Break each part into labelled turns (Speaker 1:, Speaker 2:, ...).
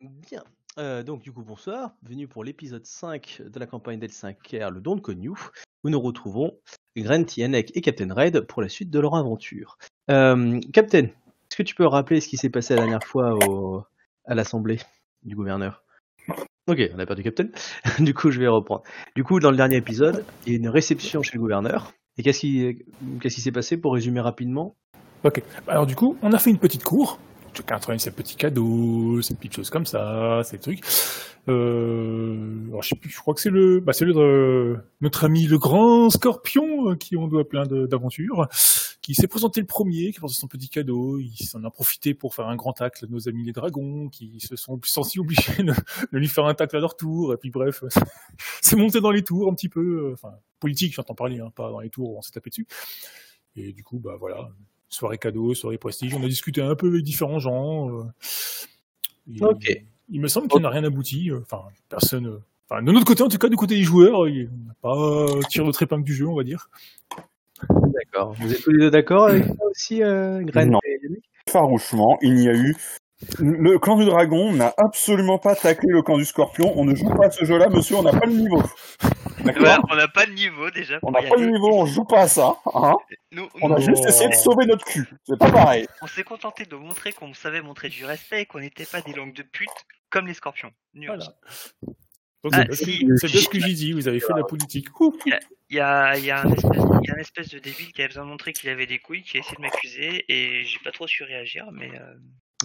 Speaker 1: Bien. Euh, donc, du coup, bonsoir. Bienvenue pour l'épisode 5 de la campagne d'El5R, le Don de Connu, où nous retrouvons Grant, Yannick et Captain Red pour la suite de leur aventure. Euh, Captain, est-ce que tu peux rappeler ce qui s'est passé la dernière fois à l'assemblée du gouverneur? Ok, on a perdu Captain. du coup, je vais reprendre. Du coup, dans le dernier épisode, il y a une réception chez le gouverneur. Et qu'est-ce qui s'est passé pour résumer rapidement?
Speaker 2: Ok. Alors du coup, on a fait une petite cour. Chacun trouvé ses petits cadeaux, ses petites choses comme ça, ces trucs. Euh, je crois que c'est le, bah euh, notre ami le grand Scorpion euh, qui on doit plein d'aventures, qui s'est présenté le premier, qui a son petit cadeau. Il s'en a profité pour faire un grand tacle à nos amis les dragons, qui se sont sentis obligés de, lui faire un tacle à leur tour. Et puis bref, c'est monté dans les tours un petit peu, enfin politique, j'entends parler, hein, pas dans les tours où on s'est tapé dessus. Et du coup, bah voilà, soirée cadeau, soirée prestige. On a discuté un peu avec différents gens. euh, et
Speaker 1: Ok.
Speaker 2: Il me semble qu'il n'a rien abouti. euh, Enfin, personne. euh, Enfin, de notre côté, en tout cas, du côté des joueurs, il n'a pas tiré notre épingle du jeu, on va dire.
Speaker 1: D'accord. Vous êtes tous les deux d'accord avec ça aussi, euh,
Speaker 3: Non.
Speaker 1: et
Speaker 3: Farouchement, il n'y a eu. Le clan du dragon n'a absolument pas taclé le clan du scorpion. On ne joue pas à ce jeu-là, monsieur, on n'a pas le niveau.
Speaker 4: Ouais, on n'a pas de niveau déjà.
Speaker 3: On n'a pas
Speaker 4: aller.
Speaker 3: niveau, on joue pas à ça. Hein
Speaker 4: Nous,
Speaker 3: on a juste essayé de sauver notre cul. C'est pas pareil.
Speaker 4: on s'est contenté de montrer qu'on savait montrer du respect et qu'on n'était pas des langues de pute comme les scorpions.
Speaker 2: Voilà.
Speaker 4: Ah,
Speaker 2: c'est bien ce
Speaker 4: si.
Speaker 2: que- c'est bien ce que j'ai dit, vous avez fait de la politique.
Speaker 4: Il y a, il y, a un espèce, il y a un espèce de débile qui avait besoin de montrer qu'il avait des couilles, qui a essayé de m'accuser et j'ai pas trop su réagir, mais euh,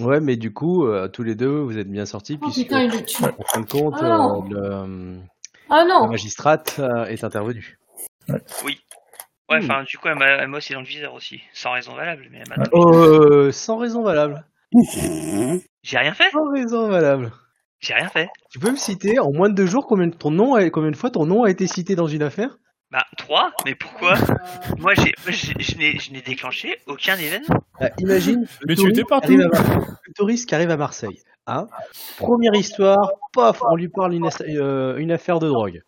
Speaker 1: Ouais, mais du coup, euh, tous les deux, vous êtes bien sortis,
Speaker 5: Oh
Speaker 1: puisque,
Speaker 5: putain, il tue.
Speaker 1: en fin de compte,
Speaker 5: Ah
Speaker 1: euh, le,
Speaker 5: Ah
Speaker 1: la
Speaker 5: non
Speaker 1: magistrate euh, est intervenue.
Speaker 4: ouais,
Speaker 1: Hmm.
Speaker 4: enfin, du coup, elle m'a elle m'a aussi dans le viseur aussi, sans raison valable, mais elle m'a
Speaker 1: Euh, sans raison valable.
Speaker 4: J'ai rien fait,
Speaker 1: Sans raison valable.
Speaker 4: j'ai rien fait.
Speaker 1: Tu peux me citer, en moins de deux jours, combien, de- ton nom a- combien de fois ton nom a été cité dans une affaire?
Speaker 4: Bah, trois, mais pourquoi? Moi, j'ai, j'ai- je n'ai je n'ai déclenché aucun événement.
Speaker 1: Ah, Imagine le
Speaker 2: Mais tu étais partout.
Speaker 1: à le touriste qui arrive à Marseille. Hein Première histoire, paf, on lui parle euh, une affaire de drogue.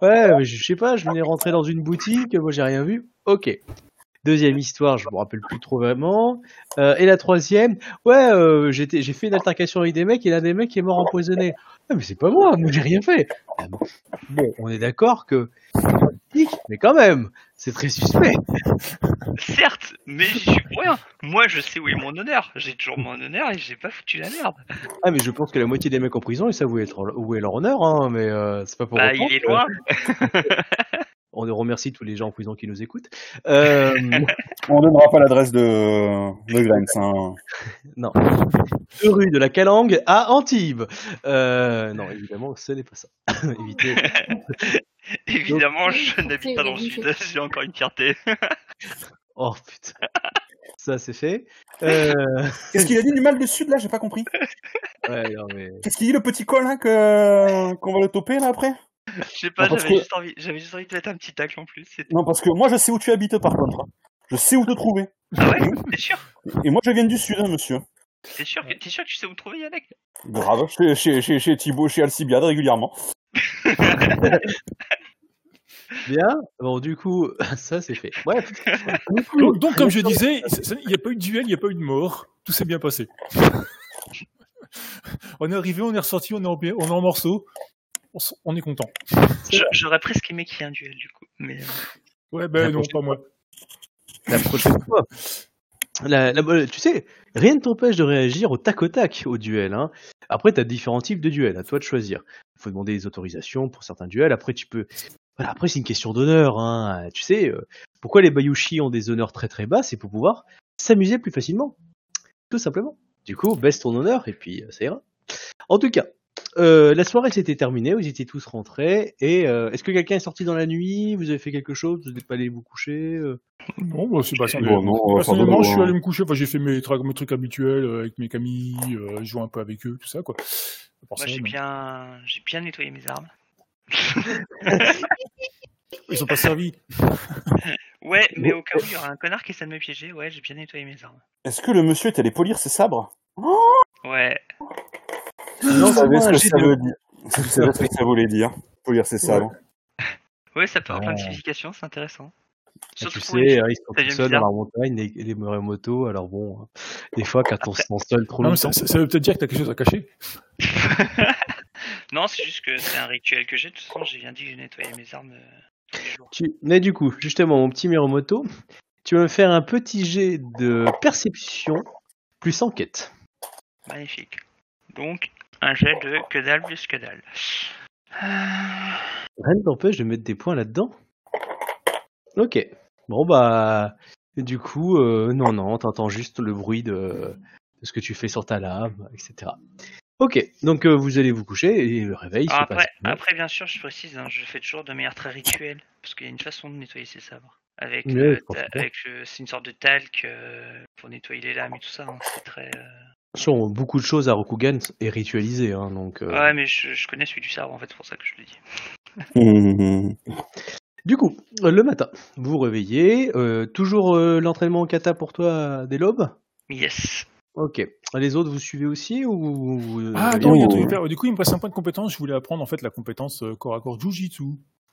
Speaker 1: Ouais, je sais pas, je venais rentrer dans une boutique, moi j'ai rien vu. Ok. Deuxième histoire, je me rappelle plus trop vraiment. Euh, et la troisième, ouais, euh, j'ai fait une altercation avec des mecs et l'un des mecs est mort empoisonné. Ah, mais c'est pas moi, moi j'ai rien fait. Ah. Bon, on est d'accord que, mais quand même, c'est très suspect.
Speaker 4: Certes, mais j'y suis pour rien. Moi, je sais où est mon honneur. J'ai toujours mon honneur et j'ai pas foutu la merde.
Speaker 1: Ah, mais je pense que la moitié des mecs en prison, ils savent où est, leur- où est leur honneur, hein, mais euh, c'est pas pour
Speaker 4: Bah, il est loin.
Speaker 1: On remercie tous les gens en prison qui nous écoutent. Euh,
Speaker 3: On donnera pas l'adresse de, de. Hein.
Speaker 1: non. Deux rue de la Calangue à Antibes. Euh, non, évidemment, ce n'est pas ça. Évitez.
Speaker 4: Évidemment, je n'habite pas dans le sud. J'ai encore une fierté.
Speaker 1: Oh putain. Ça, c'est fait. Euh,
Speaker 3: Qu'est-ce qu'il a dit du mal du sud là? J'ai pas compris.
Speaker 1: ouais, non, mais...
Speaker 3: Qu'est-ce qu'il dit le petit col là que qu'on va le toper là après?
Speaker 4: Je sais pas,
Speaker 3: Non, parce
Speaker 4: j'avais
Speaker 3: que-
Speaker 4: juste envie, j'avais juste envie de mettre un petit tacle en plus. c'est.
Speaker 3: Non parce que moi je sais où tu habites par contre. Je sais où te trouver.
Speaker 4: Ah ouais? T'es sûr?
Speaker 3: Et moi je viens du sud, hein, monsieur.
Speaker 4: T'es sûr, que- t'es sûr que tu sais où me trouver, Yannick?
Speaker 3: Grave. Chez, chez, chez, chez Thibaut, chez Alcibiade régulièrement.
Speaker 1: Bien. Bon, du coup, ça, c'est fait. Bref.
Speaker 2: Donc, donc, comme je disais, il n'y a pas eu de duel, il n'y a pas eu de mort. Tout s'est bien passé. on est arrivé, on est ressorti, on est en, on est en morceaux. On, est content.
Speaker 4: Je- J'aurais presque aimé qu'il y ait un duel, du coup. Mais euh,
Speaker 2: Ouais, ben
Speaker 1: La
Speaker 2: non,
Speaker 1: prochaine
Speaker 2: pas moi.
Speaker 1: La prochaine fois. La- la- tu sais, rien ne t'empêche de réagir au tac au tac au duel. Hein. Après, tu as différents types de duels, à toi de choisir. Il faut demander des autorisations pour certains duels. Après, tu peux. Après, c'est une question d'honneur. Hein. Tu sais, euh, pourquoi les Bayushi ont des honneurs très très bas? C'est pour pouvoir s'amuser plus facilement. Tout simplement. Du coup, baisse ton honneur et puis euh, ça ira. En tout cas, euh, la soirée s'était terminée, vous étiez tous rentrés. Et euh, est-ce que quelqu'un est sorti dans la nuit? Vous avez fait quelque chose? Vous n'êtes pas allé vous coucher euh?
Speaker 2: Non, bah, c'est pas ça.
Speaker 3: Bon, non,
Speaker 2: Personnellement, je suis
Speaker 3: bon.
Speaker 2: allé me coucher. Enfin, j'ai fait mes, tra- mes trucs habituels euh, avec mes camis, euh, jouer un peu avec eux, tout ça, quoi.
Speaker 4: Moi,
Speaker 2: ça,
Speaker 4: j'ai bien, j'ai bien nettoyé mes armes.
Speaker 2: Ils sont pas servis.
Speaker 4: Ouais, mais au cas où il y aura un connard qui essaie de me piéger, ouais, j'ai bien nettoyé mes armes.
Speaker 3: Est-ce que le monsieur est allé polir ses sabres?
Speaker 4: Ouais,
Speaker 3: Vous savez
Speaker 1: c'est
Speaker 3: ce que ça veut dire. Vous savez ce que ça voulait dire Polir ses sabres.
Speaker 4: ouais, ça peut avoir plein de
Speaker 1: Ah.
Speaker 4: significations, c'est intéressant.
Speaker 1: Ah,
Speaker 4: Surtout
Speaker 1: tu sais, ils sont
Speaker 4: ça
Speaker 1: tout seuls dans la montagne, les, les motos, alors bon, hein, des fois quand on se sent seul trop longtemps.
Speaker 2: ça, ça- ça veut peut-être dire que t'as quelque chose à cacher.
Speaker 4: non, c'est juste que c'est un rituel que j'ai. De toute façon, j'ai bien dit que je nettoyais mes armes euh, tous les jours.
Speaker 1: Tu... Mais du coup, justement, mon petit Miromoto, tu vas me faire un petit jet de perception plus enquête.
Speaker 4: Magnifique. Donc, un jet de que dalle plus que dalle. Euh,
Speaker 1: Rien ne t'empêche de mettre des points là-dedans. Ok. Bon bah, du coup, euh, non, non, t'entends juste le bruit de, de ce que tu fais sur ta lame, etc. Ok, donc euh, vous allez vous coucher et le réveil se
Speaker 4: Ah,
Speaker 1: passe.
Speaker 4: après,
Speaker 1: bien.
Speaker 4: après, sûr, je précise, hein, je fais toujours de manière très rituelle. Parce qu'il y a une façon de nettoyer ses sabres. Avec,
Speaker 1: Ouais,
Speaker 4: euh, ta- avec le- c'est une sorte de talc euh, pour nettoyer les lames et tout ça. hein, C'est très.
Speaker 1: Attention, beaucoup de choses à Rokugan est ritualisé, hein, donc. euh,
Speaker 4: Ouais, mais je, je connais celui du sabre en fait, c'est pour ça que je le dis.
Speaker 1: Du coup, euh, le matin, vous vous réveillez, euh, toujours euh, l'entraînement en kata pour toi dès l'aube?
Speaker 4: Yes.
Speaker 1: Ok. Les autres, vous suivez aussi ou
Speaker 2: Ah, attends, il y a un truc à faire. Du coup, il me passe un point de compétence. Je voulais apprendre en fait la compétence corps à corps Jujitsu.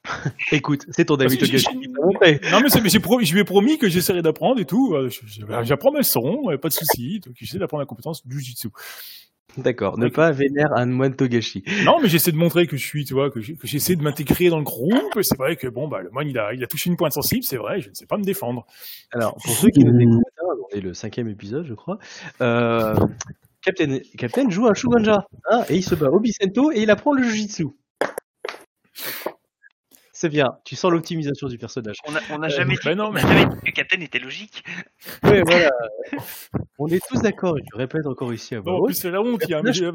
Speaker 1: Écoute, c'est ton David Togashi qui t'a montré.
Speaker 2: Non, mais, promis- je lui ai promis que j'essaierais d'apprendre et tout. Euh, je- J'apprends mes sons, euh, pas de soucis. Donc, j'essaie d'apprendre la compétence Jujitsu.
Speaker 1: D'accord, ne pas vénère un moine Togashi.
Speaker 2: Non, mais j'essaie de montrer que je suis, tu vois, que j'essaie de m'intégrer dans le groupe. C'est vrai que bon, bah, le moine, il a, il a touché une pointe sensible, c'est vrai. Je ne sais pas me défendre.
Speaker 1: Alors, pour ceux qui nous écoutent, hein, on est le cinquième épisode, je crois, euh, Captain, Captain joue un Shuganja, hein, et il se bat au Bicento et il apprend le Jujitsu. C'est bien, tu sens l'optimisation du personnage.
Speaker 4: On a, on a
Speaker 1: Euh,
Speaker 4: jamais dit,
Speaker 2: bah
Speaker 4: on a
Speaker 2: mais-
Speaker 4: jamais dit que Captain était logique.
Speaker 1: Ouais, voilà. On est tous d'accord, et je répète encore ici à
Speaker 2: plus, c'est la honte. maintenant, je,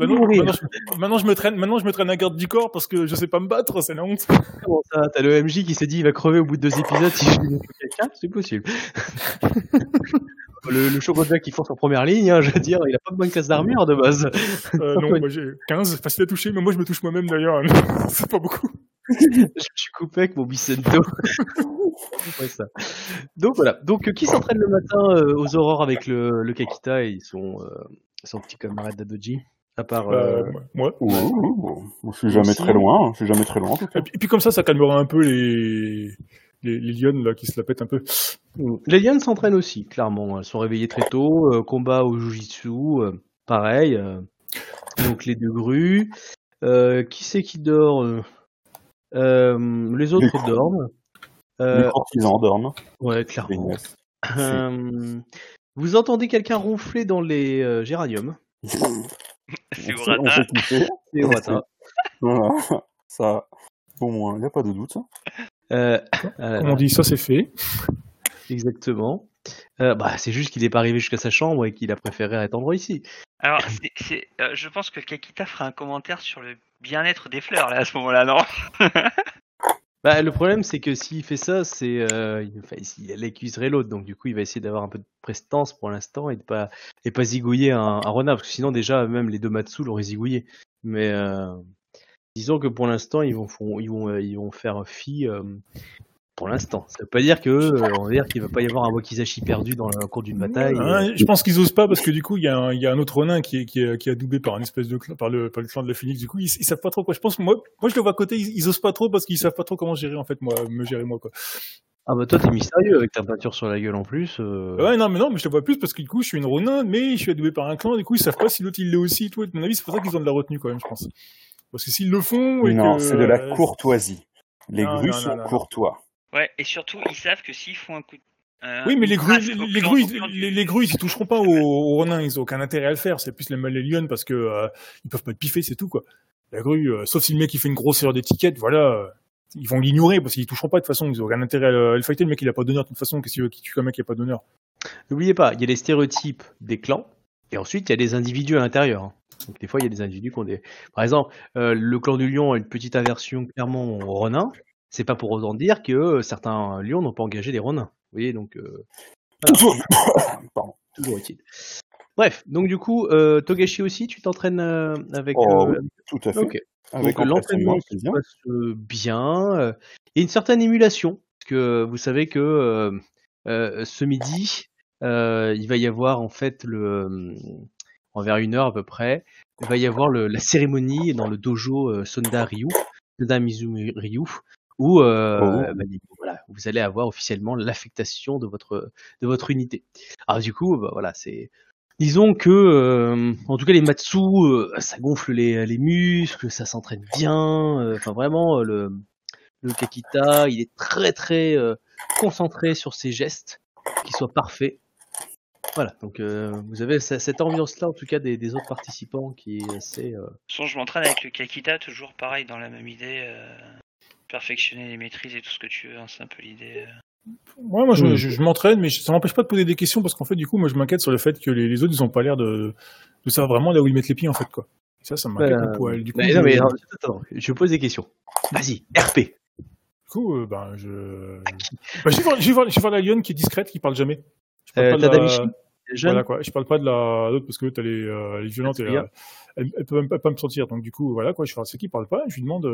Speaker 2: maintenant, je me traîne, maintenant, je me traîne un garde du corps parce que je sais pas me battre. C'est la honte.
Speaker 1: Comment ça T'as le MJ qui s'est dit il va crever au bout de deux épisodes si je quelqu'un C'est possible. le, le qui fonce en première ligne, hein, je veux dire, il a pas de bonne classe d'armure de base.
Speaker 2: Euh, non, moi j'ai 15, facile à toucher, mais moi je me touche moi-même d'ailleurs. c'est pas beaucoup.
Speaker 1: je suis coupé avec mon Bicento. Ouais, ça. Donc voilà. Donc euh, qui s'entraîne le matin euh, aux aurores avec le, le Kakita et son, euh, son petit camarade d'Adoji À part. euh,
Speaker 2: Euh, moi.
Speaker 3: Ouh, ouh, ouh. Je suis jamais
Speaker 1: Aussi.
Speaker 3: très loin, je suis jamais très loin.
Speaker 2: Et puis, et puis comme ça, ça calmera un peu les, les, les lionnes là, qui se la pètent un peu.
Speaker 1: Les lions s'entraînent aussi, clairement. Elles sont réveillées très tôt. euh, combat au Jujitsu, euh, pareil. euh. donc les deux grues. Euh, qui c'est qui dort Les autres dorment.
Speaker 3: Les
Speaker 1: Euh,
Speaker 3: courtisans dorment.
Speaker 1: ouais, clairement. Euh, vous entendez quelqu'un ronfler dans les euh, géraniums
Speaker 4: C'est
Speaker 3: qui c'est.
Speaker 1: Matin.
Speaker 3: Voilà. Ça, au moins, il n'y a pas de doute.
Speaker 1: Euh, euh,
Speaker 2: Comme on dit, ça c'est fait.
Speaker 1: exactement. Euh, bah, c'est juste qu'il n'est pas arrivé jusqu'à sa chambre et qu'il a préféré attendre ici.
Speaker 4: Alors, c'est- c'est, euh, je pense que Kakita fera un commentaire sur le bien-être des fleurs là à ce moment-là, non
Speaker 1: Bah, le problème, c'est que s'il fait ça, c'est euh, il, il l'autre. Donc, du coup, il va essayer d'avoir un peu de prestance pour l'instant et de pas et pas zigouiller un, renard, parce que sinon, déjà, même les deux Matsu l'auraient zigouillé. Mais euh, disons que pour l'instant, ils vont ils vont euh, ils vont faire fi. Pour l'instant, ça veut pas dire que euh, on va dire qu'il va pas y avoir un Wakizashi perdu dans le cours d'une bataille.
Speaker 2: Hein, je pense qu'ils osent pas parce que du coup, il y, a un- il y a un autre nain qui est, qui est, qui est adoubé par un espèce de clan, par le, par le clan de la Phoenix. Du coup, ils, ils savent pas trop quoi. Je pense que moi, moi, je le vois à côté, ils, ils osent pas trop parce qu'ils savent pas trop comment gérer en fait, moi, me gérer moi quoi.
Speaker 1: Ah bah toi, t'es mystérieux avec ta peinture sur la gueule en plus. euh.
Speaker 2: Ouais, non, mais non, mais je te vois plus parce que du coup, je suis une Ronin, mais je suis adoubé par un clan. Du coup, ils savent pas si l'autre il l'est aussi. Tout. À mon avis, c'est pour ça qu'ils ont de la retenue quand même, je pense. Parce que s'ils le font, et
Speaker 3: Non,
Speaker 2: que,
Speaker 3: c'est de la
Speaker 2: euh,
Speaker 3: courtoisie. Les
Speaker 2: Non,
Speaker 3: grues
Speaker 2: non, non,
Speaker 3: sont courtois.
Speaker 4: Ouais, et surtout, ils savent que s'ils font un coup de. euh,
Speaker 2: Oui, mais les grues, les, les grues, les, les grues, ils toucheront pas aux, aux renins, ils ont aucun intérêt à le faire. C'est plus les, les lions parce que euh, ils peuvent pas te piffer, c'est tout quoi. La grue, euh, sauf si le mec il fait une grosse erreur d'étiquette, voilà, euh, ils vont l'ignorer parce qu'ils toucheront pas de toute façon, ils ont aucun intérêt à le, à le fighter. Le mec il a pas d'honneur de toute façon, qu'est-ce qu'il tue un mec qui a pas d'honneur
Speaker 1: N'oubliez pas, il y a les stéréotypes des clans, et ensuite il y a des individus à l'intérieur. hein. Donc des fois, il y a des individus qui ont des... Par exemple, euh, le clan du lion a une petite aversion clairement aux renins. C'est pas pour autant dire que euh, certains lions n'ont pas engagé des renins. Vous voyez, donc... euh,
Speaker 3: Pardon.
Speaker 1: toujours utile. Bref, donc du coup, euh, Togashi aussi, tu t'entraînes euh, avec...
Speaker 3: Oh,
Speaker 1: euh,
Speaker 3: Tout à fait. Avec
Speaker 1: Donc l'entraînement se passe euh, bien. euh, Il y a une certaine émulation, parce que vous savez que euh, euh, ce midi, euh, il va y avoir en fait le, euh, envers une heure à peu près, il va y avoir le- la cérémonie dans le dojo euh, Sonda Ryu, Sonda Mizumi Ryu, où euh,
Speaker 3: Oh.
Speaker 1: bah, voilà, vous allez avoir officiellement l'affectation de votre de votre unité. Alors du coup, bah, voilà, c'est disons que, euh, en tout cas, les Matsu, euh, ça gonfle les, les muscles, ça s'entraîne bien. euh, Enfin, vraiment, euh, le, le Kakita, il est très très euh, concentré sur ses gestes, qu'ils soient parfaits. Voilà, donc euh, vous avez ce- cette ambiance-là, en tout cas, des, des autres participants qui est assez. euh,
Speaker 4: De toute façon, je m'entraîne avec le Kakita, toujours pareil, dans la même idée. euh, perfectionner les maîtrises et tout ce que tu veux, hein, c'est un peu l'idée. euh.
Speaker 2: Ouais, moi, je,
Speaker 1: Mm.
Speaker 2: je, je m'entraîne, mais ça m'empêche pas de poser des questions parce qu'en fait, du coup, moi, je m'inquiète sur le fait que les, les autres, ils ont pas l'air de, de savoir vraiment là où ils mettent les pieds, en fait, quoi. Et ça, ça m'inquiète
Speaker 1: Euh,
Speaker 2: un poil. Du coup,
Speaker 1: mais
Speaker 2: je,
Speaker 1: non, mais attends, attends, je pose des questions. Vas-y, RP.
Speaker 2: du coup, euh, ben, je, bah, je vais voir, je vais voir, je vais voir la lionne qui est discrète, qui parle jamais. Je parle
Speaker 1: Euh,
Speaker 2: pas de la-. Voilà quoi. Je parle pas de la l'autre parce que l'autre elle est, euh, elle est violente et
Speaker 1: Bien.
Speaker 2: euh, elle, elle peut même pas, pas me sentir. Donc du coup voilà quoi. Je fais c'est qui parle pas. Je lui demande.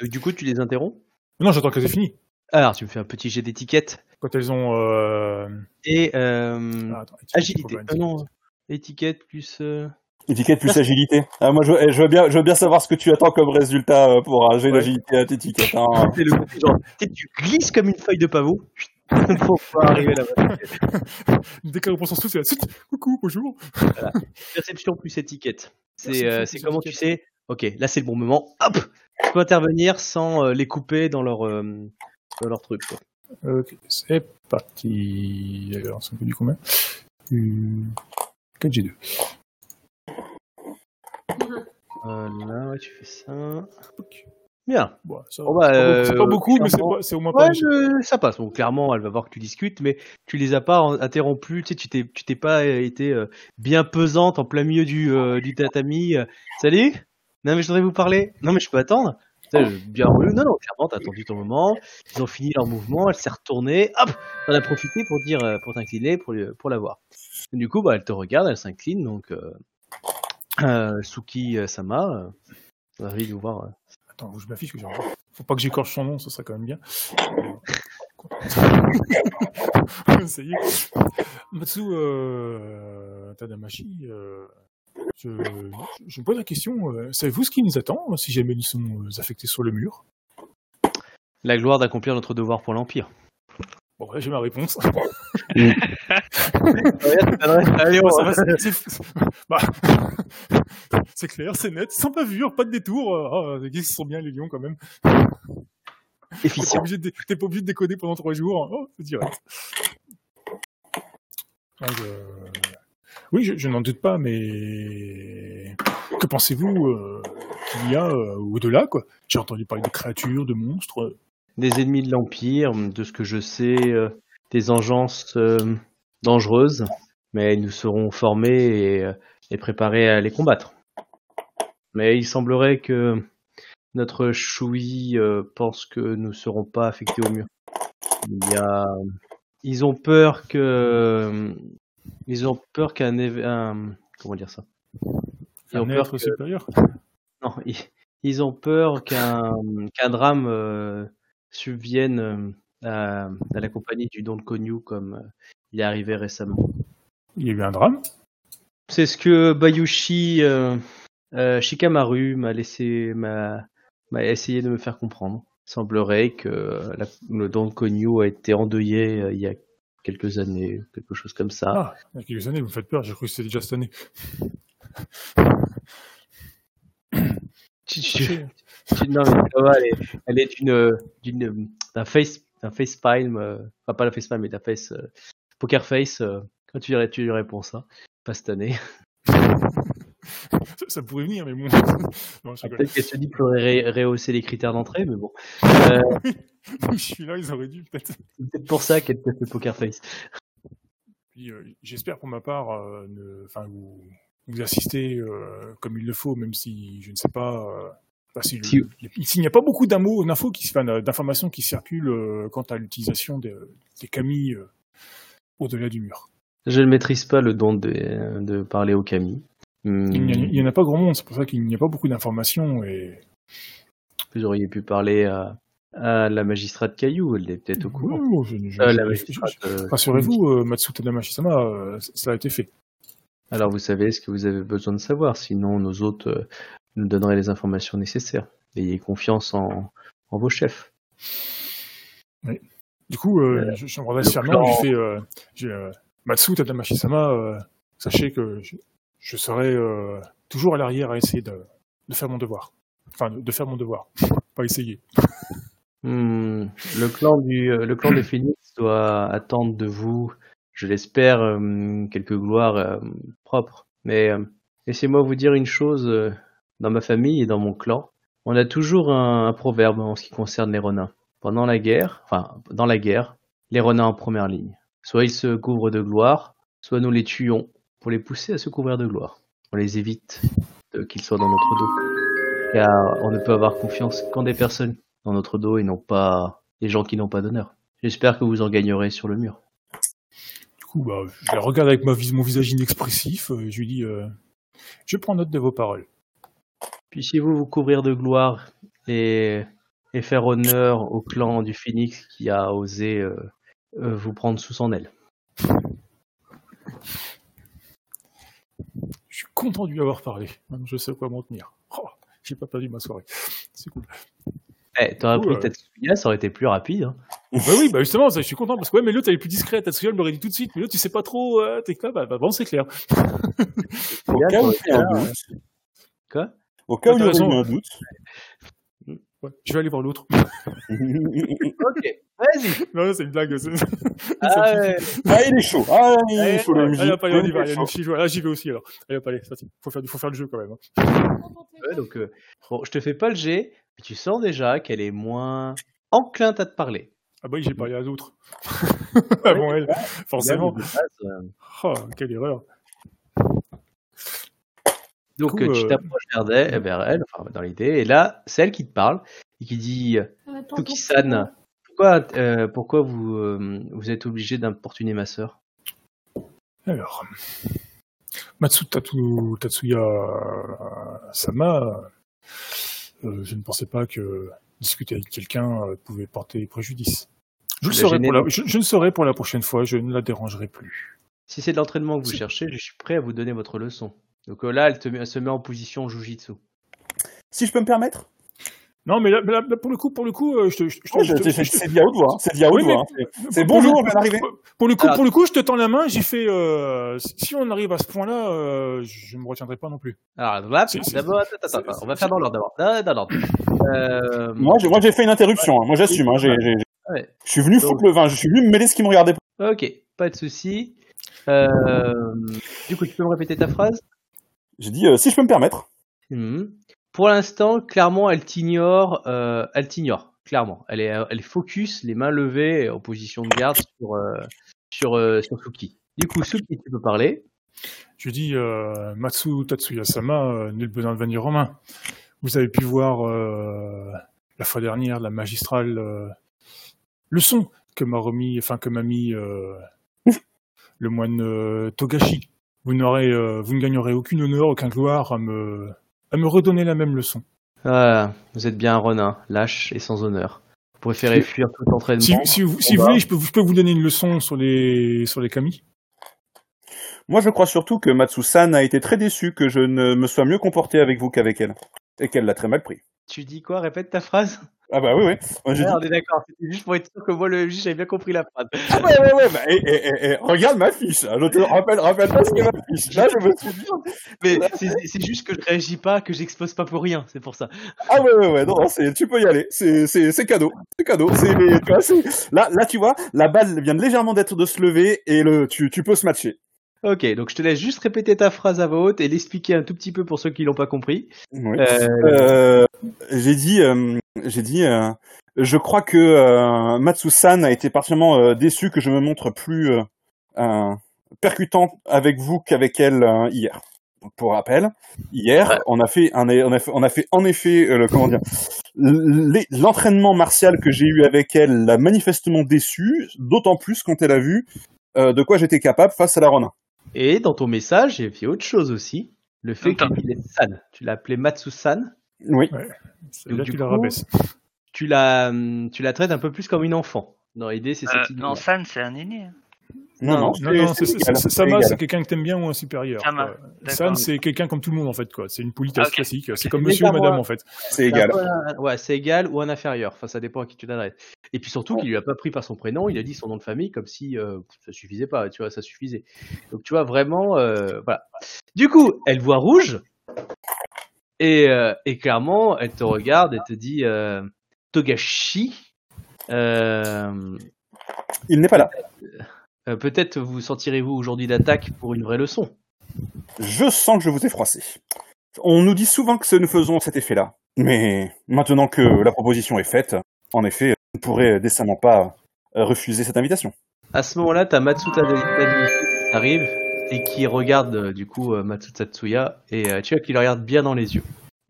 Speaker 2: Euh,
Speaker 1: Donc, du coup, tu les interromps?
Speaker 2: Non j'attends qu'elles aient fini.
Speaker 1: Alors, tu me fais un petit jet d'étiquette.
Speaker 2: Quand elles ont. Euh...
Speaker 1: Et euh,
Speaker 2: ah, attends, étiquette,
Speaker 1: agilité. Ah non, étiquette plus. euh,
Speaker 3: Étiquette plus agilité. Ah, moi, je, veux- je veux bien, je veux bien savoir ce que tu attends comme résultat pour un jet
Speaker 2: Ouais.
Speaker 3: d'agilité à t'étiquette. Hein.
Speaker 1: C'est le côté genre, tu glisses comme une feuille de pavot pour pouvoir arriver là-bas.
Speaker 2: Dès qu'elle reprend son souffle, c'est la suite. Coucou, bonjour.
Speaker 1: Perception plus étiquette. C'est euh, c'est comment tu
Speaker 2: étiquette.
Speaker 1: sais? Ok, là c'est le bon moment. Hop Tu peux intervenir sans euh, les couper dans leur, euh, dans leur truc. Quoi.
Speaker 2: Ok, c'est parti. Alors, ça me fait du combien euh... 4G2.
Speaker 1: Euh, là, ouais, tu fais ça. Bien.
Speaker 2: Bon, ça,
Speaker 1: Bon, bah,
Speaker 2: c'est pas beaucoup- c'est pas beaucoup, mais c'est au moins pas.
Speaker 1: Ouais, je- ça passe. Bon, clairement, elle va voir que tu discutes, mais tu les as pas interrompus. Tu sais, t'es, tu t'es pas été bien pesante en plein milieu du, euh, du tatami. Salut Non, mais je voudrais vous parler. Non, mais je peux attendre. Bien relu. Non, non, clairement, t'as attendu ton moment. Ils ont fini leur mouvement. Elle s'est retournée. Hop T'en as profité pour dire, euh, pour t'incliner, pour, lui- pour la voir. Et du coup, bah, elle te regarde, elle s'incline. Donc, euh, euh, Suki euh, Sama, euh, ravi de vous voir. euh.
Speaker 2: Attends, je m'affiche que j'ai Faut pas que j'écorche son nom, ce serait quand même bien. Ça y est. Matsu euh, Tadamashi, euh, je, je me pose la question, euh, savez-vous ce qui nous attend si jamais nous sommes euh, affectés sur le mur?
Speaker 1: La gloire d'accomplir notre devoir pour l'Empire.
Speaker 2: Bon, là j'ai ma réponse.
Speaker 1: Allez,
Speaker 2: c'est- bah, c'est clair, c'est net, sans bavure, pas de détour. euh, Ah, ils sont bien les lions quand même. T'es pas,
Speaker 1: efficient.
Speaker 2: obligé de, t'es pas obligé de décoder pendant trois jours. Oh, c'est direct. Donc, euh, Oui, je, n'en doute pas, mais que pensez-vous euh, qu'il y a euh, au-delà quoi? J'ai entendu parler de créatures, de monstres.
Speaker 1: des ennemis de l'Empire, de ce que je sais, euh, des engences euh, dangereuses, mais nous serons formés et, euh, préparés à les combattre. Mais il semblerait que notre Choui euh, pense que nous ne serons pas affectés au mur. Ils ont peur que... Ils ont peur qu'un... un- Comment dire ça? Ils ont peur que-
Speaker 2: supérieur?
Speaker 1: non, ils, ils ont peur qu'un qu'un drame euh, subvienne euh, à, à la compagnie du Don Konyu comme euh, il est arrivé récemment.
Speaker 2: Il y a eu un drame?
Speaker 1: C'est ce que Bayushi euh, euh, Shikamaru m'a laissé m'a essayé de me faire comprendre. Il semblerait que la- le Don Konyu a été endeuillé il y a quelques années, quelque chose comme ça.
Speaker 2: Ah, il y a quelques années, vous me faites peur, j'ai cru que c'était déjà cette année.
Speaker 1: Non, mais ça va, elle est, elle est d'une, d'une, d'un face, d'un face palm, euh, enfin pas la face palm, mais d'un face, euh, poker face, euh, quand tu, tu lui réponds ça, pas cette année.
Speaker 2: Ça, ça pourrait venir, mais bon.
Speaker 1: Peut-être qu'elle se dit qu'il faudrait ré- rehausser les critères d'entrée, mais bon. Euh,
Speaker 2: je suis là, ils auraient dû peut-être.
Speaker 1: c'est peut-être pour ça qu'elle fait poker face.
Speaker 2: Euh, j'espère pour ma part, euh, ne- enfin, vous, euh, comme il le faut, même si je ne sais pas. enfin, si le- il n'y a pas beaucoup d'infos, qui, enfin, d'informations qui circulent quant à l'utilisation des, des camis au-delà du mur.
Speaker 1: Je ne maîtrise pas le don de, de parler au Kami. Hmm,
Speaker 2: Il n'y en a- il n'y en a pas grand monde, c'est pour ça qu'il n'y a pas beaucoup d'informations et.
Speaker 1: Vous auriez pu parler à, à la magistrate Caillou, elle est peut-être au courant.
Speaker 2: Oh, je- je-
Speaker 1: Euh,
Speaker 2: je-
Speaker 1: la
Speaker 2: je-
Speaker 1: euh,
Speaker 2: Rassurez-vous, euh, Matsu Tadamashi-sama, euh, c- ça a été fait.
Speaker 1: Alors vous savez ce que vous avez besoin de savoir, sinon nos hôtes euh, nous donneraient les informations nécessaires. Ayez confiance en, en vos chefs.
Speaker 2: Du coup, euh,
Speaker 1: Euh,
Speaker 2: je, je m'adresse
Speaker 1: le
Speaker 2: fermement, je fais, euh, j'ai, euh, Matsu Tadamashi-sama, euh, sachez que je, serai euh, toujours à l'arrière à essayer de, faire mon devoir. Enfin, de, faire mon devoir, pas essayer.
Speaker 1: Hmm, le clan du euh, le clan Phoenix doit attendre de vous, je l'espère, euh, quelques gloires propres. Mais laissez-moi vous dire une chose dans ma famille et dans mon clan, on a toujours un, proverbe en ce qui concerne les renins. Pendant la guerre, enfin dans la guerre, les renins en première ligne. Soit ils se couvrent de gloire, soit nous les tuons pour les pousser à se couvrir de gloire. On les évite qu'ils soient dans notre dos. Car on ne peut avoir confiance qu'en des personnes dans notre dos et non pas des gens qui n'ont pas d'honneur. J'espère que vous en gagnerez sur le mur.
Speaker 2: Du coup, bah, je la regarde avec ma vis- mon visage inexpressif. euh, je lui dis, euh, je prends note de vos paroles.
Speaker 1: Puissiez-vous vous couvrir de gloire et, et faire honneur au clan du Phoenix qui a osé euh, vous prendre sous son aile.
Speaker 2: Suis content de lui avoir parlé. Maintenant, je sais quoi m'en tenir. Oh, j'ai pas perdu ma soirée. C'est cool.
Speaker 1: Eh, t'aurais pris
Speaker 2: euh.
Speaker 1: Tatsuya, ça aurait été plus rapide. hein.
Speaker 2: bah oui, bah justement, ça, je suis content parce que ouais, mais l'autre elle est plus discrète. Tatsuya elle me l'aurait dit tout de suite? Mais l'autre tu sais pas trop. Euh, T'es quoi bah, bah bon, c'est clair.
Speaker 3: Au cas où il y a un doute.
Speaker 1: Quoi?
Speaker 3: Au cas où il y
Speaker 2: raison.
Speaker 3: un doute.
Speaker 2: Ouais, je vais aller voir l'autre.
Speaker 1: Ok, vas-y.
Speaker 2: non, non, c'est une blague. c'est-
Speaker 1: Ah ouais.
Speaker 3: ah, il est chaud. Ah, il est
Speaker 1: Allez,
Speaker 3: chaud, le.
Speaker 2: Allez, hop, allez, on y va.
Speaker 3: Il
Speaker 2: Allez,
Speaker 3: chaud.
Speaker 2: j'y vais. Là, j'y vais aussi alors. Allez, hop, allez, c'est parti. Faut faire, du- faut faire le jeu quand même. hein.
Speaker 1: Ouais, donc, euh, bon, je te fais pas le G, mais tu sens déjà qu'elle est moins enclinte à te parler.
Speaker 2: Ah bah oui, j'ai parlé à d'autres. ah bon, elle, forcément.
Speaker 1: Là, euh,
Speaker 2: Oh, quelle erreur.
Speaker 1: Donc
Speaker 2: coup,
Speaker 1: euh, tu
Speaker 2: euh,
Speaker 1: t'approches vers elle, vers elle, enfin dans l'idée, et là, c'est elle qui te parle et qui dit euh, Toki-san, pourquoi, euh, pourquoi vous, euh, vous êtes obligé d'importuner ma sœur?
Speaker 2: Alors, Matsu Tatu, Tatsuya euh, Sama, euh, je ne pensais pas que discuter avec quelqu'un euh, pouvait porter préjudice. Je, le
Speaker 1: La
Speaker 2: saurai pour la,
Speaker 1: non?
Speaker 2: je, je le saurai pour la prochaine fois, je ne la dérangerai plus.
Speaker 1: Si c'est de l'entraînement que vous cherchez, je suis prêt à vous donner votre leçon. Donc euh, là, elle, te met, elle se met en position jujitsu.
Speaker 3: Si je peux me permettre,
Speaker 2: Non, mais là, mais là, là, pour le coup, pour le coup, euh, je te, je,
Speaker 3: Oh,
Speaker 2: je
Speaker 3: c'est
Speaker 2: je
Speaker 3: à haute voix. hein. C'est dit à haute
Speaker 2: Oui, mais-
Speaker 3: voix. hein. C'est bonjour, je viens d'arriver.
Speaker 2: Pour le coup,
Speaker 1: Alors-
Speaker 2: pour le coup, je te tends la main. J'ai fait. Euh, si on arrive à ce point-là, euh, je me retiendrai pas non plus.
Speaker 1: Alors là, d'abord, on va faire dans l'ordre d'abord. Dans l'ordre. Euh,
Speaker 3: Moi, j'ai, moi, j'ai fait une interruption. hein. Moi, j'assume. Hein. J'ai, j'ai-
Speaker 1: ouais.
Speaker 3: je suis venu foutre le vin. Je suis venu me mêler ce qui me regardait pas.
Speaker 1: Ok, pas de souci. Euh, du coup, tu peux me répéter ta phrase?
Speaker 3: J'ai dit, euh, si je peux me permettre.
Speaker 1: Mhm. Pour l'instant, clairement, elle t'ignore. euh, elle t'ignore, clairement. Elle est, elle est focus, les mains levées, en position de garde sur, euh, sur, euh, sur Suki. Du coup, Suki, tu peux parler.
Speaker 2: Je dis, euh, Matsu Tatsuya-sama, euh, nul besoin de venir en main. Vous avez pu voir euh, la fois dernière la magistrale euh, leçon que m'a remis, enfin que m'a mis euh, le moine euh, Togashi. Vous n'aurez, euh, vous ne gagnerez aucune honneur, aucun gloire à me, à me redonner la même leçon.
Speaker 1: Ah, vous êtes bien un renin, lâche et sans honneur. Vous préférez
Speaker 2: Si-
Speaker 1: fuir tout entraînement.
Speaker 2: Si, si, vous, si vous voulez, je peux, je peux vous donner une leçon sur les, sur les kami.
Speaker 3: Moi, je crois surtout que Matsu-san a été très déçu que je ne me sois mieux comporté avec vous qu'avec elle. Et qu'elle l'a très mal pris.
Speaker 1: Tu dis quoi? Répète ta phrase.
Speaker 3: Ah bah oui, oui. Moi,
Speaker 1: on est d'accord. C'était juste pour être sûr que moi, le MJ, j'avais bien compris la phrase.
Speaker 3: Ah ouais, ouais, ouais, bah, et, et, et, regarde ma fiche. hein. Je te rappelle, rappelle pas ce qu'est ma fiche. Là, je me suis dit,
Speaker 1: Mais c'est juste que je réagis pas, que j'expose pas pour rien. C'est pour ça.
Speaker 3: ah ouais, ouais, ouais, non, non, c'est, tu peux y aller. C'est, c'est, c'est cadeau. C'est cadeau. C'est, là, là, tu vois, la balle vient légèrement d'être de se lever et le, tu, tu peux se matcher.
Speaker 1: Ok, donc je te laisse juste répéter ta phrase à voix haute et l'expliquer un tout petit peu pour ceux qui l'ont pas compris.
Speaker 3: Oui.
Speaker 1: Euh,
Speaker 3: Euh, j'ai dit, euh, j'ai dit, euh, je crois que euh, Matsu-san a été particulièrement euh, déçu que je me montre plus euh, euh, percutant avec vous qu'avec elle euh, hier. Donc, Pour rappel, hier,
Speaker 1: Ouais.
Speaker 3: on a fait un, on a fait, on a fait en effet, euh, le, comment dire, l'entraînement martial que j'ai eu avec elle l'a manifestement déçu, d'autant plus quand elle a vu euh, de quoi j'étais capable face à la Ronin.
Speaker 1: Et dans ton message, j'ai fait autre chose aussi. Le fait qu'il est San. Tu l'as appelé Matsu-san.
Speaker 3: Oui.
Speaker 2: C'est
Speaker 1: Donc,
Speaker 2: là
Speaker 1: du
Speaker 2: tu la
Speaker 1: coup,
Speaker 2: rabaisse.
Speaker 1: Tu la, tu la traites un peu plus comme une enfant. Dans l'idée, c'est
Speaker 4: Euh,
Speaker 1: cette idée.
Speaker 4: non, San, c'est un aîné. hein.
Speaker 3: Non, non,
Speaker 2: Non, c'est- Sama, c'est quelqu'un que t'aimes bien ou un supérieur.
Speaker 4: Sama,
Speaker 2: c'est quelqu'un comme tout le monde, en fait, quoi. C'est une politesse classique. C'est comme monsieur ou madame,
Speaker 1: moi-
Speaker 2: en fait.
Speaker 3: C'est égal.
Speaker 1: un Ouais, c'est égal ou un inférieur. Enfin, ça dépend à qui tu t'adresses. Et puis surtout qu'il lui a pas pris par son prénom, il a dit son nom de famille comme si euh, ça suffisait pas. Tu vois, ça suffisait. Donc tu vois vraiment, euh, voilà. Du coup, elle voit rouge et, euh, et clairement, elle te regarde et te dit euh, Togashi. euh,
Speaker 3: Il n'est pas là.
Speaker 1: Euh, Peut-être vous sentirez-vous aujourd'hui d'attaque pour une vraie leçon.
Speaker 3: Je sens que je vous ai froissé. On nous dit souvent que nous faisons cet effet-là. Mais maintenant que la proposition est faite, en effet, on ne pourrait décemment pas euh, refuser cette invitation.
Speaker 1: À ce moment-là, t'as Matsuta qui arrive et qui regarde euh, du coup euh, Matsu Tatsuya et tu vois qu'il le regarde bien dans les yeux.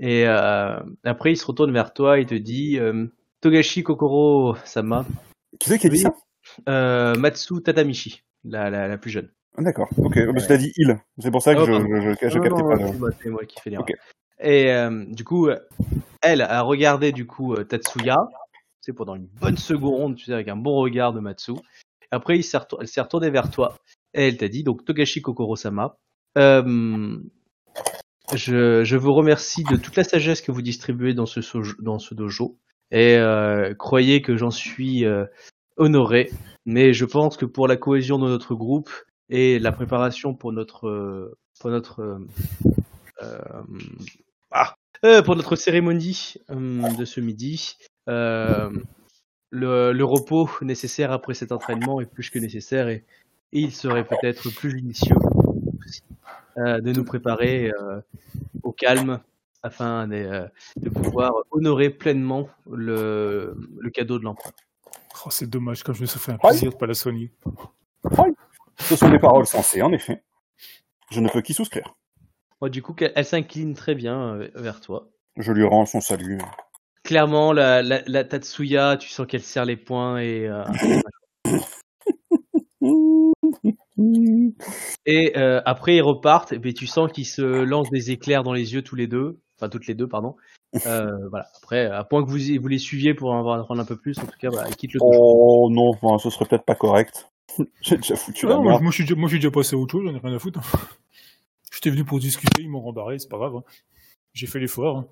Speaker 1: Et euh, après, il se retourne vers toi et te dit euh, Togashi Kokoro Sama,
Speaker 3: Qui c'est qui a dit ça?
Speaker 1: Matsu Tatamichi, la, la, la plus jeune.
Speaker 3: D'accord. Ok. Parce que t'as dit il. C'est pour ça que
Speaker 1: Oh,
Speaker 3: je, je, je, je
Speaker 1: Non,
Speaker 3: captais
Speaker 1: non,
Speaker 3: pas. le-
Speaker 1: c'est moi, qui fais l'erreur.
Speaker 3: Ok.
Speaker 1: Et euh, du coup, euh, elle a regardé du coup euh, Tatsuya, c'est pendant une bonne seconde, tu sais, avec un bon regard de Matsu. Après, il retour- elle s'est retournée vers toi et elle t'a dit, donc Togashi Kokoro-sama, euh, je, je vous remercie de toute la sagesse que vous distribuez dans ce, sojo- dans ce dojo et euh, croyez que j'en suis euh, honoré, mais je pense que pour la cohésion de notre groupe et la préparation pour notre euh, pour notre euh, euh, ah, pour notre cérémonie de ce midi. le, le repos nécessaire après cet entraînement est plus que nécessaire et, il serait peut-être plus judicieux de nous préparer au calme afin de, de pouvoir honorer pleinement le, le cadeau de l'empereur.
Speaker 2: Oh, c'est dommage, comme je me suis fait un plaisir de pas la soigner.
Speaker 3: Ce sont des paroles sensées, en effet. Je ne peux qu'y souscrire.
Speaker 1: Bon, du coup, elle, elle s'incline très bien euh, vers toi.
Speaker 3: Je lui rends son salut.
Speaker 1: Clairement, la, la, la Tatsuya, tu sens qu'elle serre les poings et euh, Et euh, après, ils repartent, et tu sens qu'ils se lancent des éclairs dans les yeux tous les deux, enfin toutes les deux, pardon. Euh, voilà. Après, à point que vous, vous les suiviez pour en apprendre un peu plus, en tout cas, voilà, ils quittent le.
Speaker 3: Oh non, enfin, ce serait peut-être pas correct. J'ai déjà foutu la
Speaker 2: moi,
Speaker 3: merde.
Speaker 2: moi, je suis déjà, moi, je suis déjà passé à autre chose, j'en ai rien à foutre. J'étais venu pour discuter, ils m'ont rembarré, c'est pas grave. hein. J'ai fait l'effort. hein.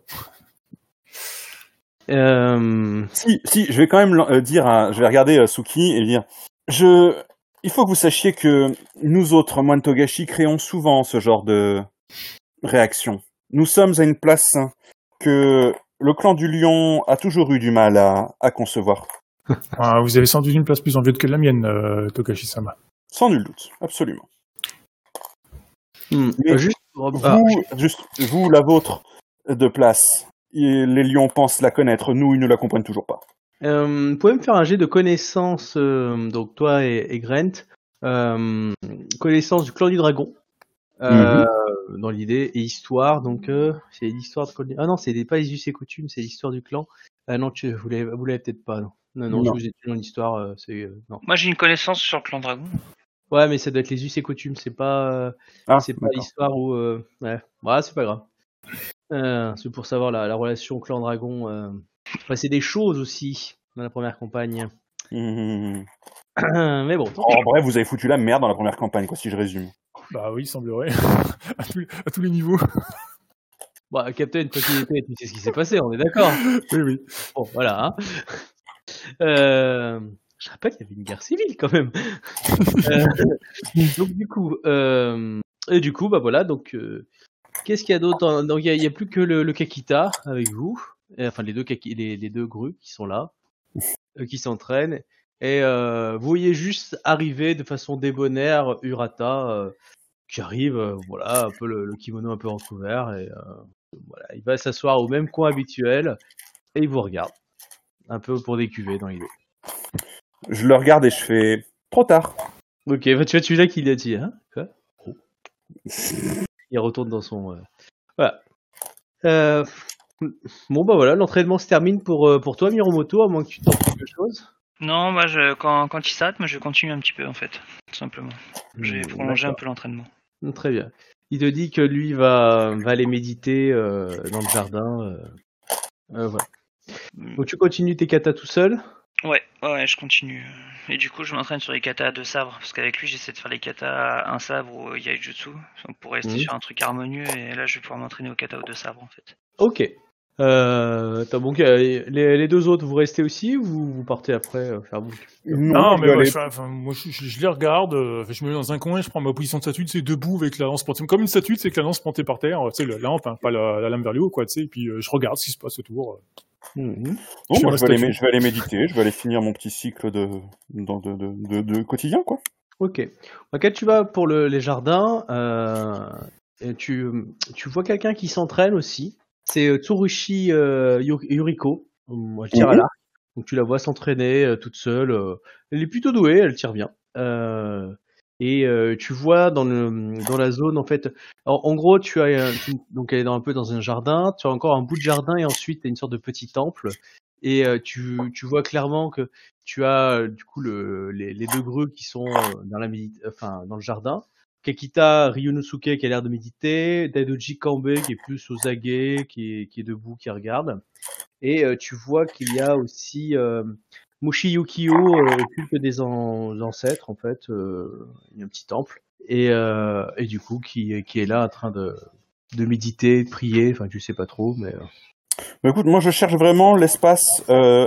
Speaker 1: Euh,
Speaker 3: Si, si, je vais quand même euh, dire, à- je vais regarder euh, Suki et lui dire, je, il faut que vous sachiez que nous autres, moines Togashi, créons souvent ce genre de réaction. Nous sommes à une place que le clan du lion a toujours eu du mal à, à concevoir.
Speaker 2: Ah, vous avez sans doute une place plus envieuse que la mienne, euh, Tokashi-sama.
Speaker 3: Sans nul doute, absolument.
Speaker 1: hmm,
Speaker 3: Mais
Speaker 1: juste,
Speaker 3: Vous,
Speaker 1: ah,
Speaker 3: juste, vous, la vôtre de place, et les lions pensent la connaître, nous, ils ne la comprennent toujours pas.
Speaker 1: euh, vous pouvez me faire un jet de connaissance, euh, donc toi et, et Grant, euh, connaissance du clan du dragon. Euh, dans l'idée et histoire donc euh, c'est l'histoire de ah non c'est des- pas les us et coutumes c'est l'histoire du clan. Ah non tu vous l'avez vous l'avez peut-être pas non. Non non,
Speaker 3: Non.
Speaker 1: je vous ai dit dans l'histoire euh, c'est euh, non.
Speaker 4: Moi, j'ai une connaissance sur le clan dragon.
Speaker 1: ouais mais ça doit être les us et coutumes c'est pas euh,
Speaker 3: Ah,
Speaker 1: c'est pas l'histoire où euh, ouais. Ouais c'est pas grave. Euh, c'est pour savoir la, la relation clan dragon euh... enfin, c'est des choses aussi dans la première campagne.
Speaker 3: Mmh.
Speaker 1: mais bon
Speaker 3: En bref, vous avez foutu la merde dans la première campagne, quoi, si je résume.
Speaker 2: Bah oui, il semblerait. à, tous, à tous les niveaux.
Speaker 1: Bah, Captain tu sais ce qui s'est passé on est d'accord
Speaker 2: oui, oui.
Speaker 1: Bon, voilà. Hein. Euh, je rappelle qu'il y avait une guerre civile quand même. Euh, donc du coup, euh, et du coup, bah voilà. Donc, qu'est-ce qu'il y a d'autre Donc il y a, plus que le, le Kakita avec vous, enfin les deux les, les deux grues qui sont là, qui s'entraînent. Et euh, vous voyez juste arriver de façon débonnaire Urata, euh, qui arrive, euh, voilà, un peu le, le kimono un peu entrouvert et euh, voilà, il va s'asseoir au même coin habituel et il vous regarde. Un peu pour décuver dans l'idée.
Speaker 3: Je le regarde et je fais trop tard.
Speaker 1: Ok, bah, tu vois celui-là qui l'a dit, hein Quoi? Oh. Il retourne dans son. euh, Voilà. Euh, Bon bah voilà, l'entraînement se termine pour, euh, pour toi Miromoto, à moins que tu tentes quelque chose.
Speaker 4: Non, moi, je, quand, quand il s'arrête, moi, je continue un petit peu, en fait, tout simplement. J'ai
Speaker 1: Hmm,
Speaker 4: prolongé un peu l'entraînement.
Speaker 1: Hmm, Très bien. Il te dit que lui va, va aller méditer euh, dans le jardin. euh, euh, voilà. Donc tu continues tes katas tout seul?
Speaker 4: Ouais, ouais, je continue. Et du coup, je m'entraîne sur les katas à deux sabres, parce qu'avec lui, j'essaie de faire les katas à un sabre ou yaijutsu, donc pour rester
Speaker 1: Mhm.
Speaker 4: sur un truc harmonieux, et là, je vais pouvoir m'entraîner au kata aux deux sabres, en fait.
Speaker 1: Ok. Euh, donc, euh, les, les deux autres, vous restez aussi ou vous, vous partez après euh, faire vous
Speaker 2: Non, mais moi, je, enfin, moi, je, je- je les regarde, euh, je me mets dans un coin, je prends ma position de statue, c'est debout avec la lance plantée. Comme une statue, c'est que la lance plantée par terre, sais, la lampe, hein, pas la, la lame vers le haut, quoi, tu sais, et puis euh, je regarde ce qui se passe autour. euh.
Speaker 1: Mhm.
Speaker 3: Non,
Speaker 2: Je
Speaker 3: moi, je, vais aller,
Speaker 2: statue.
Speaker 3: mé- je vais aller méditer, je vais aller finir mon petit cycle de, dans- de, de, de, de quotidien, quoi.
Speaker 1: Ok. Ok, tu vas pour le- les jardins. Euh, et tu, tu vois quelqu'un qui s'entraîne aussi. C'est euh, Tsurushi euh, Yu- Yuriko. Moi, je tire à
Speaker 3: Mhm.
Speaker 1: l'arc. Donc tu la vois s'entraîner euh, toute seule. Elle est plutôt douée, elle tire bien. Et euh, tu vois dans le dans la zone en fait. En, en gros, tu as tu- donc elle est dans, un peu dans un jardin. Tu as encore un bout de jardin et ensuite tu as une sorte de petit temple. Et euh, tu, tu vois clairement que tu as du coup le, les, les deux greux qui sont dans la enfin dans le jardin. Kekita Ryunosuke qui a l'air de méditer, Daidoji Kambe qui est plus aux aguets, qui est, debout, qui regarde. Et euh, tu vois qu'il y a aussi euh, Mushi Yukio, euh, culte des an- ancêtres en fait, il y a un petit temple. Et, du coup qui, est là en train de, méditer, de prier, enfin tu sais pas trop, mais
Speaker 3: Bah, écoute, moi je cherche vraiment l'espace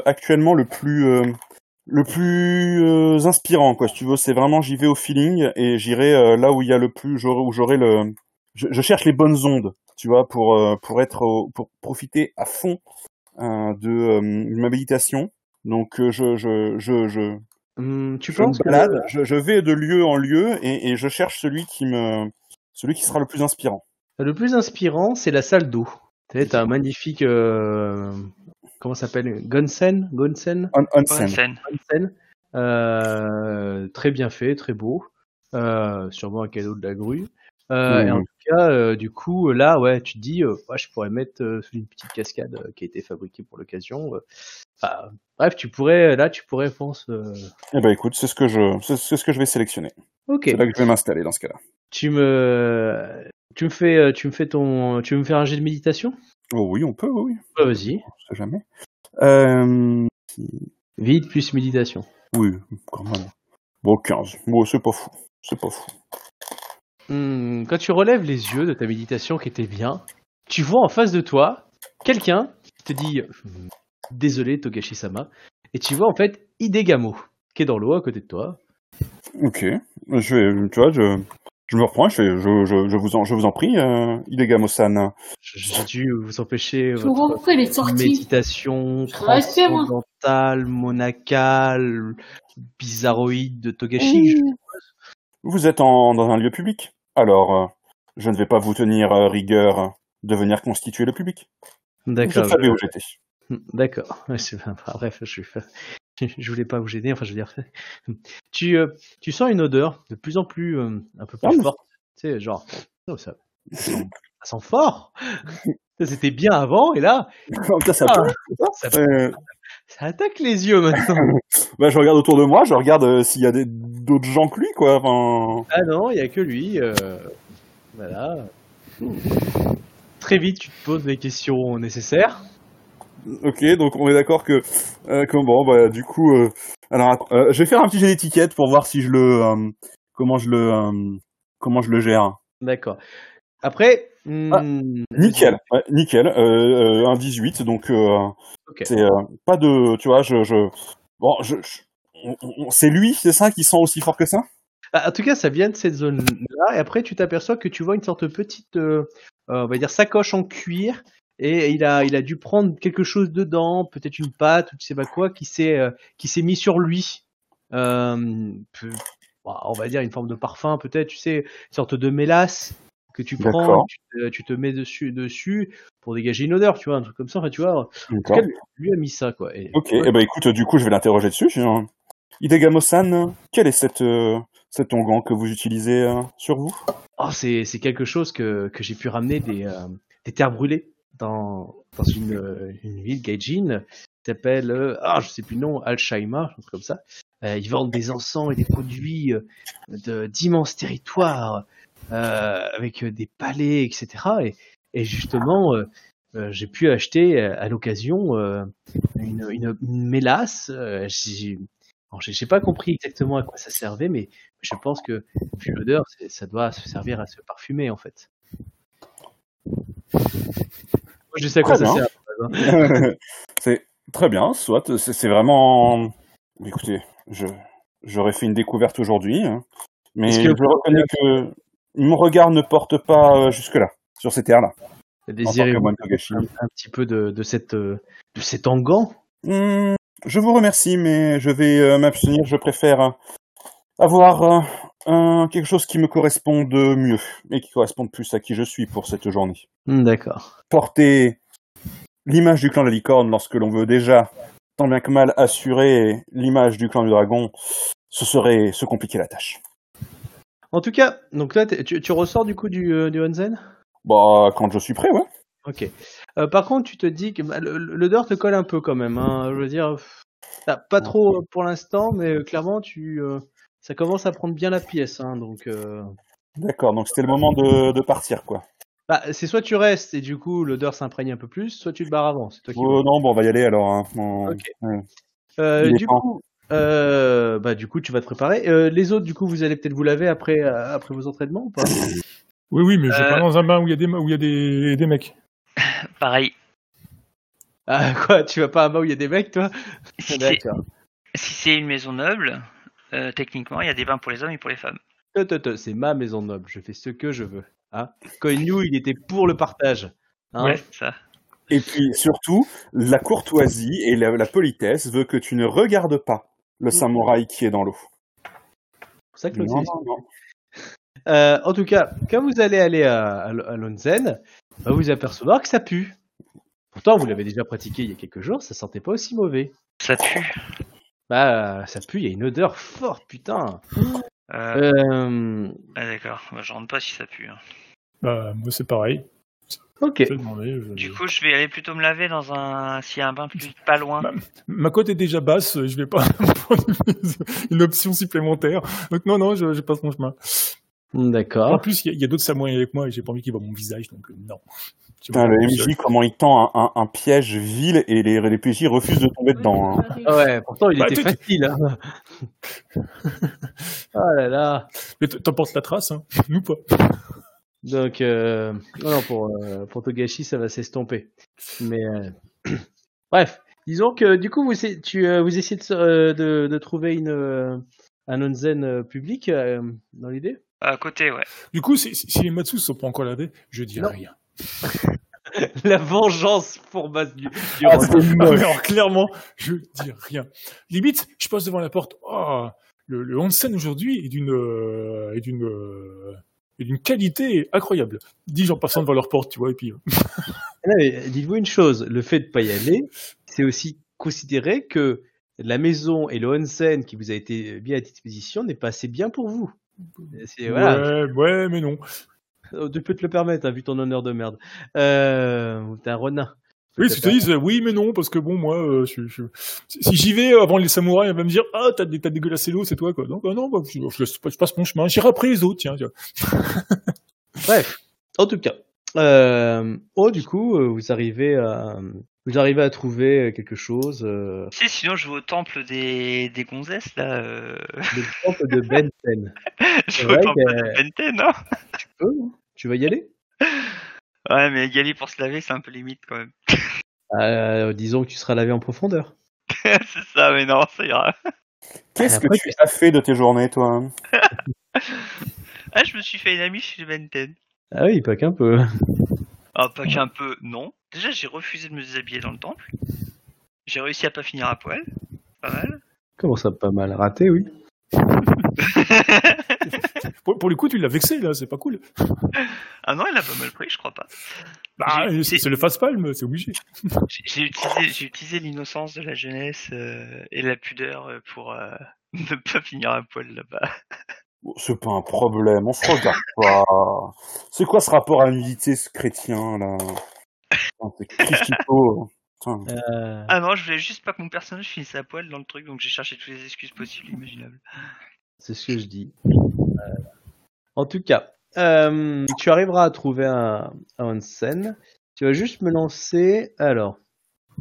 Speaker 3: actuellement le plus le plus euh, inspirant, quoi. Si tu veux, c'est vraiment j'y vais au feeling et j'irai euh, là où il y a le plus, où j'aurai le, je, je cherche les bonnes ondes, tu vois, pour euh, pour être pour profiter à fond de, ma méditation. Donc je je je je,
Speaker 1: Hum, tu
Speaker 3: je
Speaker 1: penses
Speaker 3: me
Speaker 1: que
Speaker 3: je, je vais de lieu en lieu et, et je cherche celui qui me celui qui sera le plus inspirant.
Speaker 1: Le plus inspirant, c'est la salle d'eau. Tu t'as un magnifique, euh, comment ça s'appelle, Gonsen, Gonsen,
Speaker 3: On, onsen.
Speaker 1: Euh, très bien fait, très beau. Euh, sûrement un cadeau de la grue. Euh. Et en tout cas, euh, du coup, là, ouais, tu te dis, euh, ouais, je pourrais mettre euh, une petite cascade euh, qui a été fabriquée pour l'occasion. euh. Enfin, bref, tu pourrais, là, tu pourrais, je pense. euh,
Speaker 3: Eh ben écoute, c'est ce que je c'est c'est ce que je vais sélectionner.
Speaker 1: Ok.
Speaker 3: C'est là que je vais m'installer dans ce cas-là.
Speaker 1: Tu me, tu me fais, tu me fais ton, tu veux me faire un jet de méditation?
Speaker 3: Oh oui, on peut, oui,
Speaker 1: Vas-y.
Speaker 3: on sait jamais. Euh,
Speaker 1: Vide plus méditation.
Speaker 3: oui, quand même. Bon, 15. Bon, c'est pas fou. C'est pas fou.
Speaker 1: Hmm, quand tu relèves les yeux de ta méditation qui était bien, tu vois en face de toi quelqu'un qui te dit Hmm, désolé Togashi-sama et tu vois en fait Hidegamo qui est dans l'eau à côté de toi.
Speaker 3: Ok. Je vais, tu vois, je, je me reprends, je fais, je, je, je vous en, je vous en prie, euh, Hidegamo-san.
Speaker 1: J'ai dû vous empêcher
Speaker 5: Je vous
Speaker 1: votre
Speaker 5: rentre, il est sorti.
Speaker 1: méditation
Speaker 5: Je
Speaker 1: transcendantale, monacale, bizarroïde de Togashi.
Speaker 5: Mmh.
Speaker 3: Vous êtes en, dans un lieu public? Alors, euh, je ne vais pas vous tenir euh, rigueur de venir constituer le public. Vous
Speaker 1: D'accord.
Speaker 3: savez où j'étais.
Speaker 1: D'accord. Bref, je, suis- je voulais pas vous gêner. Enfin, je veux dire, tu, euh, tu sens une odeur de plus en plus, euh, un peu plus forte. Tu sais, genre, oh, ça, ça sent, ça sent fort. Ça, C'était bien avant, et là,
Speaker 3: ça, ça
Speaker 1: Ah.
Speaker 3: Euh,
Speaker 1: ça attaque les yeux maintenant.
Speaker 3: bah, je regarde autour de moi, je regarde s'il y a d'autres gens que lui, quoi. Enfin,
Speaker 1: ah non, il y a que lui. voilà. Très vite, tu te poses les questions nécessaires.
Speaker 3: Ok, donc on est d'accord que, euh, que bon, bah, du coup, euh, alors, euh, je vais faire un petit jet d'étiquette pour voir si je le, euh, comment je le, euh, comment je le gère.
Speaker 1: D'accord. Après, hmm,
Speaker 3: Ah, Nickel, ouais, nickel, un 18, donc euh,
Speaker 1: Ok.
Speaker 3: c'est pas de, tu vois, je, je, bon, je, c'est lui, c'est ça, qui sent aussi fort que ça?
Speaker 1: Bah, en tout cas, ça vient de cette zone-là. Et après, tu t'aperçois que tu vois une sorte de petite, on va dire, sacoche en cuir. Et il a, il a dû prendre quelque chose dedans, peut-être une pâte ou tu sais pas quoi, qui s'est, euh, qui s'est mis sur lui. Euh, bah, on va dire une forme de parfum, peut-être, tu sais, une sorte de mélasse que tu prends, tu te, tu te mets dessus, dessus pour dégager une odeur, tu vois, un truc comme ça. Enfin, tu vois, en tout
Speaker 3: D'accord.
Speaker 1: cas, lui, a mis ça, quoi. Et,
Speaker 3: Ok, eh ben écoute, du coup, je vais l'interroger dessus. je- euh, Hidegamo-san, quel est cette, euh, cet onguent que vous utilisez euh, sur vous?
Speaker 1: Oh, c'est c'est quelque chose que, que j'ai pu ramener des, euh, des terres brûlées dans, euh, une ville gaijin qui s'appelle, euh, ah, je sais plus le nom, Alshaima, un truc comme ça. Euh, ils vendent des encens et des produits d'immenses territoires avec des palais, etc. Et, justement, j'ai pu acheter à l'occasion une, une, une mélasse. j'ai alors, j'ai- pas compris exactement à quoi ça servait, mais je pense que vu l'odeur, ça doit se servir à se parfumer en fait. Je sais à quoi
Speaker 3: Très
Speaker 1: ça sert.
Speaker 3: c'est très bien, soit. C'est vraiment. Écoutez, je j'aurais fait une découverte aujourd'hui, hein. mais
Speaker 1: Est-ce
Speaker 3: je
Speaker 1: que-
Speaker 3: reconnais que mon regard ne porte pas jusque là sur ces terres-là. Que
Speaker 1: Désirez-vous un, un petit peu de, de cette euh, de cet engan
Speaker 3: Hmm, je vous remercie, mais je vais euh, m'abstenir. Je préfère euh, avoir euh, un- quelque chose qui me corresponde mieux et qui corresponde plus à qui je suis pour cette journée.
Speaker 1: Hmm, D'accord.
Speaker 3: Porter l'image du clan de la licorne lorsque l'on veut déjà, tant bien que mal, assurer l'image du clan du dragon, ce serait se compliquer la tâche.
Speaker 1: En tout cas, donc là, tu, tu ressors du coup du, euh, du
Speaker 3: Bah, quand je suis prêt, ouais.
Speaker 1: Ok. Euh, par contre, tu te dis que bah, l'odeur te colle un peu quand même. Hein. Je veux dire, pff, pas trop euh, pour l'instant, mais euh, clairement, tu, euh, ça commence à prendre bien la pièce. Hein, donc, euh,
Speaker 3: D'accord, donc c'était le moment de, de partir, quoi.
Speaker 1: bah, c'est soit tu restes et du coup l'odeur s'imprègne un peu plus, soit tu te barres avant. C'est toi qui.
Speaker 3: Oh, non, bon, on va y aller alors. hein. On-.
Speaker 1: Euh, du
Speaker 3: temps.
Speaker 1: coup, euh, bah du coup, tu vas te préparer. Euh, les autres, du coup, vous allez peut-être vous laver après euh, après vos entraînements ou pas?
Speaker 2: Oui, oui, mais je vais
Speaker 4: Euh.
Speaker 2: pas dans un bain où il y a des, où il y a des, des mecs.
Speaker 4: Pareil.
Speaker 1: Ah quoi Tu vas pas à bas où il y a des mecs, toi?
Speaker 4: Si c'est
Speaker 1: D'accord.
Speaker 4: si c'est une maison noble, euh, techniquement, il y a des bains pour les hommes et pour les femmes.
Speaker 1: C'est ma maison noble. Je fais ce que je veux. Hein il était pour le partage. Hein
Speaker 4: ouais, c'est ça.
Speaker 3: Et puis surtout, la courtoisie et la, la politesse veut que tu ne regardes pas le samouraï qui est dans l'eau.
Speaker 1: C'est pour ça que
Speaker 3: Non, non, non.
Speaker 1: Euh, en tout cas, quand vous allez aller à, à, à Lonzen, bah, vous apercevoir que ça pue. Pourtant, vous l'avez déjà pratiqué il y a quelques jours, ça sentait pas aussi mauvais.
Speaker 4: Ça pue.
Speaker 1: Bah, ça pue, il y a une odeur forte, putain.
Speaker 4: Euh,
Speaker 1: Euh,
Speaker 4: ah, d'accord. Bah, je rentre pas si ça pue. hein.
Speaker 2: Bah, moi, c'est pareil.
Speaker 1: ok.
Speaker 2: Je vais demander, je-
Speaker 4: Du coup, je vais aller plutôt me laver dans un. S'il y a un bain plus pas loin.
Speaker 2: Bah, Ma cote est déjà basse, je vais pas prendre une option supplémentaire. Donc non, non, je, je passe mon chemin. En
Speaker 1: D'accord.
Speaker 2: plus, il y a, d'autres samouraïs avec moi et j'ai pas envie qu'ils voient mon visage, donc euh, non.
Speaker 3: Putain, le MJ, comment il tend un, un- un piège vil et les, les PJ refusent de tomber dedans. hein.
Speaker 1: Ouais, pourtant, il
Speaker 2: Bah,
Speaker 1: était facile. Hein. oh là là.
Speaker 2: Mais t- t'emportes la trace, hein Nous pas.
Speaker 1: Donc, euh, non, non, pour, euh, pour Togashi, ça va s'estomper. Mais, euh, bref, disons que du coup, vous, essayez- tu, euh, vous essayez de, euh, de, de trouver une, euh, un onzen public euh, dans l'idée?
Speaker 4: À côté, ouais.
Speaker 2: Du coup, si, les Matsus sont pas encore lavés, je dis
Speaker 1: Non.
Speaker 2: rien.
Speaker 1: La vengeance pour base du, du
Speaker 3: Ah,
Speaker 2: alors clairement, je dis rien. Limite, je passe devant la porte. Oh, le, le onsen aujourd'hui est d'une euh, est d'une euh, est d'une qualité incroyable. Dis en passant devant leur porte, tu vois, et puis. euh,
Speaker 1: Ah, Dites-vous une chose, le fait de pas y aller, c'est aussi considérer que la maison et le onsen qui vous a été mis à disposition n'est pas assez bien pour vous. Voilà,
Speaker 2: Ouais, ouais, mais non.
Speaker 1: Oh, Tu peux te le permettre, hein, vu ton honneur de merde. Euh, T'es un renard.
Speaker 2: Oui, si je te dis, oui, mais non, parce que bon, moi, euh, je, je- si j'y vais avant les samouraïs, elle va me dire, ah, t'as, dé- t'as dégueulassé l'eau, c'est toi, quoi. Donc, ah non, bah, je, je, je passe mon chemin. J'irai après les autres, tiens.
Speaker 1: Bref, en tout cas. Euh, oh, du coup, euh, vous arrivez à, vous arrivez à trouver quelque chose. Euh,
Speaker 4: sais, sinon, je vais au temple des, des gonzesses, là. Euh...
Speaker 1: le temple de Benten.
Speaker 4: je vais au temple de Benten, non
Speaker 1: Tu peux, non Tu vas y aller?
Speaker 4: Ouais, mais y aller pour se laver, c'est un peu limite, quand même.
Speaker 1: Euh, Disons que tu seras lavé en profondeur.
Speaker 4: c'est ça, mais non, ça ira.
Speaker 3: Qu'est-ce que tu as fait de tes journées, toi hein?
Speaker 4: Ah, je me suis fait une amie chez Benten.
Speaker 1: Ah oui, pas qu'un peu.
Speaker 4: Ah, pas qu'un peu, non. Déjà, j'ai refusé de me déshabiller dans le temple. J'ai réussi à pas finir à poil. Pas mal.
Speaker 1: Comment ça, pas mal? Raté, oui.
Speaker 2: Pour, pour le coup, tu l'as vexé, là, c'est pas cool.
Speaker 4: ah non, il a pas mal pris, je crois pas.
Speaker 2: Bah, c'est, le face-palm, c'est obligé.
Speaker 4: J'ai j'ai utilisé, j'ai utilisé l'innocence de la jeunesse euh, et la pudeur euh, pour euh, ne pas finir à poil là-bas.
Speaker 3: C'est pas un problème, on se regarde pas. C'est quoi ce rapport à la nudité, ce chrétien, là? Putain.
Speaker 1: Euh,
Speaker 4: Ah non, je voulais juste pas que mon personnage finisse à poil dans le truc, donc j'ai cherché toutes les excuses possibles et imaginables.
Speaker 1: c'est ce que je dis. Euh, en tout cas, euh, tu arriveras à trouver un, un onsen. tu vas juste me lancer. Alors,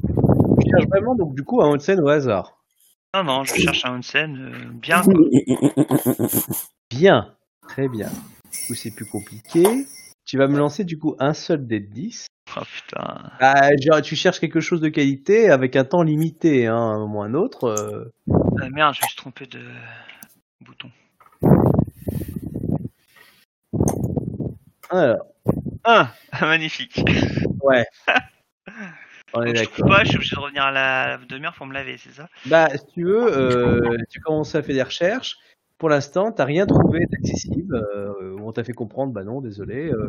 Speaker 1: tu cherches vraiment donc du coup un Onsen au hasard.
Speaker 4: Non, non, je cherche un onsen euh, bien.
Speaker 1: Bien, très bien. Du coup, c'est plus compliqué. Tu vas me lancer du coup un seul des 10.
Speaker 4: Oh putain.
Speaker 1: Bah, genre, tu cherches quelque chose de qualité avec un temps limité, hein, un moment ou un autre. euh,
Speaker 4: Ah, merde, je me suis trompé de bouton.
Speaker 1: Alors,
Speaker 4: Ah, magnifique.
Speaker 1: ouais. On est
Speaker 4: Donc, je
Speaker 1: d'accord.
Speaker 4: trouve pas, je suis obligé de revenir à la demi-heure pour me laver, c'est ça?
Speaker 1: Bah, si tu veux, euh, tu commences à faire des recherches. Pour l'instant, t'as rien trouvé d'accessible. Euh, on t'a fait comprendre, bah non, désolé. euh.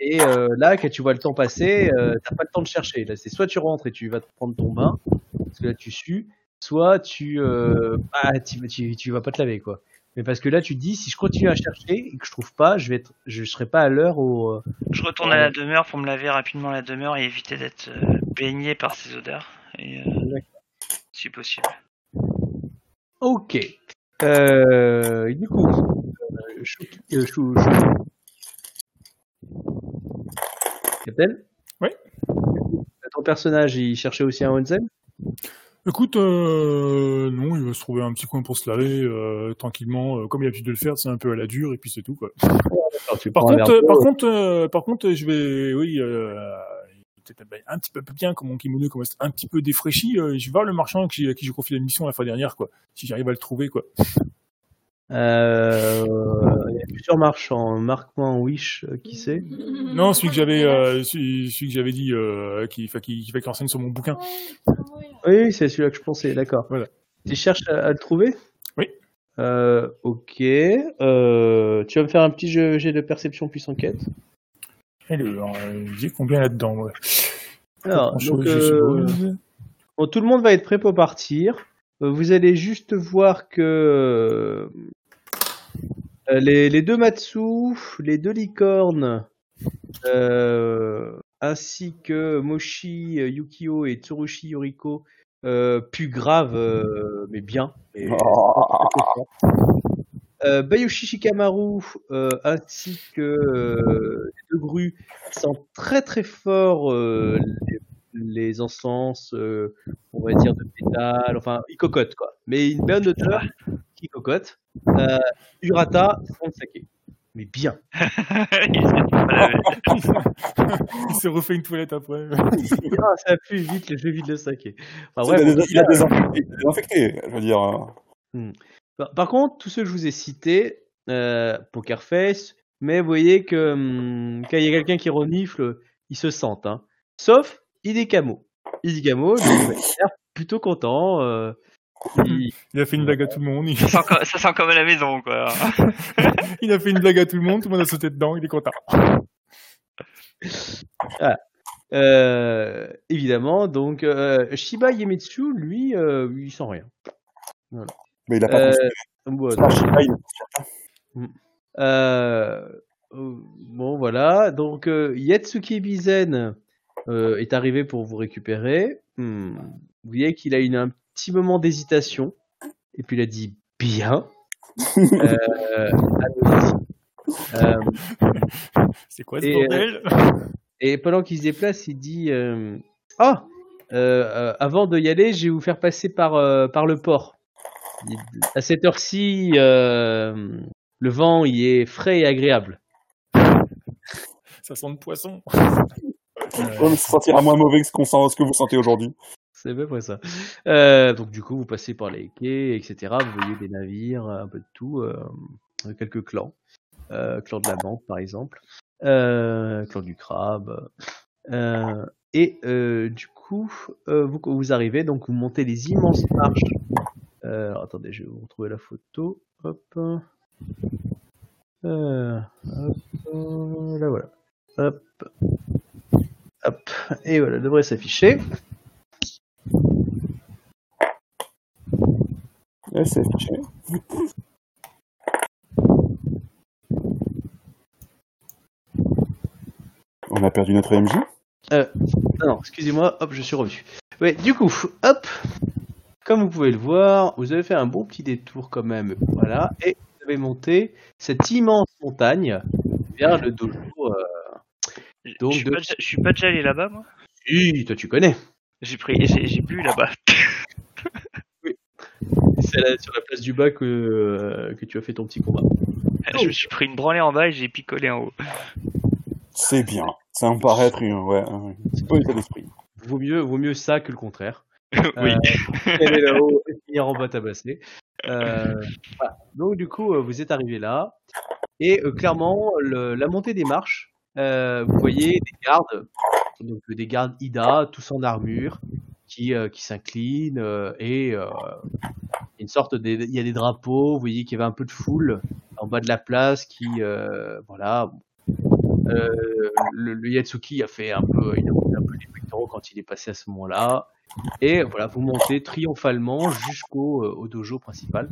Speaker 1: et euh, là, quand tu vois le temps passer, euh, t'as pas le temps de chercher. Là, c'est soit tu rentres et tu vas te prendre ton bain, parce que là tu sues, soit tu, bah, tu, tu, tu vas pas te laver, quoi. Mais parce que là, tu te dis, si je continue à chercher et que je trouve pas, je vais être, je serai pas à l'heure au.
Speaker 4: Je retourne à la demeure pour me laver rapidement la demeure et éviter d'être baigné par ces odeurs. Et, si possible.
Speaker 1: Ok. Euh, du coup, euh, chou, euh, chou, chou- Captain?
Speaker 2: Oui.
Speaker 1: Ton personnage, il cherchait aussi un Onsen
Speaker 2: Écoute, euh, non, il va se trouver un petit coin pour se laver euh, tranquillement, euh, comme il a l'habitude de le faire, c'est un peu à la dure et puis c'est tout quoi.
Speaker 1: tu
Speaker 2: Par contre, euh, par contre, euh, par contre, je vais, oui, euh, peut-être un petit peu bien, comme mon kimono commence un petit peu défraîchi. euh, je vais voir le marchand à qui, à qui j'ai confié la mission la fois dernière, quoi. Si j'arrive à le trouver, quoi.
Speaker 1: Euh, il y a plusieurs marchands. Marc-moi Wish, euh, qui c'est?
Speaker 2: Non, celui que j'avais, euh, celui, celui que j'avais dit, qui, enfin, qui, qui fait que renseigne sur mon bouquin.
Speaker 1: Oui, c'est celui-là que je pensais, d'accord.
Speaker 2: Voilà.
Speaker 1: Tu cherches à, à le trouver?
Speaker 2: Oui.
Speaker 1: Ok. Tu vas me faire un petit jeu, jet de perception puis enquête.
Speaker 2: Alors, euh, j'ai combien là-dedans, ouais.
Speaker 1: Alors, donc, euh. Bon, tout le monde va être prêt pour partir. Euh, Vous allez juste voir que les, les deux Matsu, les deux licornes, euh, ainsi que Moshi, Yukio et Tsurushi Yoriko euh, puent grave, euh, mais bien. Et- Euh, Bayushi Shikamaru euh, ainsi que euh, les deux grues sentent très très fort euh, les, les encens, euh, on va dire de pétales, enfin ils cocotent quoi. Mais une bonne odeur qui cocotte. Euh, Urata font le saké. Mais bien.
Speaker 4: Il
Speaker 2: se refait une toilette après.
Speaker 1: ah, ça pue vite, je vide le saké. Enfin,
Speaker 3: il, a il a désinfecté, il a désinfecté, je veux dire. euh.
Speaker 1: Par, par contre, tous ceux que je vous ai cités, euh, Pokerface, mais vous voyez que hum, quand il y a quelqu'un qui renifle, ils se sentent. Hein. Sauf Idekamo. Idekamo, il l'air plutôt content. euh, il-
Speaker 2: Il a fait une blague à tout le monde. Il,
Speaker 4: Ça sent, comme, ça sent comme à la maison, quoi.
Speaker 2: il a fait une blague à tout le monde. Tout le monde a sauté dedans. Il est content.
Speaker 1: euh, évidemment, donc euh, Shiba Yemetsu, lui, euh, il sent rien.
Speaker 3: Mais il a pas
Speaker 1: Euh,
Speaker 3: il-
Speaker 1: Euh, bon, voilà. Donc, euh, Yatsuki Bizen euh, est arrivé pour vous récupérer. Hmm. Vous voyez qu'il a eu un petit moment d'hésitation. Et puis, il a dit bien. Euh. Euh,
Speaker 2: C'est quoi ce
Speaker 1: Et,
Speaker 2: bordel?
Speaker 1: et pendant qu'il se déplace, il dit euh, Ah euh, euh, Avant de y aller, je vais vous faire passer par, euh, par le port. À cette heure-ci, euh, le vent y est frais et agréable.
Speaker 2: Ça sent le poisson.
Speaker 3: Mais ça sentira moins mauvais que ce, qu'on sent, ce que vous sentez aujourd'hui.
Speaker 1: C'est bien pour ça. Euh, donc du coup, vous passez par les quais, etc. Vous voyez des navires, un peu de tout, euh, quelques clans, euh, clan de la banque par exemple, euh, clan du crabe. Euh, et euh, du coup, euh, vous, vous arrivez, donc vous montez les immenses marches. Euh, alors, attendez, je vais vous retrouver la photo. Hop. Euh, hop, euh, là voilà. Hop. Hop. Et voilà, devrait s'afficher.
Speaker 3: Ouais, c'est affiché. On a perdu notre MJ.
Speaker 1: Ah non, excusez-moi, hop, je suis revenu. Ouais, du coup, hop, comme vous pouvez le voir, vous avez fait un bon petit détour quand même, voilà, et vous avez monté cette immense montagne vers le dojo, euh, Donc,
Speaker 4: je, suis
Speaker 1: de-
Speaker 4: pas, déjà- je suis pas déjà allé là-bas, moi?
Speaker 1: Si, toi tu connais.
Speaker 4: J'ai pris, j'ai j'ai bu là-bas.
Speaker 1: C'est là- sur la place du bas que, euh, que tu as fait ton petit combat.
Speaker 4: je me suis pris une branlée en bas et j'ai picolé en haut.
Speaker 3: C'est bien. Ça me paraît être une, ouais, un bon état d'esprit.
Speaker 1: Vaut mieux, vaut mieux ça que le contraire.
Speaker 4: Oui.
Speaker 1: aller là-haut et finir en bas tabassé. Euh, voilà. Donc du coup, euh, vous êtes arrivé là et euh, clairement, le- la montée des marches, euh, vous voyez des gardes, donc euh, des gardes Ida, tous en armure, qui euh, qui s'inclinent euh, et euh, une sorte de, il y a des drapeaux. Vous voyez qu'il y avait un peu de foule en bas de la place qui, euh, voilà. Euh, le, le Yatsuki a fait un peu, il a un peu pectoraux quand il est passé à ce moment-là. Et voilà, vous montez triomphalement jusqu'au euh, dojo principal.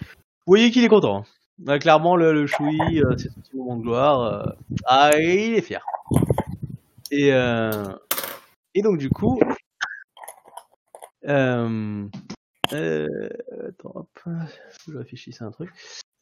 Speaker 1: Vous voyez qu'il est content. hein. Ah, clairement, le, le Shui, euh, c'est son petit moment de gloire. euh, ah, il est fier. Et, euh, donc, du coup, euh, euh, attends, hop, je réfléchisse à un truc.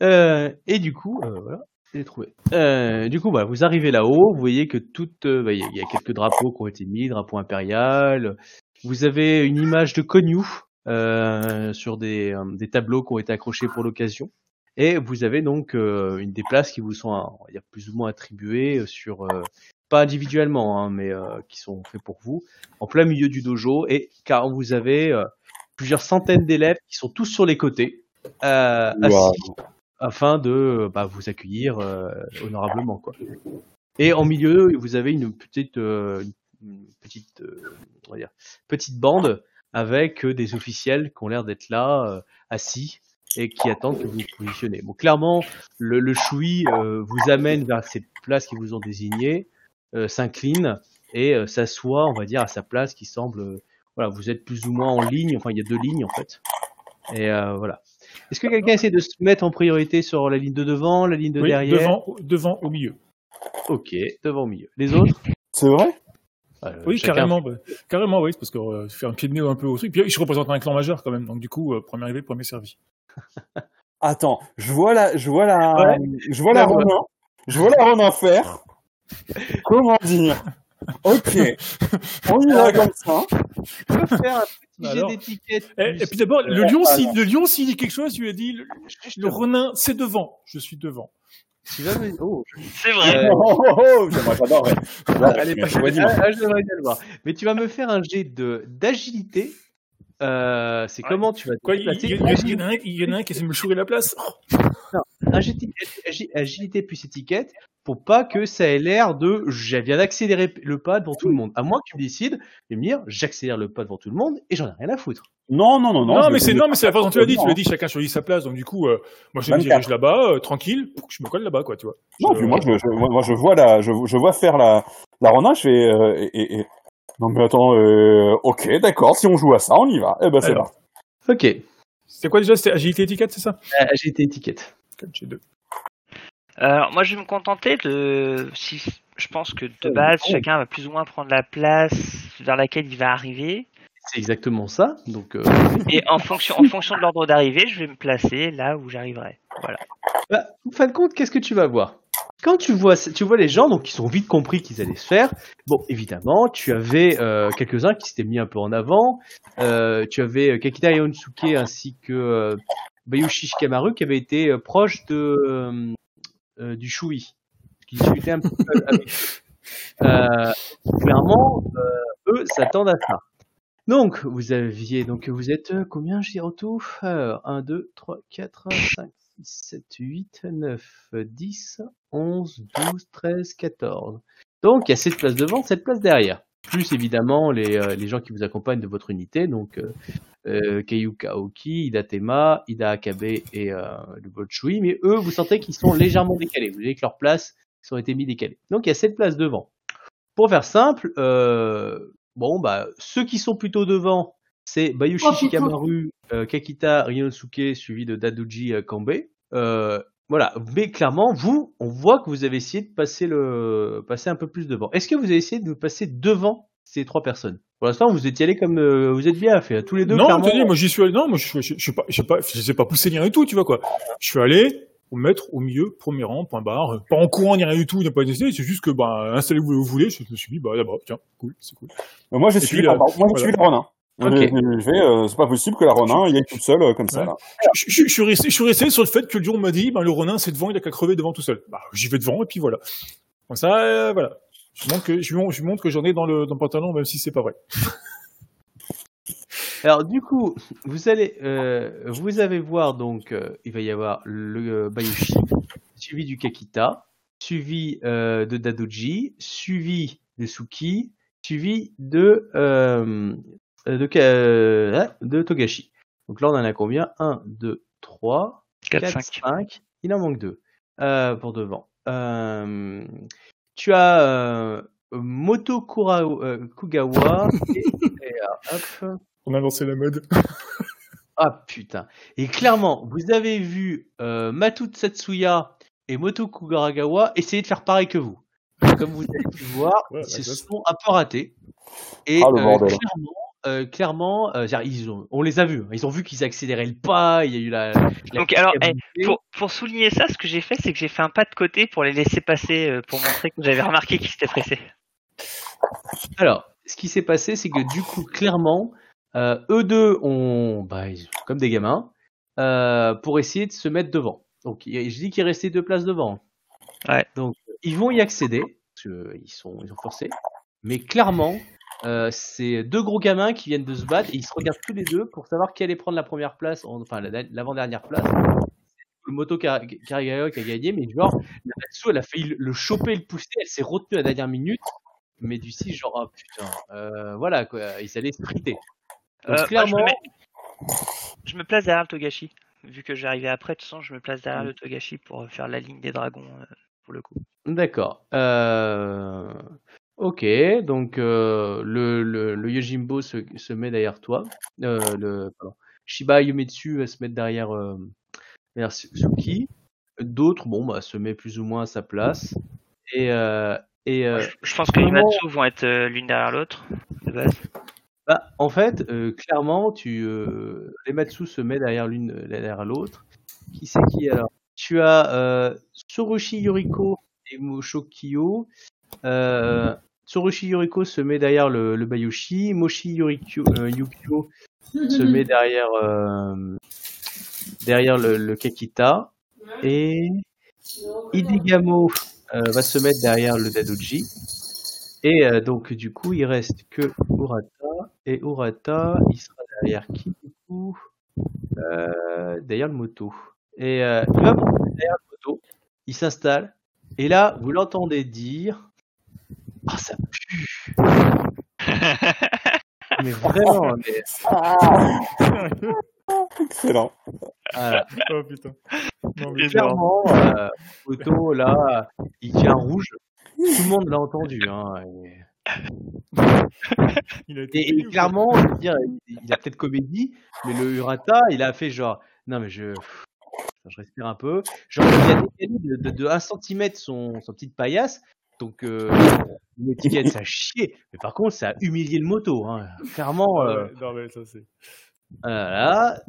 Speaker 1: Euh, et du coup, euh, voilà, j'ai trouvé. Euh, du coup, voilà, vous arrivez là-haut, vous voyez que toutes, euh, bah, il y a quelques drapeaux qui ont été mis, drapeau impérial. Vous avez une image de Konyu euh, sur des, euh, des tableaux qui ont été accrochés pour l'occasion. Et vous avez donc euh, une des places qui vous sont, on va dire, plus ou moins attribuées euh, sur, euh, pas individuellement, hein, mais euh, qui sont faits pour vous, en plein milieu du dojo. Et car vous avez euh, plusieurs centaines d'élèves qui sont tous sur les côtés, euh, assis, afin de bah, vous accueillir euh, honorablement, quoi. Et en milieu, vous avez une petite, euh, une petite, euh, on va dire, petite bande avec euh, des officiels qui ont l'air d'être là, euh, assis, et qui attendent que vous vous positionnez. Bon, clairement, le, le choui euh, vous amène vers cette place qu'ils vous ont désignée, euh, s'incline et euh, s'assoit, on va dire, à sa place qui semble, euh, voilà, vous êtes plus ou moins en ligne. Enfin, il y a deux lignes en fait. Et euh, voilà. Est-ce que quelqu'un essaie de se mettre en priorité sur la ligne de devant, la ligne de
Speaker 2: Oui,
Speaker 1: derrière?
Speaker 2: devant, devant, au milieu.
Speaker 1: Ok, devant au milieu. Les autres?
Speaker 3: C'est vrai?
Speaker 1: Euh,
Speaker 2: Oui,
Speaker 1: chacun-
Speaker 2: carrément, bah, carrément, oui, parce que euh, faire un pied de nez un peu au truc. Puis je représente un clan majeur quand même, donc du coup, euh, premier arrivé, premier servi.
Speaker 3: Attends, je vois la, je vois la,
Speaker 1: Ouais.
Speaker 3: je vois la
Speaker 1: Ouais.
Speaker 3: Ronin, je vois la Ronin faire. Comment dire? Ok, on y va comme ça.
Speaker 1: Peux faire un petit
Speaker 2: Bah
Speaker 1: jet
Speaker 2: alors.
Speaker 1: d'étiquette.
Speaker 2: Et,
Speaker 1: plus-
Speaker 2: et puis d'abord, le
Speaker 3: Euh,
Speaker 2: lion,
Speaker 3: alors.
Speaker 2: s'il le lion, s'il dit quelque chose, tu lui as dit, le, le c'est devant. Je suis devant.
Speaker 1: Tu vas me- oh,
Speaker 4: C'est vrai.
Speaker 3: Oh, oh, oh.
Speaker 1: Allez,
Speaker 3: Mais
Speaker 1: pas
Speaker 3: tu vois, dis-moi.
Speaker 1: ah, bien le voir. Mais tu vas me faire un jet de d'agilité. Euh, c'est
Speaker 2: Ouais.
Speaker 1: comment tu vas te
Speaker 2: Quoi, il,
Speaker 1: déplacer.
Speaker 2: il- y en a un, il y en a un qui essaie de me chourer la place.
Speaker 1: Agilité, agi- agilité plus étiquette pour pas que ça ait l'air de je viens d'accélérer le pas devant tout le monde. À moins que tu décides de me dire j'accélère le pas devant tout le monde et j'en ai rien à foutre.
Speaker 3: Non, non, non, non.
Speaker 2: Non, mais c'est
Speaker 3: te-
Speaker 2: non, mais c'est la façon dont tu l'as dit. Tu l'as dit, chacun choisit sa place. Donc du coup, euh, moi je me
Speaker 3: 24.
Speaker 2: dirige là-bas, euh, tranquille. Je me colle là-bas, quoi, tu vois.
Speaker 3: Non,
Speaker 2: Je-
Speaker 3: puis moi, je, je- moi, moi, je vois la, je, je vois faire la, la Ronin, je fais, euh, et, et- et- non, mais attends, euh, ok, d'accord, si on joue à ça, on y va. Eh ben, c'est parti.
Speaker 1: Ok.
Speaker 2: C'était quoi déjà C'était agilité étiquette, c'est ça?
Speaker 1: Euh, Agilité étiquette.
Speaker 2: 4 G2.
Speaker 4: Alors, moi, je vais me contenter de. Si, je pense que de base,
Speaker 3: oh.
Speaker 4: chacun va plus ou moins prendre la place vers laquelle il va arriver.
Speaker 1: C'est exactement ça. Donc euh,
Speaker 4: Et en fonction, en fonction de l'ordre d'arrivée, je vais me placer là où j'arriverai. Voilà.
Speaker 1: Bah, en fin de compte, qu'est-ce que tu vas voir? Quand tu vois, tu vois les gens, donc qui sont vite compris qu'ils allaient se faire. Bon, évidemment, tu avais euh, quelques-uns qui s'étaient mis un peu en avant. Euh, tu avais euh, Kakita Yonsuke ainsi que euh, Bayushi Shikamaru qui avaient été euh, proches de euh, du Shui, qui discutaient un petit peu avec. Euh, clairement, euh, eux s'attendent à ça. Donc, vous aviez, donc vous êtes euh, combien, Euh, 1, 2, 3, 4, 5, 6, 7, 8, 9, 10, 11, 12, 13, 14. Donc, il y a 7 places devant, 7 places derrière. Plus évidemment les, euh, les gens qui vous accompagnent de votre unité, donc euh, euh, Keiyuka Aoki, Ida Tema, Ida Akabe et euh, mais eux, vous sentez qu'ils sont légèrement décalés. Vous voyez que leurs places ont été mis décalées. Donc, il y a 7 places devant. Pour faire simple, euh, bon, bah, ceux qui sont plutôt devant, c'est Bayushi
Speaker 5: Oh.
Speaker 1: Shikamaru, Kakita Ryonosuke, suivi de Daduji euh, Kambe. Euh, voilà, mais clairement, vous, on voit que vous avez essayé de passer le, passer un peu plus devant. Est-ce que vous avez essayé de passer devant ces trois personnes? Pour l'instant, vous étiez allés comme, euh, vous êtes bien fait, tous les deux.
Speaker 2: non,
Speaker 1: clairement.
Speaker 2: dit, moi j'y suis allé. Non, moi je suis, je, je suis pas, je sais pas, je sais pas pousser rien et tout, tu vois quoi. Je suis allé, au maître, au milieu, premier rang, point barre. Euh, Pas en courant ni rien du tout, il n'a pas essayé, c'est juste que, bah, installez-vous où vous voulez. Je me suis dit, bah, d'abord, tiens, cool, c'est cool.
Speaker 3: Euh, Moi, j'ai
Speaker 2: Et
Speaker 3: suivi,
Speaker 2: puis, euh,
Speaker 3: moi,
Speaker 2: voilà.
Speaker 3: suivi la Ronin.
Speaker 1: Ok.
Speaker 3: Je- je vais, euh, c'est pas possible que la Ronin y aille toute seule euh, comme ça.
Speaker 2: Ouais.
Speaker 3: là.
Speaker 2: Je, je- je suis resté, je suis resté sur le fait que le jour on m'a dit, bah, le Ronin, c'est devant, il a qu'à crever devant tout seul. Bah, j'y vais devant, et puis voilà. Comme ça, euh, voilà. Je montre que, je, lui montre- que j'en ai dans le, dans le pantalon, même si c'est pas vrai.
Speaker 1: Alors du coup, vous allez, euh, vous allez voir donc, euh, il va y avoir le euh, Bayushi, suivi du Kakita, suivi euh, de Dadoji, suivi de Suki, suivi de euh, de, Ka- euh, de Togashi. Donc là, on en a combien? 1, 2, 3,
Speaker 4: 4,
Speaker 1: 4,
Speaker 4: 5.
Speaker 1: 5. Il en manque 2 euh, pour devant. Euh, tu as euh, Moto Kura- euh, Kugawa et, et, euh, hop,
Speaker 2: On a lancé la mode.
Speaker 1: ah putain. Et clairement, vous avez vu euh, Matu Tatsuya et Moto Kugaragawa essayer de faire pareil que vous. Comme vous avez pu voir,
Speaker 2: Ouais,
Speaker 1: ils se sont un peu ratés. Et
Speaker 3: Ah, le
Speaker 1: euh, clairement, euh, clairement euh, ils ont, on les a vus. hein. Ils ont vu qu'ils accéléraient le pas. Il y a eu la. la
Speaker 4: Donc, alors, eh. Pour, pour souligner ça, ce que j'ai fait, c'est que j'ai fait un pas de côté pour les laisser passer, euh, pour montrer que j'avais remarqué qu'ils s'étaient pressés.
Speaker 1: Alors, ce qui s'est passé, c'est que du coup, clairement, eux deux ont, bah, ils sont comme des gamins, pour essayer de se mettre devant. Donc, je dis qu'il restait deux places devant.
Speaker 4: Ouais.
Speaker 1: Donc, ils vont y accéder, parce qu'ils sont, ils sont forcés. Mais clairement, euh, c'est deux gros gamins qui viennent de se battre et ils se regardent tous les deux pour savoir qui allait prendre la première place, en- enfin la- l'avant-dernière place. Le moto qui a gagné, mais genre, la Natsu, elle a failli le- choper le pousser, elle s'est retenue à la dernière minute. Mais du si, genre, ah putain, euh, voilà quoi, ils allaient se friter. Donc,
Speaker 4: Euh, moi, je, me
Speaker 1: clairement,
Speaker 4: mets- je me place derrière le Togashi. Vu que j'arrivais après, de toute façon, je me place derrière le Togashi pour faire la ligne des dragons, pour le coup.
Speaker 1: D'accord. Euh... Ok, donc euh, le, le, le Yojimbo se, se met derrière toi. Euh, le, pardon. Shiba Yumetsu va se mettre derrière, euh, derrière Su- Suki. D'autres, bon, bah, se met plus ou moins à sa place. Et, euh, et euh,
Speaker 4: Je, je pense que les Matsu vont être euh, l'une derrière l'autre, de base.
Speaker 1: bah, en fait, euh, clairement, tu, euh, les Matsu se met derrière l'une derrière l'autre. Qui c'est qui alors? Tu as euh, Tsurushi Yoriko et Mushokiyo. Euh, Tsurushi Yoriko se met derrière le, Bayushi. Moshi euh, Yukio se met derrière euh, derrière le, Kakita. Et Idigamo euh, va se mettre derrière le Dadoji. Et donc, du coup, il reste que Urata. Et Urata, il sera derrière qui, du Derrière le moto. Et il va derrière le moto. Il s'installe. Et là, vous l'entendez dire Ah, ça pue Mais vraiment, mais,
Speaker 3: Excellent.
Speaker 1: voilà.
Speaker 2: oh putain. Non, mais-
Speaker 1: clairement, euh, là, il tient rouge. Tout le monde l'a entendu. Hein, et-
Speaker 2: il a
Speaker 1: clairement, je veux dire, il, a peut-être comédie, mais le Urata, il a fait genre, non mais je, je respire un peu. Genre, il a décalé de, de, de 1 cm son, son petite paillasse, donc euh, une étiquette, ça a chié. Mais par contre, ça a humilié le moto, hein. clairement.
Speaker 2: Ah
Speaker 1: euh,
Speaker 2: Non, mais ça, c'est.
Speaker 1: voilà.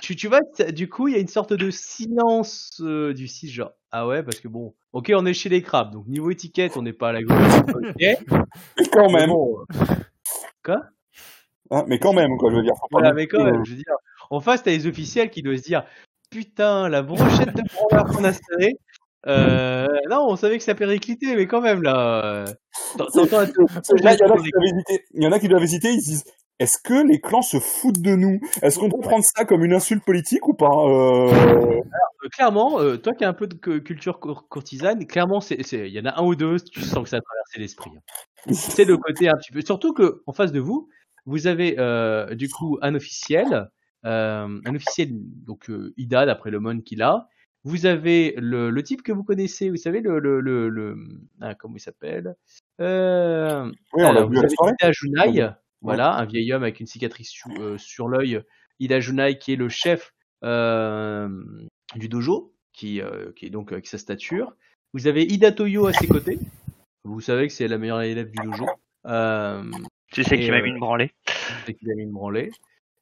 Speaker 1: Tu, tu vois, du coup, il y a une sorte de silence euh, du 6 genre. Ah ouais, parce que bon, ok, on est chez les crabes, donc niveau étiquette, on n'est pas à la gauche. Ok.
Speaker 3: Mais quand même.
Speaker 1: bon, euh,
Speaker 3: Hein, mais quand même, quoi, je veux dire.
Speaker 1: Voilà,
Speaker 3: non
Speaker 1: mais quand même, je veux dire, en face, t'as les officiels qui doivent se dire Putain, la brochette de qu'on a serrée. Euh, non, on savait que ça périclitait, mais quand même, là. euh,
Speaker 3: il y en a qui doivent hésiter. Ils se disent Est-ce que les clans se foutent de nous? Est-ce qu'on peut prendre ça comme une insulte politique ou pas euh...
Speaker 1: Euh, clairement, euh, toi qui as un peu de cu- culture cour- courtisane, clairement, il y en a un ou deux, tu sens que ça a traversé l'esprit. hein. C'est le côté un petit peu. Surtout que en face de vous, vous avez euh, du coup un officiel, un officiel donc Ida d'après le mon qu'il a. Vous avez le, le type que vous connaissez, vous savez le le le, le- ah, comment il s'appelle euh,
Speaker 3: Oui, on l'a vu à
Speaker 1: Junai, voilà, un vieil homme avec une cicatrice sur, euh, sur l'œil. Ida Junai, qui est le chef euh, du dojo, qui, euh, qui est donc avec sa stature. Vous avez Ida Toyo à ses côtés. Vous savez que c'est la meilleure élève du dojo. Euh,
Speaker 4: Tu sais qu'il m'a mis une branlée.
Speaker 1: et qu'il a mis une branlée.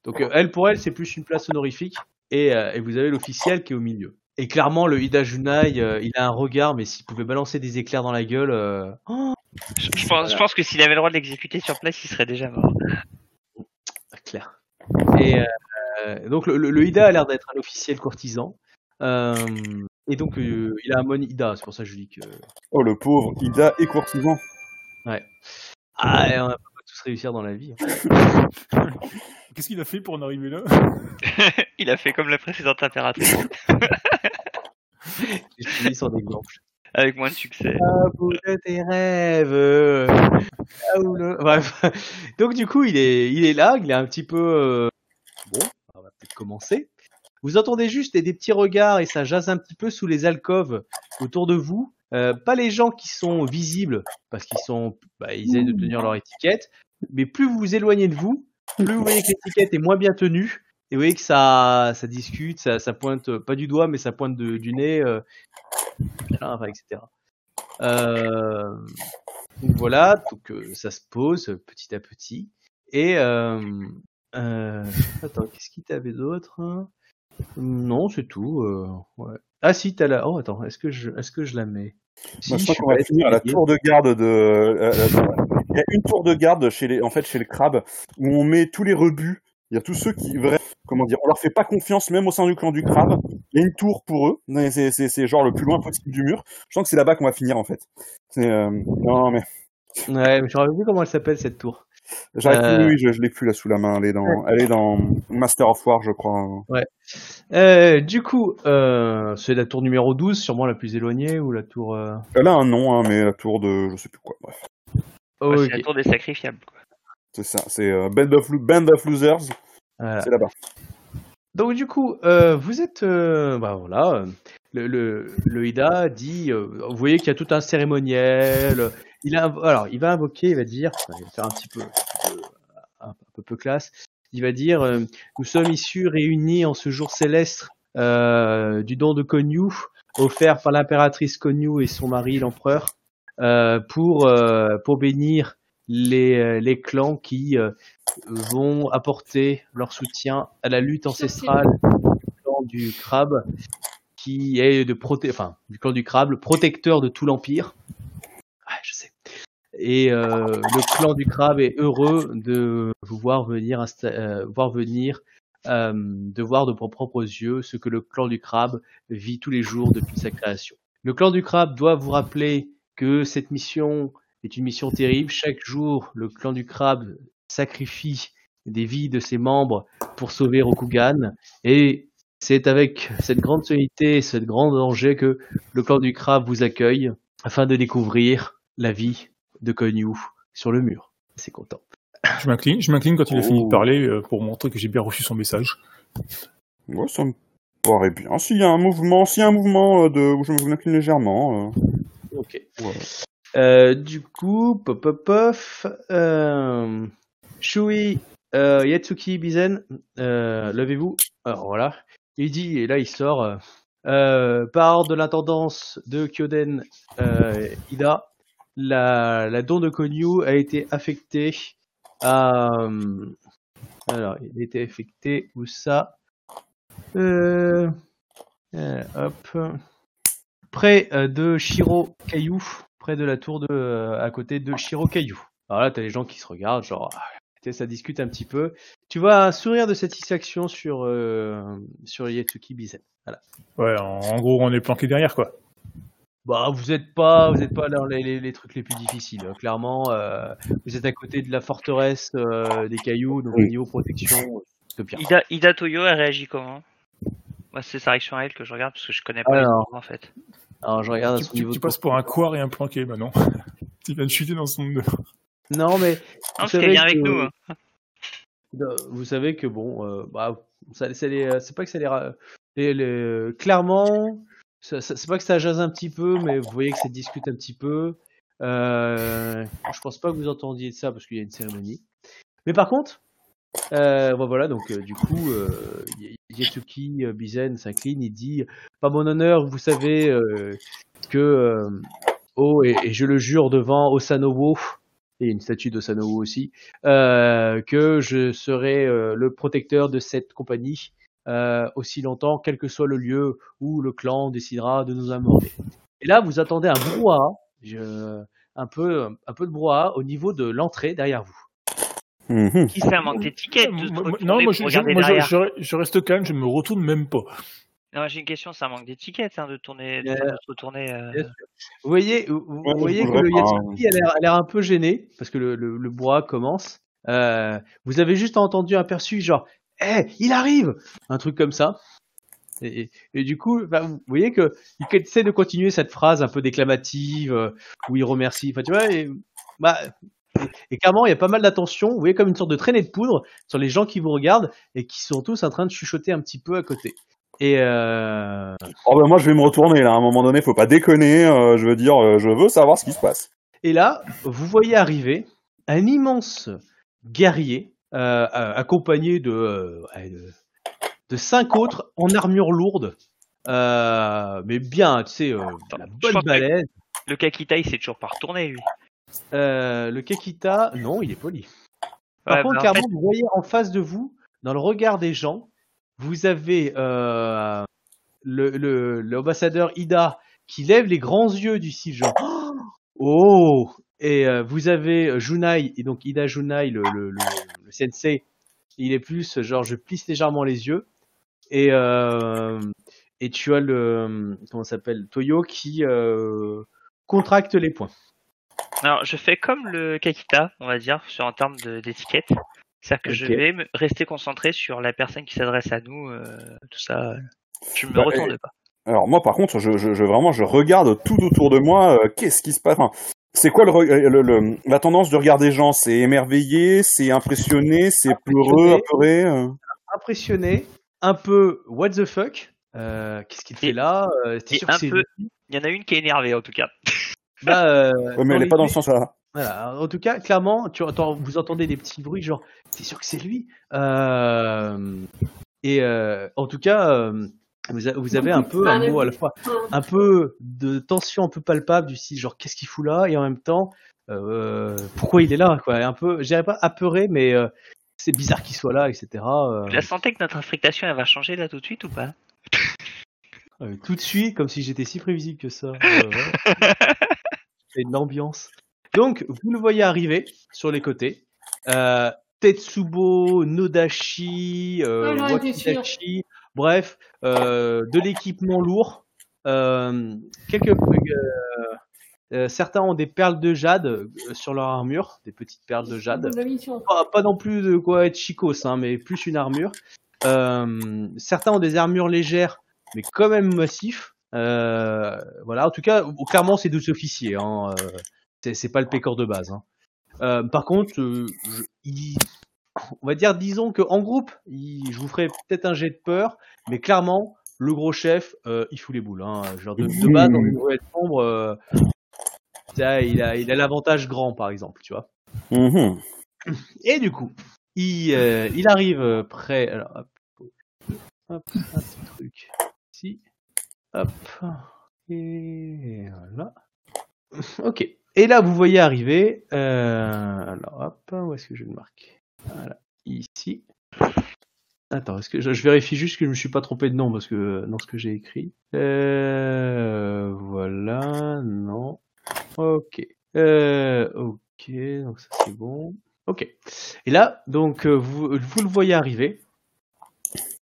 Speaker 1: Donc euh, elle, pour elle, c'est plus une place honorifique. Et, euh, et vous avez l'officiel qui est au milieu. Et clairement, le Ida Junai, euh, il a un regard, mais s'il pouvait balancer des éclairs dans la gueule, euh, oh,
Speaker 4: Je, je pense, je pense que s'il avait le droit de l'exécuter sur place, il serait déjà mort.
Speaker 1: clair. Et euh, donc le, le- le Ida a l'air d'être un officiel courtisan. Euh, et donc euh, il a un mon Ida, c'est pour ça que je dis que.
Speaker 3: Oh, le pauvre Ida et courtisan.
Speaker 1: Ah, et on va pas tous réussir dans la vie. hein.
Speaker 2: Qu'est-ce qu'il a fait pour en arriver là?
Speaker 4: Il a fait comme la précédente impératrice,
Speaker 1: J'ai fini son exemple.
Speaker 4: avec moins de succès.
Speaker 1: Bout de tes rêves. à où le- Bref. Donc du coup, il est, il est là, il est un petit peu. euh, Bon, on va peut-être commencer. Vous entendez juste des, des petits regards et ça jase un petit peu sous les alcôves autour de vous. Euh, pas les gens qui sont visibles parce qu'ils sont, bah, ils essaient de tenir leur étiquette. Mais plus vous vous éloignez de vous, plus vous voyez que l'étiquette est moins bien tenue. Et vous voyez que ça, ça discute, ça, ça pointe pas du doigt, mais ça pointe de- du nez, euh, enfin, etc. Euh, donc voilà, donc euh, ça se pose euh, petit à petit. Et euh, euh, attends, qu'est-ce qu'il t'avait d'autre? Non, c'est tout. euh, ouais. Ah si, t'as la. Oh attends, est-ce que je, est-ce que je la mets? Si,
Speaker 3: Moi, je crois qu'on va finir à la tour de garde de. Il y a une tour de garde chez les, en fait, chez les crabes où on met tous les rebuts. Il y a tous ceux qui, vraiment, comment dire, on leur fait pas confiance même au sein du clan du crabe. Il y a une tour pour eux. C'est, genre le plus loin possible du mur. Je sens que c'est là-bas qu'on va finir en fait. Euh, non mais
Speaker 1: Ouais, mais rappelle plus comment elle s'appelle cette tour.
Speaker 3: j'arrive
Speaker 1: Euh.
Speaker 3: plus. Oui, je, je l'ai plus là sous la main. Elle est dans, elle est dans Master of War, je crois.
Speaker 1: Euh, du coup, euh, c'est la tour numéro 12, sûrement la plus éloignée, ou la tour...
Speaker 3: Elle a un nom, hein, mais la tour de, je sais plus quoi. Bref,
Speaker 1: oh, ok.
Speaker 4: C'est la tour des sacrifiables.
Speaker 3: C'est ça. C'est euh, Band of Lo- Band of Losers.
Speaker 1: Voilà.
Speaker 3: C'est là-bas.
Speaker 1: Donc du coup, euh, vous êtes, euh, bah voilà, le, le, le Ida dit, euh, vous voyez qu'il y a tout un cérémoniel. Il a, alors, il va invoquer, il va dire, enfin, il va faire un petit peu, un peu, un peu peu classe. Il va dire, euh, nous sommes issus réunis en ce jour céleste euh, du don de Konyu offert par l'impératrice Konyu et son mari l'empereur pour euh, pour bénir les euh, les clans qui euh, vont apporter leur soutien à la lutte ancestrale du clan du crabe, qui est de proté enfin, du clan du crabe, le protecteur de tout l'empire. Ouais, je sais. Et euh, le clan du crabe est heureux de vous voir venir, euh, voir venir, euh, de voir de vos propres yeux ce que le clan du crabe vit tous les jours depuis sa création. Le clan du crabe doit vous rappeler que cette mission est une mission terrible. Chaque jour, le clan du crabe sacrifie des vies de ses membres pour sauver Rokugan. Et c'est avec cette grande solennité, cette grande danger que le clan du crabe vous accueille afin de découvrir la vie de Konyu sur le mur. C'est content.
Speaker 2: Je m'incline, je m'incline quand il a fini
Speaker 3: Oh.
Speaker 2: de parler euh, pour montrer que j'ai bien reçu son message.
Speaker 3: Ouais, ça me paraît bien. S'il y a un mouvement, s'il y a un mouvement euh, de où je me incline légèrement. euh,
Speaker 1: Ok. Euh, du coup, pop pop pof, euh, Shui, euh, Yatsuki, Bizen, euh, levez-vous. Alors voilà, il dit, et là il sort, par ordre de l'intendance de Kyoden Ida, la, la don de Konyu a été affectée à... alors, il a été affecté où ça? Hop près euh, de Shiro Caillou, près de la tour de, euh, à côté de Shiro Caillou. Alors là, t'as les gens qui se regardent, genre, ah, tu sais, ça discute un petit peu. Tu vois un sourire de satisfaction sur, euh, sur Yatsuki Bizen. Voilà.
Speaker 2: Ouais, en, en gros, on est planqué derrière, quoi.
Speaker 1: Bah, vous êtes pas, vous êtes pas dans les, les, les trucs les plus difficiles. hein. Clairement, euh, vous êtes à côté de la forteresse euh, des cailloux, donc niveau protection, c'est pire.
Speaker 4: Ida, Ida Toyo, elle réagit comment? Moi, c'est sa réaction à elle que je regarde parce que je connais pas les
Speaker 1: Alors.
Speaker 4: autres, en fait.
Speaker 1: Alors, je regarde à
Speaker 2: Tu,
Speaker 1: son
Speaker 2: tu-
Speaker 1: niveau
Speaker 2: tu passes pour un coir et un planqué, bah non. tu viens de chuter dans son...
Speaker 1: Non, mais
Speaker 4: Non,
Speaker 1: savez
Speaker 4: qu'elle vient avec nous. hein.
Speaker 1: Vous savez que bon, euh, bah, ça, ça les, euh, c'est pas que ça les, ra- les- les- clairement, c'est pas que ça jase un petit peu, mais vous voyez que ça discute un petit peu. Euh, je pense pas que vous entendiez de ça parce qu'il y a une cérémonie. Mais par contre, euh, bah, voilà, donc euh, du coup, euh, Yatsuki euh, Bizen s'incline, il dit, pas mon honneur, vous savez euh, que, euh, oh, et, je le jure devant Osanowo, et une statue d'Osanowo aussi, que je serai le protecteur de cette compagnie aussi longtemps, quel que soit le lieu où le clan décidera de nous amener. Et là, vous attendez un brouhaha, je- un peu, un peu de brouhaha au niveau de l'entrée derrière vous.
Speaker 3: Mhm.
Speaker 4: Qui c'est un manque d'étiquette
Speaker 2: non, moi, je, je- je-
Speaker 4: derrière
Speaker 2: je- je reste calme, je me retourne même pas.
Speaker 4: Non, j'ai une question, c'est un manque d'étiquette hein, de tourner, de,
Speaker 1: Euh,
Speaker 4: de retourner. euh.
Speaker 1: Vous voyez, vous,
Speaker 3: Ouais,
Speaker 1: voyez que le Yatsuki a l'air- a l'air un peu gêné parce que le, le, le brouhaha commence. Euh, vous avez juste entendu un perçu genre, eh, il arrive, un truc comme ça. Et, et- et du coup, bah, vous voyez que il essaie de continuer cette phrase un peu déclamative euh, où il remercie. Enfin, tu vois, et, bah, et, clairement, il y a pas mal d'attention. Vous voyez comme une sorte de traînée de poudre sur les gens qui vous regardent et qui sont tous en train de chuchoter un petit peu à côté. Et euh,
Speaker 3: Oh ben moi je vais me retourner là. À un moment donné, faut pas déconner. euh, je veux dire, euh, je veux savoir ce qui se passe.
Speaker 1: Et là, vous voyez arriver un immense guerrier euh, accompagné de, euh, de, de cinq autres en armure lourde, euh, mais bien, tu sais, euh, la bonne baleine.
Speaker 4: Le Kakita, il s'est toujours pas retourné, lui.
Speaker 1: Euh, le Kekita, non, il est poli. Par
Speaker 4: Ouais,
Speaker 1: contre,
Speaker 4: bah, en
Speaker 1: clairement,
Speaker 4: fait-
Speaker 1: vous voyez en face de vous, dans le regard des gens, vous avez euh, le le- l'ambassadeur Ida qui lève les grands yeux du style genre oh! Et euh, vous avez Junai et donc Ida Junai le, le, le, le sensei il est plus genre je plisse légèrement les yeux. Et euh, et tu as le comment ça s'appelle Toyo qui euh, contracte les poings
Speaker 4: Alors, je fais comme le Kakita, on va dire, sur en termes de- d'étiquette. C'est-à-dire que je vais me rester concentré sur la personne qui s'adresse à nous, euh, tout ça. Je me
Speaker 3: Bah,
Speaker 4: retourne pas.
Speaker 3: Alors moi par contre, je, je, je vraiment je regarde tout autour de moi. euh, Qu'est-ce qui se passe? Enfin, C'est quoi le, euh, le, le- la tendance du regard des gens? C'est émerveillé, c'est impressionné, c'est peureux, apeuré. euh?
Speaker 1: Impressionné un peu what the fuck? Euh, qu'est-ce qu'il fait là? Euh,
Speaker 4: un Il y en a une qui est énervée, en tout cas.
Speaker 1: bah, euh,
Speaker 3: Ouais, mais elle est
Speaker 1: les
Speaker 3: pas dans le sens là.
Speaker 1: Voilà. En tout cas, clairement, tu entends, vous entendez des petits bruits, genre, t'es sûr que c'est lui? Euh, Et euh, en tout cas, euh, vous, a- vous avez un peu un mot à la fois, un peu de tension un peu palpable du style, genre, qu'est-ce qu'il fout là? Et en même temps, euh, pourquoi il est là quoi? Un peu, je pas apeuré, mais euh, c'est bizarre qu'il soit là, etc. euh,
Speaker 4: La santé que notre affectation, elle va changer là tout de suite ou pas?
Speaker 1: Euh, tout de suite, comme si j'étais si prévisible que ça. Euh, ouais. C'est une ambiance. Donc, vous le voyez arriver sur les côtés. Euh, Tetsubo, Nodashi, euh. Wakidachi, bref, euh, de l'équipement lourd. Euh, quelques, certains ont des perles de jade sur leur armure, des petites perles de jade. Pas, pas non plus de quoi être chicos, hein, mais plus une armure. Certains ont des armures légères, mais quand même massifs. Euh, voilà, en tout cas, clairement, c'est deux officiers. Hein, euh, c'est- pas le pécor de base. Hein. Euh, par contre, je- il- on va dire, disons que en groupe, il- je vous ferai peut-être un jet de peur, mais clairement, le gros chef, euh, il fout les boules. Hein. Genre de, de base, dans une ruelle sombre, euh, ça, il a, il a l'avantage grand, par exemple, tu vois.
Speaker 3: Mhm.
Speaker 1: Et du coup, il, euh, il arrive près. Alors, hop, hop, un petit truc. Hop. Et voilà. Ok. Et là, vous voyez arriver. Euh, alors, hop, où est-ce que je le marque Voilà, ici. Attends, est-ce que je, je vérifie juste que je me suis pas trompé de nom parce que dans ce que j'ai écrit. Euh, voilà, non. Ok. Euh, ok, donc ça c'est bon. Ok. Et là, donc euh, vous, vous le voyez arriver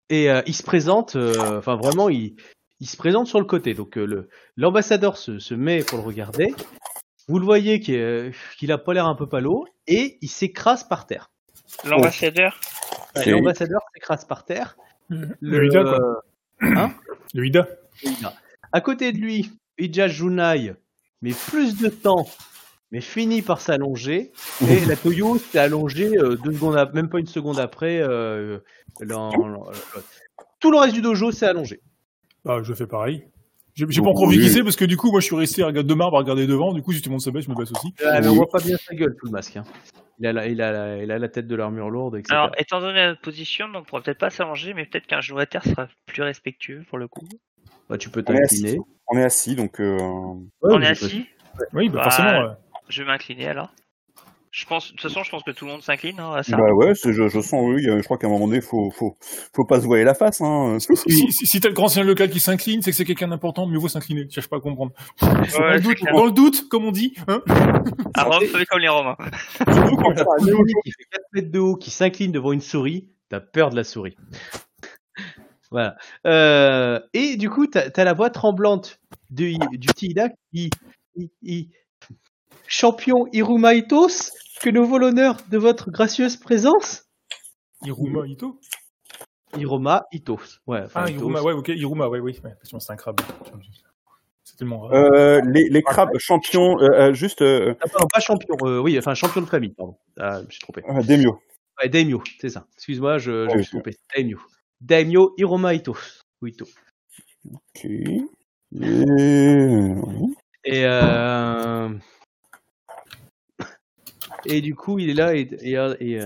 Speaker 1: et euh, il se présente. euh, Enfin, vraiment, il, il se présente sur le côté. Donc euh, le l'ambassadeur se, se met pour le regarder. Vous le voyez qu'il euh, qu'il a pas l'air un peu palo et il s'écrase par terre.
Speaker 4: L'ambassadeur
Speaker 1: Ouais, L'ambassadeur s'écrase par terre.
Speaker 2: Le Ida, quoi. Le Ida.
Speaker 1: Ida. À côté de lui, Ija Junai, mais plus de temps, mais finit par s'allonger. Et la Toyo s'est allongée euh, deux secondes, même pas une seconde après. euh, tout le reste du dojo s'est allongé.
Speaker 2: Ah, je fais pareil. J'ai pas encore vu qui c'est parce que du coup, moi, je suis resté à regarder de marbre à regarder devant. Du coup, si tout le monde se baisse, je me baisse aussi.
Speaker 1: Ah, mais on voit pas bien sa gueule, tout le masque. hein. Il, a la, il, a la, il a la tête de l'armure lourde, etc.
Speaker 4: Alors, étant donné notre position, on pourra peut-être pas s'allonger, mais peut-être qu'un genou à terre sera plus respectueux pour le coup.
Speaker 1: Bah, tu peux t'incliner.
Speaker 3: On est assis, donc euh,
Speaker 1: Ouais,
Speaker 4: on est assis,
Speaker 2: Oui, bah,
Speaker 4: Bah,
Speaker 2: forcément. euh,
Speaker 4: je vais m'incliner alors. Je pense, de toute façon, je pense que tout le monde s'incline hein, à ça.
Speaker 3: Bah ouais, c'est- je, je sens, oui, je crois qu'à un moment donné, faut, faut, faut pas se voiler la face. Hein.
Speaker 2: Si, si, si t'as le grand signal local qui s'incline, c'est que c'est quelqu'un d'important, mieux vaut s'incliner. Je cherche pas à comprendre. dans,
Speaker 4: Ouais,
Speaker 2: le
Speaker 4: c'est
Speaker 2: doute,
Speaker 4: clair.
Speaker 2: dans le doute, comme on dit. Hein
Speaker 4: À Rome, fais comme les Romains.
Speaker 3: Surtout quand t'as
Speaker 1: Un qui fait 4 mètres de haut, qui s'incline devant une souris, t'as peur de la souris. voilà. Euh, et du coup, t'as as la voix tremblante de, du qui, qui- qui- Champion Iruma Itos, que nous vaut l'honneur de votre gracieuse présence.
Speaker 2: Iruma Ito
Speaker 1: Iruma Itos. Ouais, enfin,
Speaker 2: Ah,
Speaker 1: Itos.
Speaker 2: Iruma, ouais, ok, Iruma, ouais, oui. Ouais, c'est un crabe. C'est tellement rare.
Speaker 3: Euh, les, les crabes champions, euh, euh, juste euh,
Speaker 1: Ah, pas champion, euh, oui, enfin champion de famille, pardon. Ah, je me suis trompé.
Speaker 3: euh, Demio.
Speaker 1: Ouais, Daimyo, c'est ça. Excuse-moi, je, je
Speaker 3: Ah
Speaker 1: me suis trompé. Daimyo. Daimyo Iruma Itos. Ito.
Speaker 3: Ok. Et...
Speaker 1: euh... et du coup, il est là et, et, et, euh,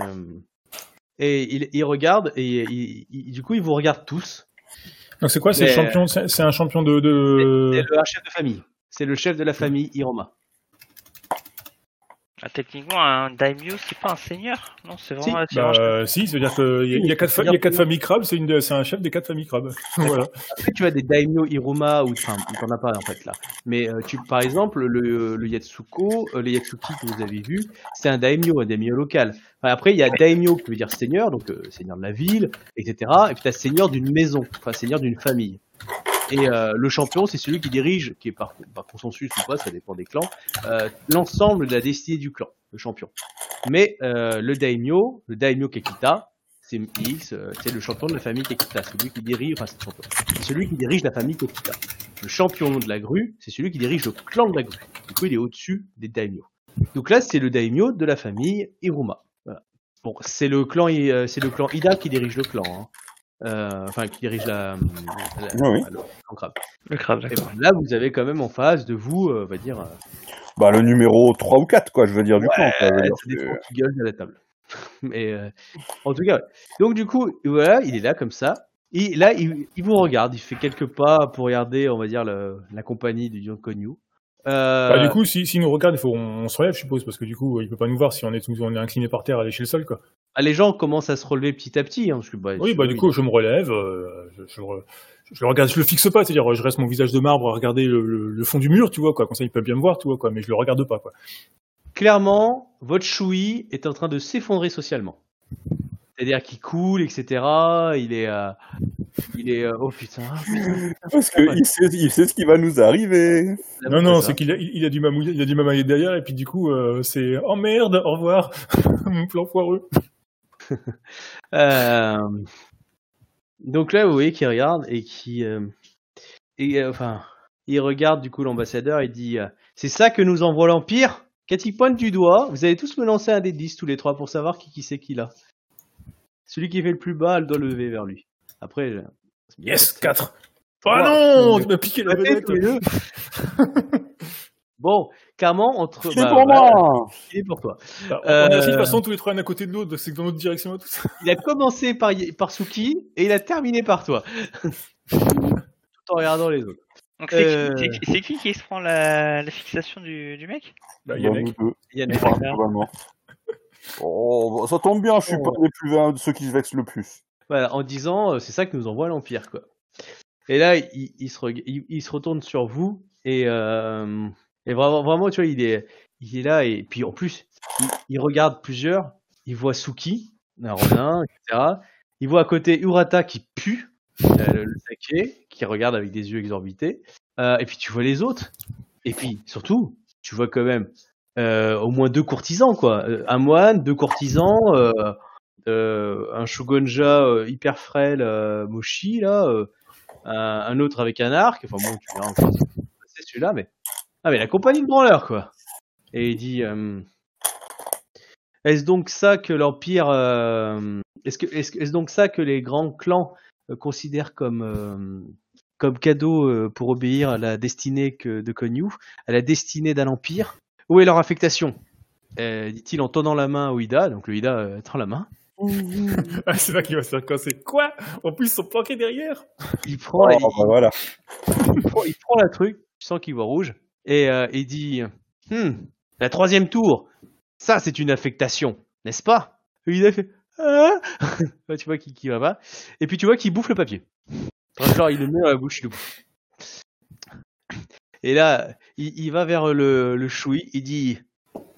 Speaker 1: et il, il regarde et il- il- du coup, il vous regarde tous.
Speaker 2: Donc c'est quoi C'est le c'est c'est un champion de.
Speaker 1: C'est
Speaker 2: de...
Speaker 1: le un chef de famille. C'est le chef de la famille Iroma.
Speaker 4: Ah, techniquement, un daimyo, c'est pas un seigneur Non, c'est
Speaker 1: Si.
Speaker 4: vraiment. c'est
Speaker 2: Bah, euh, si, c'est-à-dire qu'il y, a- il y a quatre, fa- il y a quatre familles crabes, c'est une- c'est un chef des quatre familles crabes. voilà.
Speaker 1: Après, tu as des daimyo Iroma ou enfin, t'en as pas en fait là. Mais euh, tu, par exemple, le, le Yatsuko, euh, le Yatsuki que vous avez vu, c'est un daimyo, un daimyo local. Enfin, après, il y a daimyo qui veut dire seigneur, donc euh, seigneur de la ville, etc. Et puis tu as seigneur d'une maison, enfin seigneur d'une famille. Et euh, le champion, c'est celui qui dirige, qui est par, consensus ou pas, ça dépend des clans, euh, l'ensemble de la destinée du clan, le champion. Mais euh, le daimyo, le daimyo Kekita, c'est X, euh, c'est le champion de la famille Kekita, celui qui dirige, enfin c'est champion, celui qui dirige la famille Kekita. Le champion de la grue, c'est celui qui dirige le clan de la grue. Du coup, il est au-dessus des daimyo. Donc là, c'est le daimyo de la famille Iruma. Voilà. Bon, c'est le clan, euh, c'est le clan Ida qui dirige le clan. hein. Euh, enfin, qui dirige la, la-
Speaker 3: Ah oui.
Speaker 1: le clan crabe.
Speaker 4: Le crabe,
Speaker 1: Et
Speaker 4: d'accord.
Speaker 1: ben, là, vous avez quand même en face de vous, euh, on va dire, euh,
Speaker 3: Bah, le numéro 3 ou 4, quoi, je veux dire, du clan. quoi, je veux
Speaker 1: euh,
Speaker 3: dire,
Speaker 1: ça dépend
Speaker 3: c'est-
Speaker 1: qui gueule à la table. Mais euh, en tout cas, ouais. donc du coup, voilà, il est là comme ça. Et là, il, il vous regarde, il fait quelques pas pour regarder, on va dire, le- la compagnie de Yon Konyu. Euh,
Speaker 2: Bah, du coup, s'il si, nous regarde, il faut on, on se relève, je suppose, parce que du coup, il peut pas nous voir si on est, on est incliné par terre à aller chez le sol, quoi.
Speaker 1: Ah, les gens commencent à se relever petit à petit. Hein, parce que, bah,
Speaker 2: Oui, bah du coup, je me relève, euh, je, je, le re- je le regarde, je le fixe pas, c'est-à-dire, je reste mon visage de marbre à regarder le, le- le fond du mur, tu vois, quoi. Comme ça, il peut bien me voir, tu vois, quoi. Mais je le regarde pas, quoi.
Speaker 1: clairement, votre choui est en train de s'effondrer socialement. C'est-à-dire qu'il coule, etc. Il est, euh, il est, euh, oh putain, ah, putain,
Speaker 3: Parce qu'il sait, il sait ce qui va nous arriver.
Speaker 2: Non, non, c'est qu'il a, il a dû m'amouiller, il a dû derrière, et puis du coup, euh, c'est, oh merde, au revoir, mon plan foireux.
Speaker 1: Euh, Donc là, vous voyez qu'il regarde et qui, euh, et euh, enfin, il regarde du coup l'ambassadeur et dit, c'est ça que nous envoie l'empire? Il pointe du doigt, vous allez tous me lancer un des 10 tous les trois pour savoir qui qui c'est qui l'a. Celui qui fait le plus bas, elle doit lever vers lui. Après,
Speaker 2: Yes,
Speaker 1: c'est-
Speaker 2: 4.
Speaker 1: Trois.
Speaker 2: Ah non, tu m'as piqué la vedette.
Speaker 1: bon, clairement, entre.
Speaker 3: C'est
Speaker 1: bah,
Speaker 3: pour moi
Speaker 1: il est pour toi.
Speaker 2: Bah, on
Speaker 1: Euh,
Speaker 2: assis de toute façon tous les trois un à côté de l'autre, c'est que dans notre direction à tous.
Speaker 1: Il a commencé par, par Suki et il a terminé par toi. Tout en regardant les autres.
Speaker 4: Donc c'est
Speaker 1: Euh.
Speaker 4: qui, c'est qui- c'est qui qui se prend la, la fixation du, du mec?
Speaker 2: Bah, Yannick.
Speaker 1: Yannick.
Speaker 3: enfin, globalement. Oh, ça tombe bien, je suis
Speaker 1: Oh.
Speaker 3: pas des plus de ceux qui se vexent le plus.
Speaker 1: Voilà, en disant euh, c'est ça que nous envoie l'Empire quoi. Et là, il, il se, reg- il, il se retourne sur vous et, euh, et vraiment, vraiment, tu vois, il est, il est là et puis en plus, il, regarde plusieurs. Il voit Suki, un etc. Il voit à côté Urata qui pue, euh, le, le saké, qui regarde avec des yeux exorbités. Euh, et puis tu vois les autres. Et puis surtout, tu vois quand même euh, au moins deux courtisans quoi. Un moine, deux courtisans. Un shogunja hyper frêle mochi là, un, autre avec un arc, enfin bon tu encore c'est celui-là, mais ah mais la compagnie de branleur quoi. Et il dit euh, est-ce donc ça que l'empire, euh, est-ce que est-ce, est-ce donc ça que les grands clans euh, considèrent comme euh, comme cadeau euh, pour obéir à la destinée que, de Konyu, à la destinée d'un empire Où est leur affectation? Euh, dit-il en tendant la main au Ida, donc le Ida euh, tend la main.
Speaker 2: Ah, c'est là qu'il va se faire casser. Quoi? En plus, ils sont planqués derrière
Speaker 1: Il prend,
Speaker 3: Oh,
Speaker 1: il,
Speaker 3: bah voilà.
Speaker 1: il prend, il prend la truc, tu sens qu'il voit rouge, et euh, il dit Hmm, la troisième tour. Ça, c'est une affectation, n'est-ce pas? Et Il a fait Ouais, Tu vois qu'il qui va pas. Et puis tu vois qu'il bouffe le papier. Genre, il le met dans la bouche, il bouffe. Et là, il, va vers le, le Choui, il dit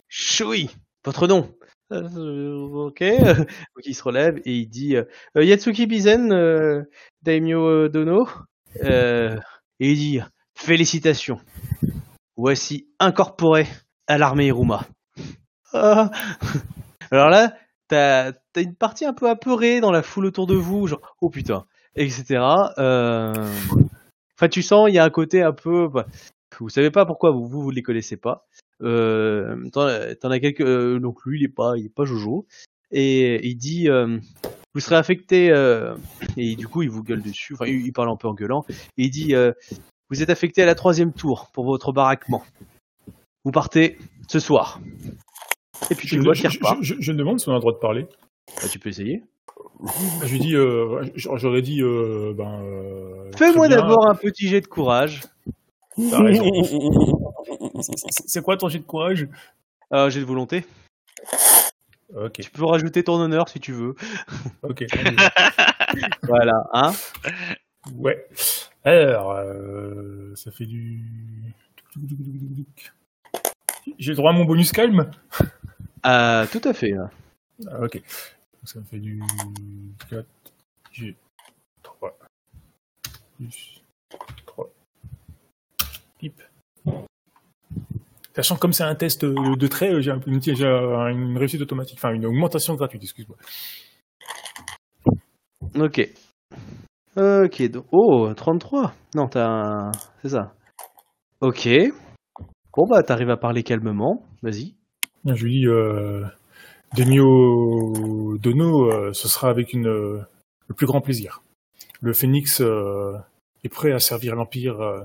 Speaker 1: Choui, votre nom Euh, Ok. Donc il se relève et il dit euh, Yatsuki Bizen, euh, Daimyo Dono. Euh, et il dit Félicitations. Voici incorporé à l'armée Iruma. Ah. Alors là, t'as as une partie un peu apeurée dans la foule autour de vous, genre oh putain, etc. Euh... Enfin, tu sens, il y a un côté un peu. bah, vous savez pas pourquoi vous vous, vous les connaissez pas. Euh, T'en as quelques. euh, donc lui, il est pas, il est pas Jojo. Et il dit, vous serez affecté. et du coup, il vous gueule dessus. Enfin, il, il parle un peu en gueulant. Et il dit, vous êtes affecté à la troisième tour pour votre baraquement. Vous partez ce soir. Et puis tu
Speaker 2: Je,
Speaker 1: vois
Speaker 2: je, je, je- je me demande si on a le droit de parler.
Speaker 1: Bah, tu peux essayer.
Speaker 2: Je lui dis, euh, j'aurais dit, euh, ben. euh,
Speaker 1: Fais-moi d'abord un petit jet de courage.
Speaker 2: C'est quoi ton jet de courage?
Speaker 1: Euh, jet de volonté.
Speaker 2: Ok,
Speaker 1: Tu peux rajouter ton honneur si tu veux.
Speaker 2: ok.
Speaker 1: Voilà, hein?
Speaker 2: ouais. Alors, euh, ça fait du. J'ai droit à mon bonus calme?
Speaker 1: Euh, tout à fait.
Speaker 2: Ah, ok. Ça me fait du 4, G, 3, plus 3. Pip. Sachant que comme c'est un test de trait, j'ai j'ai une réussite automatique, enfin une augmentation gratuite, excuse-moi.
Speaker 1: Ok. Ok, donc... Oh, 33 Non, t'as un... C'est ça. Ok. Bon, bah, t'arrives à parler calmement. Vas-y.
Speaker 2: Je lui dis, euh, Demio Dono, euh, ce sera avec une, euh, le plus grand plaisir. Le phénix euh, est prêt à servir l'Empire euh,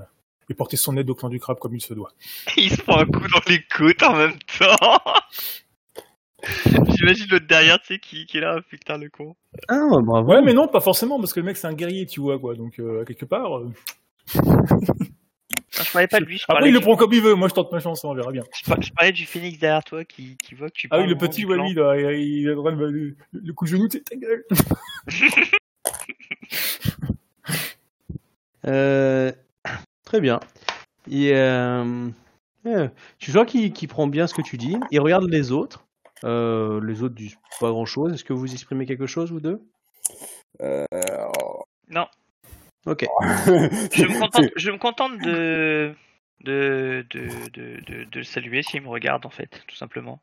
Speaker 2: et porter son aide au clan du crabe comme il se doit.
Speaker 4: Il se prend un coup dans les côtes en même temps. J'imagine l'autre derrière, tu sais, qui, qui est là, putain le con.
Speaker 1: Ah, bravo.
Speaker 2: Ouais, mais non, pas forcément, parce que le mec c'est un guerrier, tu vois, quoi. Donc, euh, quelque part. euh,
Speaker 4: Ah, je parlais pas de lui, je
Speaker 2: Après, il le prend comme il veut. Moi, je tente ma chance, on verra bien.
Speaker 4: je par- je parlais du phénix derrière toi qui, qui voit que tu
Speaker 2: Ah oui, le petit, là, il il a le droit de le, coup de genou, c'est ta gueule.
Speaker 1: Euh, Très bien. Et, euh, euh, tu vois qu'il qu'il prend bien ce que tu dis. Il regarde les autres. Euh, les autres disent pas grand-chose. Est-ce que vous exprimez quelque chose, vous deux?
Speaker 3: Euh,
Speaker 4: Non,
Speaker 1: Ok.
Speaker 4: je me contente, je me contente de, de, de, de, de, de le saluer s'il me regarde en fait, tout simplement.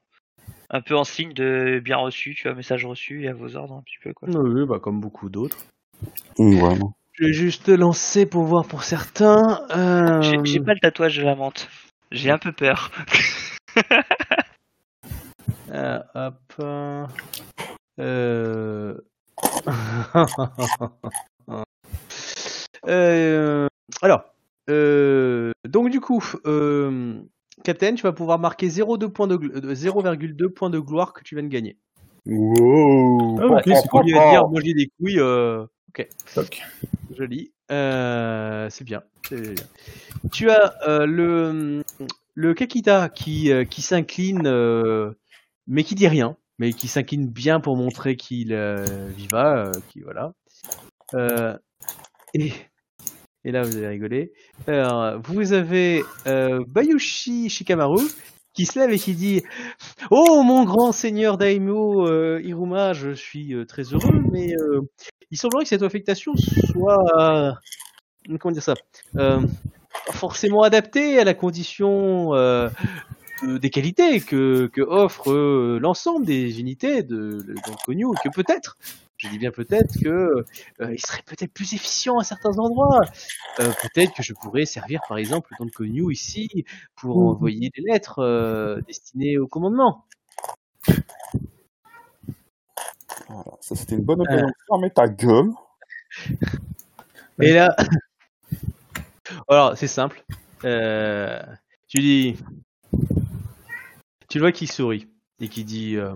Speaker 4: Un peu en signe de bien reçu, tu vois, message reçu et à vos ordres un petit peu quoi.
Speaker 1: Oui, bah, comme beaucoup d'autres.
Speaker 3: Ouais.
Speaker 1: Je vais juste lancer pour voir pour certains. Euh,
Speaker 4: J'ai j'ai pas le tatouage de la menthe. J'ai un peu peur.
Speaker 1: euh, hop. euh, Euh... Alors, euh, donc du coup, euh, Captain, tu vas pouvoir marquer 0,2 points de, gl- 0,2 points de gloire que tu viens de gagner.
Speaker 3: Wow.
Speaker 2: Ah, ok, c'est
Speaker 1: de dire manger des couilles, euh,
Speaker 2: Toc.
Speaker 1: joli. Euh, c'est bien. Tu as euh, le le Kakita qui euh, qui s'incline, euh, mais qui dit rien, mais qui s'incline bien pour montrer qu'il euh, viva, euh, qui voilà. Euh, et là vous allez rigoler. Vous avez Bayushi Shikamaru qui se lève et qui dit Oh mon grand seigneur Daimyo euh, Iruma, je suis très heureux, mais il semblerait que cette affectation soit comment dire ça forcément adaptée à la condition de- des qualités que, que offre euh, l'ensemble des unités de, de, Konyu, et que peut-être je dis bien peut-être que euh, il serait peut-être plus efficient à certains endroits. Euh, peut-être que je pourrais servir par exemple dans le Konyu ici pour envoyer des lettres destinées au commandement.
Speaker 3: Voilà, ça c'était une bonne occasion de fermer ta gueule.
Speaker 1: Et là, alors c'est simple. Euh, tu dis, tu le vois qui sourit et qui dit euh,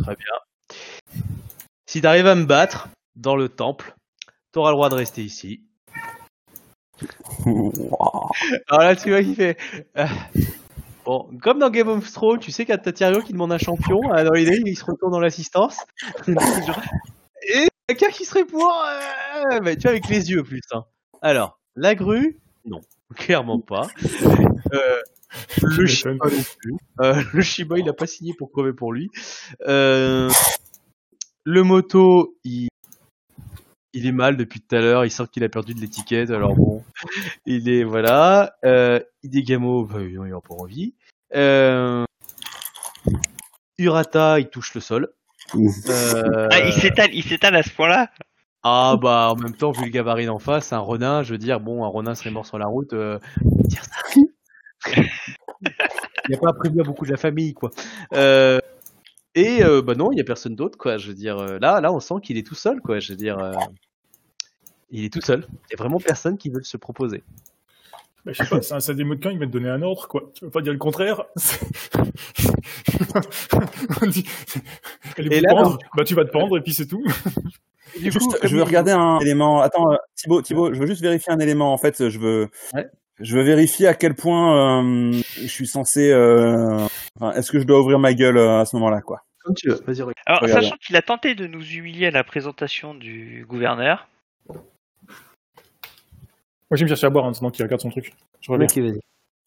Speaker 1: très bien. Si t'arrives à me battre dans le temple, t'auras le droit de rester ici. Alors là, tu vois qu'il fait. euh, Bon, comme dans Game of Thrones, tu sais quand t'as Tyrion qui demande un champion, euh, dans l'idée, il se retourne dans l'assistance. Et quelqu'un qui serait pour, mais tu vois, avec les yeux plus. Hein. Alors, la grue, non, clairement pas. Euh, le
Speaker 2: Tu
Speaker 1: Shiba
Speaker 2: m'étonnes.
Speaker 1: non plus. Euh, le Shiba, il a pas signé pour crever pour lui. Euh, le moto, il, il est mal depuis tout à l'heure. Il sent qu'il a perdu de l'étiquette. Alors bon, il est voilà. Euh, Idegamo, bah, il a pas envie. Euh, Urata, il touche le sol. Euh,
Speaker 4: Ah, il s'étale, il s'étale à ce point-là?
Speaker 1: Ah bah en même temps vu le gabarit d'en face, un renard, je veux dire bon un renard serait mort sur la route. Euh, il n'y a pas prévu à beaucoup de la famille quoi. Euh, et euh, bah non il y a personne d'autre quoi. Je veux dire là là on sent qu'il est tout seul quoi. Je veux dire il est tout seul. Il y a vraiment personne qui veut se proposer.
Speaker 2: Bah, je sais pas, c'est un des mots de camp, il va te donner un ordre, quoi. Tu veux pas dire le contraire On dit, Allez
Speaker 1: Et là,
Speaker 2: pendre Bah tu vas te pendre et puis c'est tout.
Speaker 1: Du
Speaker 3: Juste,
Speaker 1: coup,
Speaker 3: je veux regarder un élément. Attends, euh, Thibaut, Thibaut, je veux juste vérifier un élément. En fait, je veux,
Speaker 1: Ouais.
Speaker 3: je veux vérifier à quel point euh, je suis censé. euh, enfin, Est-ce que je dois ouvrir ma gueule à ce moment-là, quoi?
Speaker 1: Comme tu veux. Vas-y regarde.
Speaker 4: Alors,
Speaker 3: Regarde.
Speaker 4: sachant qu'il a tenté de nous humilier à la présentation du gouverneur,
Speaker 2: Moi je vais me chercher à boire en attendant qu'il regarde son truc. Je reviens.
Speaker 1: Ok vas-y.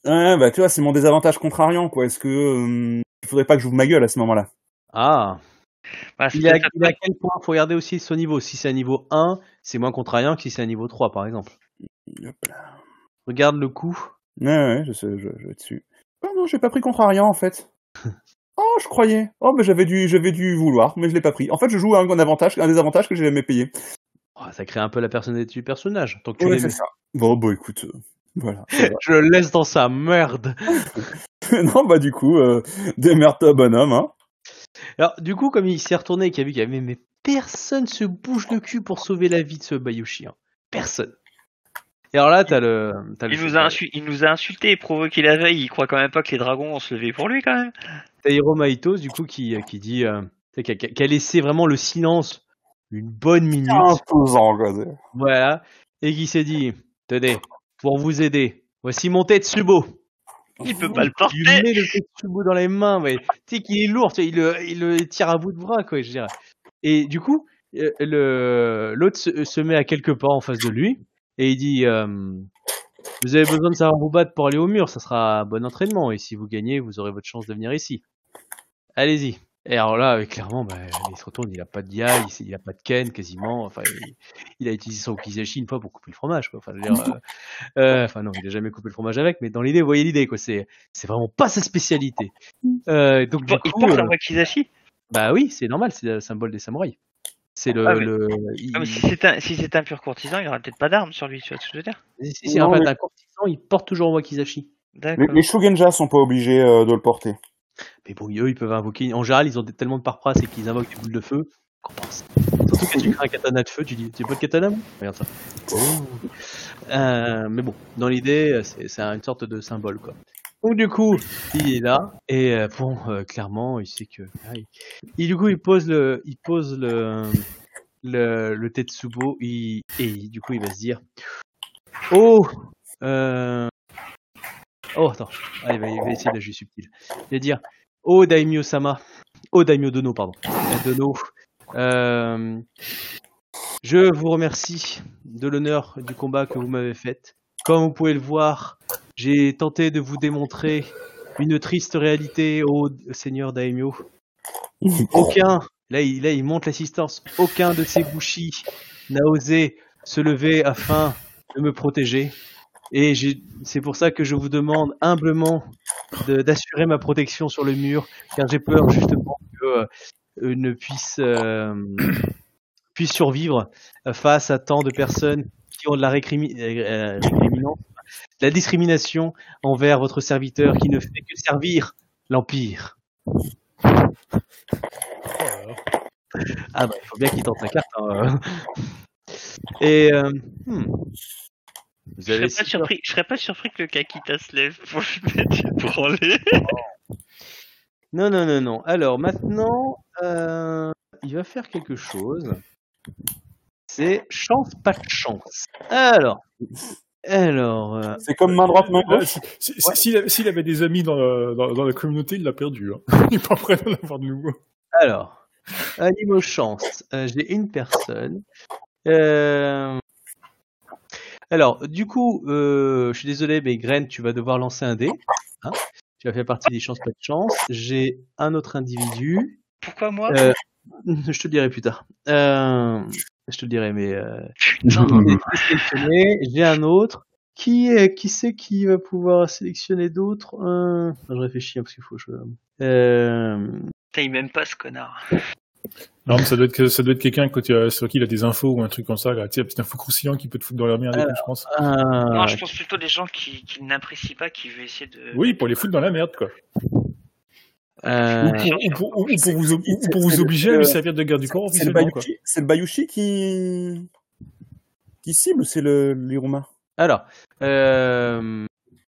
Speaker 3: Ouais, bah tu vois, c'est mon désavantage contrariant, quoi. Est-ce que euh, il faudrait pas que j'ouvre ma gueule à ce moment-là?
Speaker 1: Ah.
Speaker 4: c'est
Speaker 1: Il à,
Speaker 4: peut-être-
Speaker 1: il à quel point Faut regarder aussi son niveau? Si c'est un niveau 1, c'est moins contrariant que si c'est un niveau 3 par exemple.
Speaker 3: Hop là.
Speaker 1: Regarde le coup.
Speaker 3: Ouais, ouais, je sais, je, je vais dessus. Oh non, j'ai pas pris contrariant en fait. Oh, je croyais. Oh, mais j'avais dû, j'avais dû vouloir, mais je l'ai pas pris. En fait, je joue un, un avantage, un désavantage que j'ai jamais payé.
Speaker 1: Oh, ça crée un peu la personnalité du personnage. Tant que tu
Speaker 3: Ouais,
Speaker 1: l'aimais.
Speaker 3: c'est ça. Bon, bah écoute, euh, voilà.
Speaker 1: Je le laisse dans sa merde.
Speaker 3: non, bah du coup, euh, démerde-toi, bonhomme, hein.
Speaker 1: Alors, du coup, comme il s'est retourné et qu'il a vu qu'il y avait mais personne se bouge le cul pour sauver la vie de ce Bayushi. hein. Personne. Et alors là, t'as le. T'as le
Speaker 4: il, nous a insu- il nous a insulté et provoqué la veille. Il croit quand même pas que les dragons vont se lever pour lui, quand même.
Speaker 1: T'as Hiro Maitos, du coup, qui, qui dit. Euh, qui, a, qui a laissé vraiment le silence une bonne minute.
Speaker 3: C'est-
Speaker 1: Voilà. Et qui s'est dit Tenez, pour vous aider, voici mon Tetsubo.
Speaker 4: Il peut pas le
Speaker 1: Il
Speaker 4: porter.
Speaker 1: lui met le Tetsubo dans les mains, mais tu sais qu'il est lourd, tu sais, il, le, il le tire à bout de bras, quoi, je dirais. Et du coup, euh, le l'autre se, se met à quelques pas en face de lui et il dit euh, Vous avez besoin de savoir vous battre pour aller au mur, ça sera un bon entraînement et si vous gagnez, vous aurez votre chance de venir ici. Allez-y. Et alors là, clairement, bah, il se retourne, il a pas de Yai, il, il a pas de Ken quasiment. Enfin, il, il a utilisé son Kizashi une fois pour couper le fromage. Quoi. Enfin, je veux dire, euh, euh, enfin non, il a jamais coupé le fromage avec, mais dans l'idée, vous voyez l'idée, quoi. C'est, c'est vraiment pas sa spécialité. Euh, donc du
Speaker 4: il
Speaker 1: coup,
Speaker 4: porte un wakizashi.
Speaker 1: bah oui, c'est normal, c'est le symbole des samouraïs. C'est le,
Speaker 4: Ah, mais-
Speaker 1: le il-
Speaker 4: Ah, si c'est un, si c'est un pur courtisan, il aura peut-être pas d'armes sur lui, tu vois ce que je veux dire?
Speaker 1: Si, si,
Speaker 3: Non,
Speaker 1: en fait
Speaker 3: mais-
Speaker 1: un courtisan, il porte toujours un wakizashi.
Speaker 3: Les, les Shugenja sont pas obligés euh, de le porter.
Speaker 1: Mais bon, eux, ils peuvent invoquer. En général, ils ont tellement de parpras et qu'ils invoquent des boules de feu. qu'on pense. Surtout quand tu crées un katana de feu, tu dis, tu pas de katana moi Regarde ça. Euh, mais bon, dans l'idée, c'est c'est une sorte de symbole, quoi. Donc du coup, il est là et euh, bon, euh, clairement, il sait que. ah, il, il- du coup, il pose le, il pose le, le, le Tetsubo il, et il- du coup, il va se dire, oh, euh, oh, attends, il, va, il va essayer jouer subtil. Il va dire, oh Daimyo Sama, oh Daimyo Dono, pardon, Euh, Dono, euh, je vous remercie de l'honneur du combat que vous m'avez fait. Comme vous pouvez le voir, j'ai tenté de vous démontrer une triste réalité, ô Seigneur Daimyo. Aucun, là il, là, il monte l'assistance, aucun de ces bouchis n'a osé se lever afin de me protéger. Et c'est pour ça que je vous demande humblement d'assurer ma protection sur le mur, car j'ai peur justement que euh, ne puisse, euh, puisse survivre face à tant de personnes qui ont de la euh, la discrimination envers votre serviteur qui ne fait que servir l'Empire. Ah bah, il faut bien qu'il tente la carte. hein. Et hmm. Vous
Speaker 4: Je serais, pas surpris, je serais pas surpris que le Kakita se lève pour une branlée.
Speaker 1: Non, non, non, non. Alors maintenant, euh, il va faire quelque chose. C'est chance, pas de chance. Alors, Alors, euh,
Speaker 3: C'est comme main droite, main gauche.
Speaker 2: si- si- si- S'il avait, s'il avait des amis dans, la- dans, dans la communauté, il l'a perdu. Hein. Il est pas prêt d'en avoir de nouveau.
Speaker 1: alors, animaux chance. euh, J'ai une personne. Euh, Alors, du coup, euh, je suis désolé, mais Gren, tu vas devoir lancer un dé. hein. tu vas faire partie des chances pas de chance. J'ai un autre individu.
Speaker 4: Pourquoi moi?
Speaker 1: Euh, je te le dirai plus tard. Euh, je te le dirai, mais euh,
Speaker 4: Putain.
Speaker 1: j'ai un autre. Qui est, qui c'est qui va pouvoir sélectionner d'autres? Euh, Je réfléchis hein, parce qu'il faut. que Je... Euh,
Speaker 4: m'aime pas ce connard.
Speaker 2: Non, mais ça doit être, ça doit être quelqu'un sur qui il a des infos ou un truc comme ça. Là. Tu sais, un petit info croustillant qui peut te foutre dans la merde, je pense.
Speaker 1: ah,
Speaker 4: Non, je pense plutôt des gens qui, qui n'apprécient pas, qui veulent essayer de.
Speaker 2: Oui, pour les foutre dans la merde, quoi.
Speaker 1: euh,
Speaker 2: Ou pour, ou pour- ou pour vous, ob- ou pour vous obliger à lui servir de garde du corps
Speaker 3: C'est le. Bayushi, c'est le Bayushi qui qui cible ou c'est le l'Iruma
Speaker 1: Alors, euh,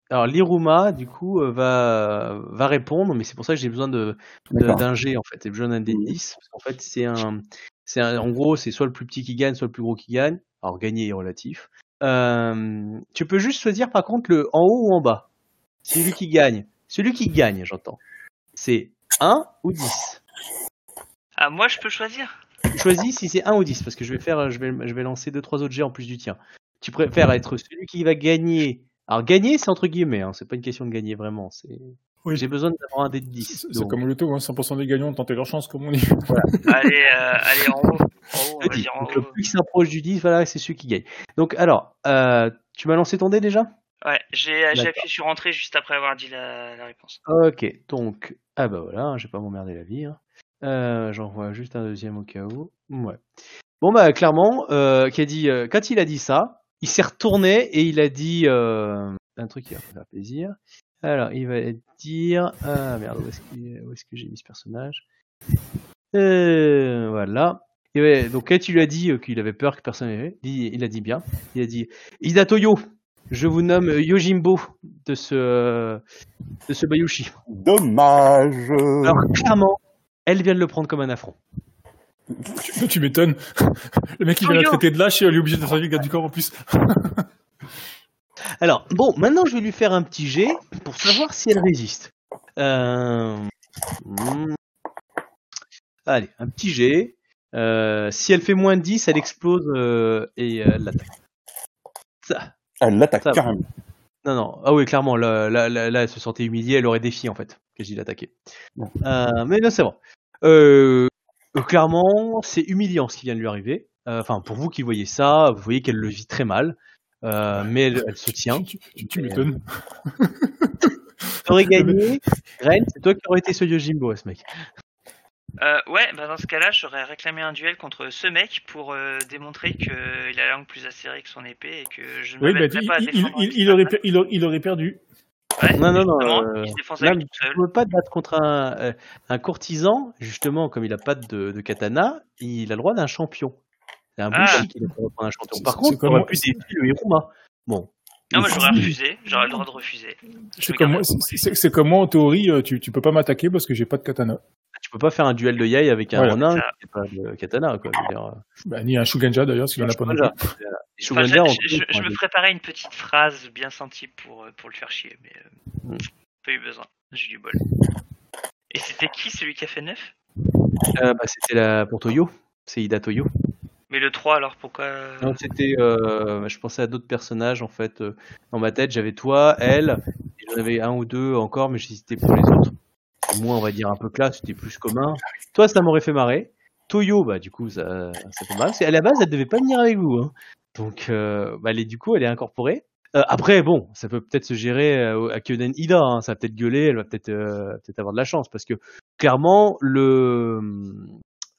Speaker 1: alors l'Iruma, du coup, euh, va, va répondre, mais c'est pour ça que j'ai besoin de- d'un G, en fait. J'ai besoin d'un D10, parce qu'en fait, c'est un, c'est un- en gros, c'est soit le plus petit qui gagne, soit le plus gros qui gagne. Alors, gagner est relatif. Euh, tu peux juste choisir, par contre, le en haut ou en bas. Celui qui gagne. Celui qui gagne, j'entends. C'est 1 ou 10.
Speaker 4: Ah, moi, je peux choisir
Speaker 1: Tu choisis si c'est 1 ou 10, parce que je vais faire, je vais, je vais lancer deux trois autres jets en plus du tien. Tu préfères être celui qui va gagner. Alors gagner, c'est entre guillemets, hein, c'est pas une question de gagner vraiment. C'est.
Speaker 2: Oui.
Speaker 1: J'ai besoin d'avoir un dé de 10.
Speaker 2: C'est comme le loto, hein, 100% des gagnants ont tenté leur chance, comme on dit.
Speaker 4: Allez, euh, allez en haut. En haut, on
Speaker 1: le
Speaker 4: va
Speaker 1: 10.
Speaker 4: dire en
Speaker 1: Donc, le
Speaker 4: haut.
Speaker 1: plus qui s'approche du 10, voilà, c'est celui qui gagne. Donc alors, euh, tu m'as lancé ton dé déjà?
Speaker 4: Ouais, j'ai appuyé sur entrée juste après avoir dit la, la réponse.
Speaker 1: Ok, donc ah bah voilà, hein, je vais pas m'emmerder la vie. Hein. Euh, J'en vois juste un deuxième au cas où. Ouais. Bon bah clairement, euh, qui a dit euh, quand il a dit ça, il s'est retourné et il a dit euh, un truc qui va faire plaisir. Alors il va dire ah merde où est-ce que j'ai mis ce personnage? Euh, Voilà. Et donc quand tu lui as dit euh, qu'il avait peur que personne n'ait, il, il a dit bien. Il a dit Ida Toyo, je vous nomme Yojimbo de ce de ce Bayushi.
Speaker 3: Dommage.
Speaker 1: Alors clairement, elle vient de le prendre comme un affront.
Speaker 2: Tu tu m'étonnes. Le mec, il vient la traiter de lâche et il est obligé de servir le garde du corps en plus.
Speaker 1: Alors bon, maintenant je vais lui faire un petit jet pour savoir si elle résiste. Euh... Allez, un petit jet. Euh, si elle fait moins de 10, elle explose euh, et euh, elle l'attaque. Ça.
Speaker 3: Elle l'attaque carrément.
Speaker 1: Non, non. Ah oui, clairement, là, là, là, là, elle se sentait humiliée, elle aurait défié en fait, que j'ai l'attaquer.
Speaker 3: Bon.
Speaker 1: Euh, mais là, c'est bon. Euh, euh, clairement, c'est humiliant ce qui vient de lui arriver. Euh, Enfin, pour vous qui voyez ça, vous voyez qu'elle le vit très mal. Euh, mais elle, elle se tient.
Speaker 2: Tu, tu- tu m'étonnes.
Speaker 1: T'aurais gagné, Ren, c'est toi qui aurais été ce Yojimbo, ce mec.
Speaker 4: Euh, ouais, bah dans ce cas-là, j'aurais réclamé un duel contre ce mec pour euh, démontrer qu'il a la langue plus acérée que son épée et que je ne
Speaker 2: Oui, bah, il,
Speaker 4: pas à
Speaker 2: il-
Speaker 4: défendre
Speaker 2: il-
Speaker 4: un
Speaker 2: il aurait,
Speaker 4: petit
Speaker 2: per- il, aurait, il aurait perdu.
Speaker 4: Ouais,
Speaker 1: Non, non, non, euh,
Speaker 4: il se
Speaker 1: Là, tu
Speaker 4: seul.
Speaker 1: peux pas te battre contre un, euh, un courtisan, justement, comme il a pas de, de katana, il a le droit d'un champion. C'est un
Speaker 4: Ah.
Speaker 1: qu'il a le droit de prendre un champion. Par
Speaker 2: c'est
Speaker 1: contre,
Speaker 2: comme
Speaker 1: on aurait pu défier le Hiruma. Bon.
Speaker 4: Non, moi j'aurais refusé, j'aurais le droit de refuser.
Speaker 2: Comme, moi, c'est comme moi, en théorie, euh, tu, tu peux pas m'attaquer parce que j'ai pas de katana.
Speaker 1: Tu peux pas faire un duel de Yai avec un
Speaker 2: Voilà.
Speaker 1: Ronin
Speaker 4: Ça.
Speaker 1: qui n'a pas de katana, quoi. Je veux dire, euh,
Speaker 2: Bah, ni un Shuganja d'ailleurs, s'il en a pas non
Speaker 4: je, me préparais une petite phrase bien sentie pour, euh, pour le faire chier, mais euh,
Speaker 1: Mm.
Speaker 4: pas eu besoin. J'ai eu du bol. Et c'était qui celui qui a fait 9
Speaker 1: Euh, bah, c'était la pour Toyo. C'est Ida Toyo.
Speaker 4: Mais le 3 alors pourquoi
Speaker 1: Non, c'était. euh, je pensais à d'autres personnages en fait. euh, dans ma tête, j'avais toi, elle, et j'en avais un ou deux encore, mais j'hésitais pour les autres. Moi, on va dire un peu classe, c'était plus commun. Toi, ça m'aurait fait marrer. Toyo, bah du coup, ça, ça fait. Parce qu'à la base, elle devait pas venir avec vous. Hein. Donc, euh, bah, elle est, du coup, elle est incorporée. Euh, après, bon, ça peut peut-être se gérer euh, à Kyonen Ida. Hein. Ça va peut-être gueuler, elle va peut-être peut-être avoir de la chance. Parce que clairement, le,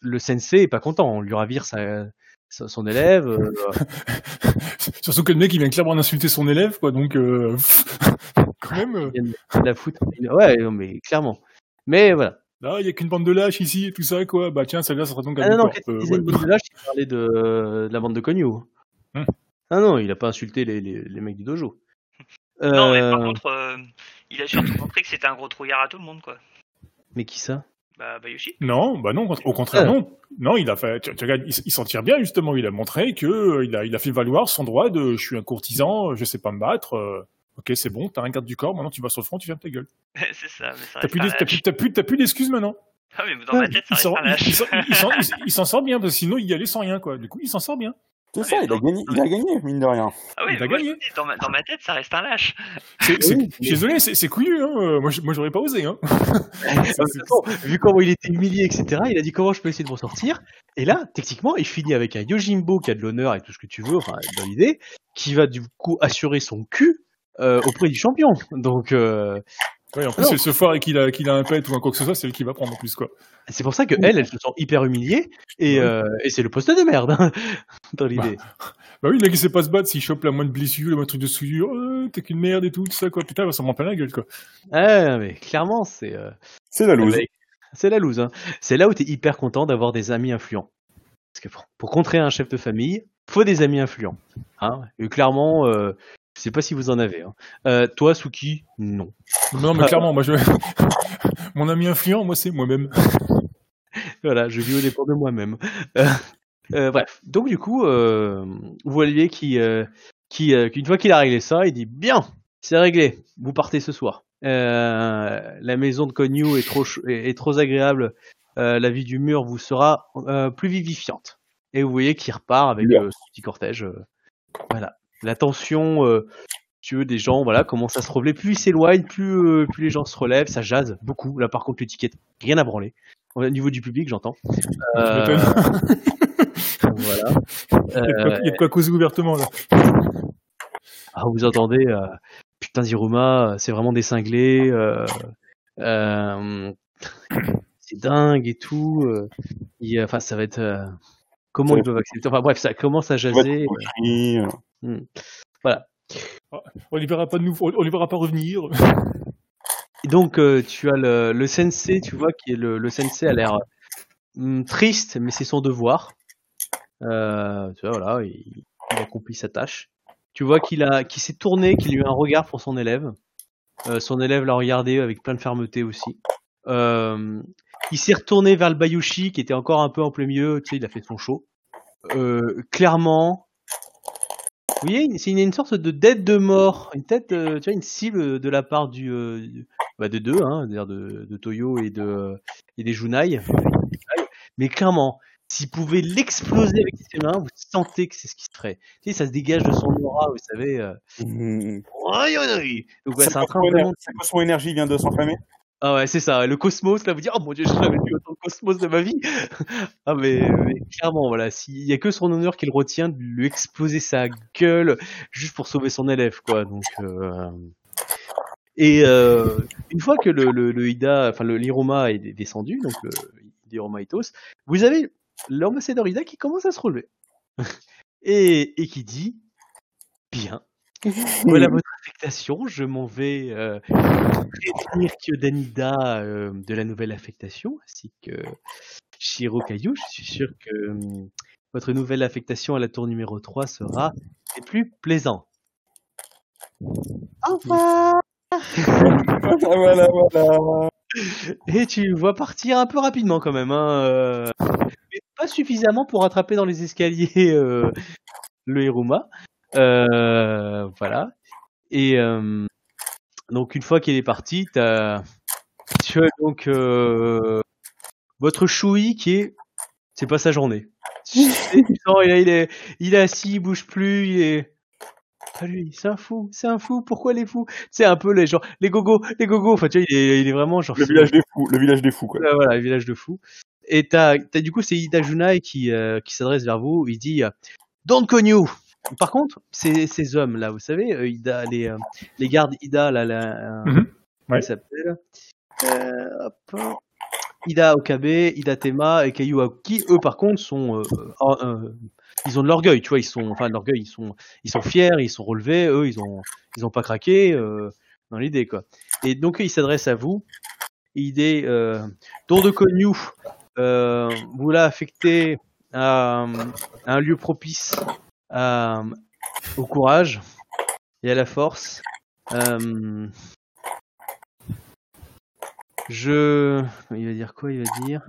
Speaker 1: le sensei est pas content. On lui ravire sa, son élève. euh,
Speaker 2: Surtout que le mec, il vient clairement d'insulter son élève, quoi, donc, euh, quand même, euh,
Speaker 1: il y a de la foot. Ouais, non, mais clairement. Mais voilà.
Speaker 2: là, il y a qu'une bande de lâches ici et tout ça, quoi. Bah, tiens, celle-là, ça sera donc
Speaker 1: Ah
Speaker 2: un
Speaker 1: non, non, quand
Speaker 2: Euh, ouais.
Speaker 1: une bande de lâches, il parlait de, de la bande de Konyu.
Speaker 2: Hmm.
Speaker 1: Ah non, il a pas insulté les, les, les mecs du dojo.
Speaker 4: Non, mais par
Speaker 1: Euh,
Speaker 4: contre, euh, il a surtout montré que c'était un gros trouillard à tout le monde, quoi.
Speaker 1: mais qui ça?
Speaker 4: Bah, Bayushi
Speaker 2: Non, bah non, au contraire,
Speaker 1: Ah.
Speaker 2: non. Non, il a fait, tu, tu regardes, il s'en tire bien, justement. Il a montré que euh, il, a, il a fait valoir son droit de je suis un courtisan, je sais pas me battre. Ok, c'est bon, t'as un garde du corps, maintenant tu vas sur le front, tu fermes ta gueule.
Speaker 4: c'est ça, mais ça
Speaker 2: T'as plus d'excuses maintenant.
Speaker 4: Ah, mais dans ma tête, ça
Speaker 2: Il
Speaker 4: reste
Speaker 2: s'en sort bien, parce que sinon il y allait sans rien, quoi. Du coup, il s'en sort bien.
Speaker 3: C'est
Speaker 4: Ouais,
Speaker 3: ça, il a gagné, il a gagné, mine de rien.
Speaker 4: Ah oui,
Speaker 2: Il a gagné.
Speaker 4: dans, ma, dans ma tête, ça reste un lâche.
Speaker 2: C'est,
Speaker 1: Oui,
Speaker 2: je suis désolé, c'est, couillu, hein. Moi, j'aurais pas osé, hein.
Speaker 1: Vu comment il était humilié, etc., il a dit comment je peux essayer de m'en sortir. Et là, techniquement, il finit avec un Yojimbo qui a de l'honneur et tout ce que tu veux, enfin, dans l'idée, qui va du coup assurer son cul auprès du champion. Donc, euh,
Speaker 2: Ouais, en plus, c'est ce foire et qu'il a, qu'il a un pet ou un quoi que ce soit, c'est lui qui va prendre en plus, quoi.
Speaker 1: c'est pour ça que elle, elle se sent hyper humiliée et, euh, et c'est le poste de merde hein, dans l'idée.
Speaker 2: Bah oui, le mec, il sait pas se battre, s'il chope la moindre blessure, le moindre truc de souillure, euh, t'es qu'une merde et tout, tout ça, quoi. Putain, il va s'en prendre plein la gueule, quoi.
Speaker 1: Ah, mais clairement, c'est euh,
Speaker 3: C'est la loose.
Speaker 1: c'est la loose. Hein. C'est là où t'es hyper content d'avoir des amis influents. Parce que pour, pour contrer un chef de famille, faut des amis influents. Hein. Et clairement, euh, je sais pas si vous en avez. Hein. Euh, toi, Suki, non.
Speaker 2: Non, mais clairement, moi, je... mon ami influent, moi, c'est moi-même.
Speaker 1: Voilà, je vis au dépend de moi-même. Euh, euh, bref, donc du coup, vous voyez qui, qui, qu'une fois qu'il a réglé ça, il dit bien, c'est réglé, vous partez ce soir. La maison de Konyu est trop, est, est trop agréable. La vie du mur vous sera plus vivifiante. Et vous voyez qu'il repart avec son petit cortège. voilà, la tension. euh, tu veux, des gens, voilà, commence à se relever. Plus ils s'éloignent, plus, euh, plus les gens se relèvent, ça jase beaucoup. Là, par contre, l'étiquette, rien à branler. Au niveau du public, j'entends. Euh, voilà.
Speaker 2: Il y a de quoi- il y a de quoi causer ouvertement, là.
Speaker 1: Ah, vous entendez, euh, putain, Ziruma, c'est vraiment des cinglés. euh, euh, c'est dingue et tout. euh, enfin, ça va être. euh, comment ils peuvent accepter Enfin, bref, ça commence à jaser.
Speaker 3: Boucherie, euh.
Speaker 2: On ne verra pas de nouveau, on ne verra pas revenir.
Speaker 1: Et donc, euh, tu as le, le sensei, tu vois, qui est le, le sensei a l'air hum, triste, mais c'est son devoir. Euh, tu vois, voilà, il, il accomplit sa tâche. Tu vois qu'il a, qu'il s'est tourné, qu'il a eu un regard pour son élève. Euh, son élève l'a regardé avec plein de fermeté aussi. Il s'est retourné vers le Bayushi, qui était encore un peu en plein milieu. Tu sais, il a fait son show. Clairement, vous voyez, c'est une, une sorte de tête de mort, une tête, euh, tu vois, une cible de la part du, euh, du- bah, de deux, hein, c'est-à-dire de, de Toyo et de et des Junai. Mais clairement, s'il pouvait l'exploser avec ses mains, vous sentez que c'est ce qui se ferait. Tu sais, ça se dégage de son aura, vous savez. euh,
Speaker 3: Mmh.
Speaker 1: Aïe, aïe. Donc ouais, c'est en train vraiment.
Speaker 3: cosmo énergie vient de s'enflammer?
Speaker 1: Ah ouais, c'est ça. Le cosmos, là, vous dites, oh mon dieu, j'ai jamais vu autant de cosmos de ma vie. ah mais, clairement, voilà, s'il y a que son honneur qui le retient de lui exploser sa gueule juste pour sauver son élève, quoi. Donc. Euh... Et euh, une fois que le, le, le Ida, enfin l'Iroma est descendu, donc le l'Iroma Itos, vous avez l'ambassadeur Ida qui commence à se relever et, et qui dit bien. Voilà votre affectation? Je m'en vais euh, prévenir Kyodanida euh, de la nouvelle affectation, ainsi que Shiro Kayu. Je suis sûr que hum, votre nouvelle affectation à la tour numéro 3 sera des plus plaisant. Au revoir
Speaker 3: voilà, voilà.
Speaker 1: Et tu vois partir un peu rapidement quand même, hein, euh, mais pas suffisamment pour rattraper dans les escaliers euh, le Hiruma. Euh, voilà. Et euh, donc une fois qu'il est parti, t'as, tu as donc euh, votre Choui qui est, c'est pas sa journée. Sens, il, est- il est, il est assis, il bouge plus, il est pas lui, c'est un fou, c'est un fou, pourquoi les fous? C'est un peu les gens, les gogos, les gogos, enfin tu vois, il est, il est vraiment genre...
Speaker 3: Le village des fous, le village des fous, quoi.
Speaker 1: Voilà, village de fous. Et t'as, t'as du coup, c'est Ida Junai qui, euh, qui s'adresse vers vous. Il dit Don't Konyu. Par contre, ces, ces hommes là, vous savez, euh, Ida, les, euh, les gardes Ida, là, là euh,
Speaker 2: Ouais.
Speaker 1: ils s'appellent Euh, hop. Ida Okabe, Ida Tema et Kayu Aoki, eux par contre sont, ils ont de l'orgueil, tu vois, ils sont, enfin de l'orgueil, ils sont, ils sont fiers, ils sont relevés, eux ils ont, ils ont pas craqué dans l'idée quoi. Et donc ils s'adressent à vous. Idée, don de euh, vous l'a affecté à, à un lieu propice à- au courage et à la force. Euh, je. Il va dire quoi? Il va dire.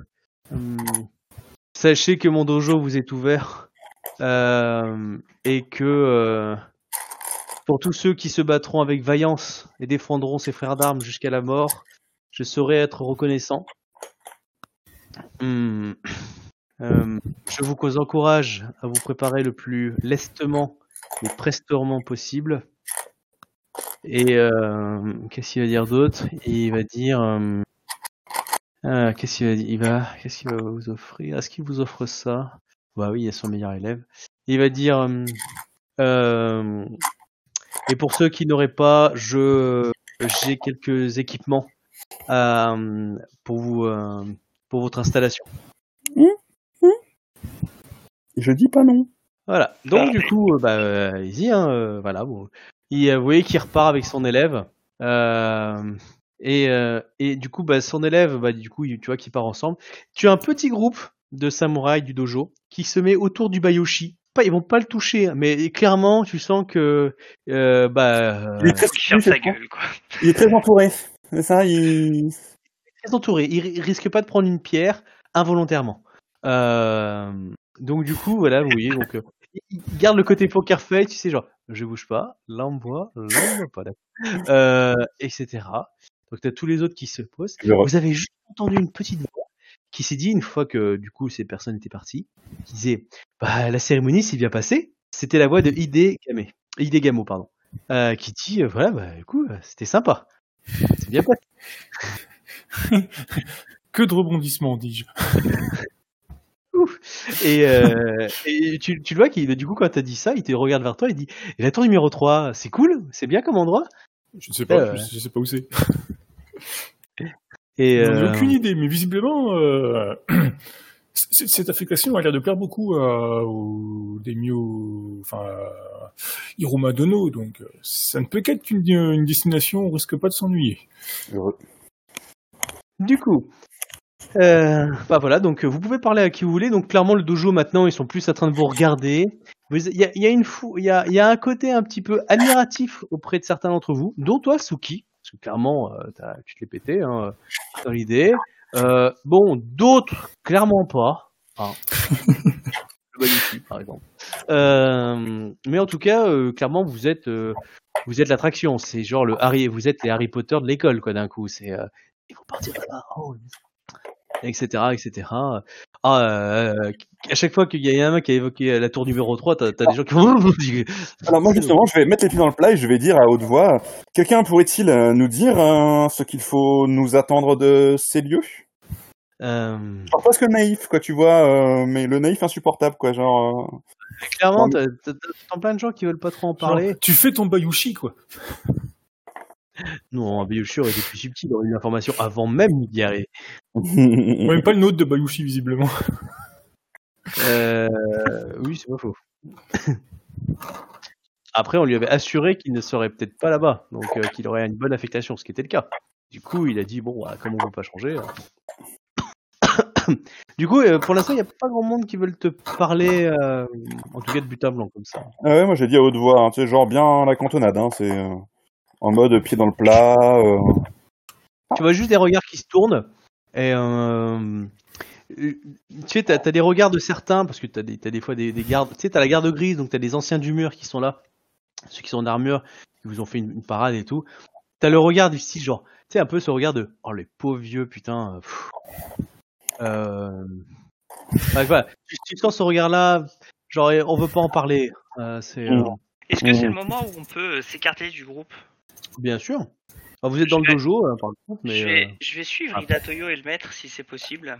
Speaker 1: Hum, Sachez que mon dojo vous est ouvert euh, et que euh, pour tous ceux qui se battront avec vaillance et défendront ses frères d'armes jusqu'à la mort, je saurai être reconnaissant. Hum, euh, je vous encourage à vous préparer le plus lestement et prestement possible. Et euh, qu'est-ce qu'il va dire d'autre? Il va dire euh, qu'est-ce qu'il va qu'est-ce qu'il va vous offrir? Est-ce qu'il vous offre ça? Bah oui, il a son meilleur élève. Il va dire et pour ceux qui n'auraient pas, je j'ai quelques équipements pour vous pour votre installation.
Speaker 3: Je dis pas non.
Speaker 1: Voilà. Donc du coup, euh, bah, euh, allez-y. Hein, euh, voilà. Bon. Il, euh, vous voyez qu'il repart avec son élève. Euh, et, euh, et du coup, bah, son élève, bah, du coup, il- tu vois qu'ils part ensemble. Tu as un petit groupe de samouraïs du dojo qui se met autour du Bayoshi. Pas, ils vont pas le toucher, hein, mais clairement, tu sens que euh, bah,
Speaker 3: Il est très,
Speaker 4: Qui sa gueule, quoi.
Speaker 3: il est très entouré. C'est ça, il...
Speaker 1: très entouré. Il, ri- il risque pas de prendre une pierre involontairement. Euh, donc du coup, voilà, vous voyez, donc euh, il garde le côté poker face, tu sais, genre, je bouge pas, là on me voit, là on me voit pas, d'accord. euh, etc. Donc t'as tous les autres qui se posent. Vous avez juste entendu une petite voix qui s'est dit une fois que du coup ces personnes étaient parties, qui disait, bah la cérémonie s'est bien passée. C'était la voix de Hide Game, Hide Gamo, pardon, euh, qui dit, euh, voilà, bah du coup, c'était sympa, c'est bien passé.
Speaker 2: Que de rebondissements, dis-je.
Speaker 1: Et, euh, et tu, tu le vois qu'il, du coup, quand t'as dit ça, il te regarde vers toi, il dit Et la tour numéro 3, c'est cool C'est bien comme endroit
Speaker 2: Je ne sais pas, je, je sais pas où c'est.
Speaker 1: Et
Speaker 2: J'en ai
Speaker 1: euh,
Speaker 2: aucune idée, mais visiblement, euh, cette affectation a l'air de plaire beaucoup à, au Daimyo, enfin, à Hiroma Dono, donc euh, ça ne peut qu'être une, une destination où on risque pas de s'ennuyer.
Speaker 3: Heureux.
Speaker 1: du coup, euh, bah voilà, donc euh, vous pouvez parler à qui vous voulez. Donc clairement, le dojo maintenant, ils sont plus en train de vous regarder. Il y a, il y a une fou, il y a, il y a un côté un petit peu admiratif auprès de certains d'entre vous, dont toi, Suki, parce que clairement, euh, t'as- tu te l'es pété hein, dans l'idée. Euh, bon, d'autres, clairement pas. Hein. Le Bayushi, par exemple. Euh, mais en tout cas, euh, clairement, vous êtes, euh, vous êtes l'attraction. C'est genre le Harry, vous êtes les Harry Potter de l'école, quoi, d'un coup. C'est, euh, ils vont partir là-bas, oh, etc., etc. Ah, euh, à chaque fois qu'il y a un mec qui a évoqué la tour numéro 3, t'as, des gens qui vont...
Speaker 3: Alors moi justement, je vais mettre les pieds dans le plat et je vais dire à haute voix, quelqu'un pourrait-il euh, nous dire euh, ce qu'il faut nous attendre de ces lieux?
Speaker 1: Euh,
Speaker 3: Genre presque naïf, quoi, tu vois, euh, mais le naïf insupportable, quoi, genre... euh,
Speaker 1: clairement, t'as, plein de gens qui veulent pas trop en parler.
Speaker 2: Genre, tu fais ton bayushi, quoi.
Speaker 1: Non, un Bayushi aurait été plus subtil, aurait eu l'information avant même d'y arriver.
Speaker 2: Même pas le nôtre de bayushi, visiblement.
Speaker 1: Euh, oui, c'est pas faux. Après, on lui avait assuré qu'il ne serait peut-être pas là-bas, donc euh, qu'il aurait une bonne affectation, ce qui était le cas. Du coup, il a dit bon, bah, comme on veut pas changer. euh. du coup, euh, pour l'instant, il n'y a pas grand monde qui veut te parler, euh, en tout cas de but à blanc comme ça.
Speaker 3: Ah ouais, moi j'ai dit à haute voix, hein, tu sais, genre bien la cantonade, hein, c'est en mode pied dans le plat. euh,
Speaker 1: Tu vois juste des regards qui se tournent. Et euh, tu sais, t'as as des regards de certains, parce que t'as des, t'as des fois des, des gardes. Tu sais, t'as la garde grise, donc t'as des anciens du mur qui sont là, ceux qui sont en armure, qui vous ont fait une, une parade et tout. T'as le regard du style genre, tu sais, un peu ce regard de oh les pauvres vieux, putain. euh. Euh... ouais, voilà. Tu, tu sens ce regard-là, genre on veut pas en parler. Euh, c'est euh,
Speaker 4: Est-ce que c'est le moment où on peut s'écarter du groupe?
Speaker 1: Bien sûr. Ah, vous êtes dans le dojo, hein, par contre, mais
Speaker 4: je,
Speaker 1: euh,
Speaker 4: vais, je vais suivre
Speaker 1: ah.
Speaker 4: Ida Toyo et le maître si c'est possible.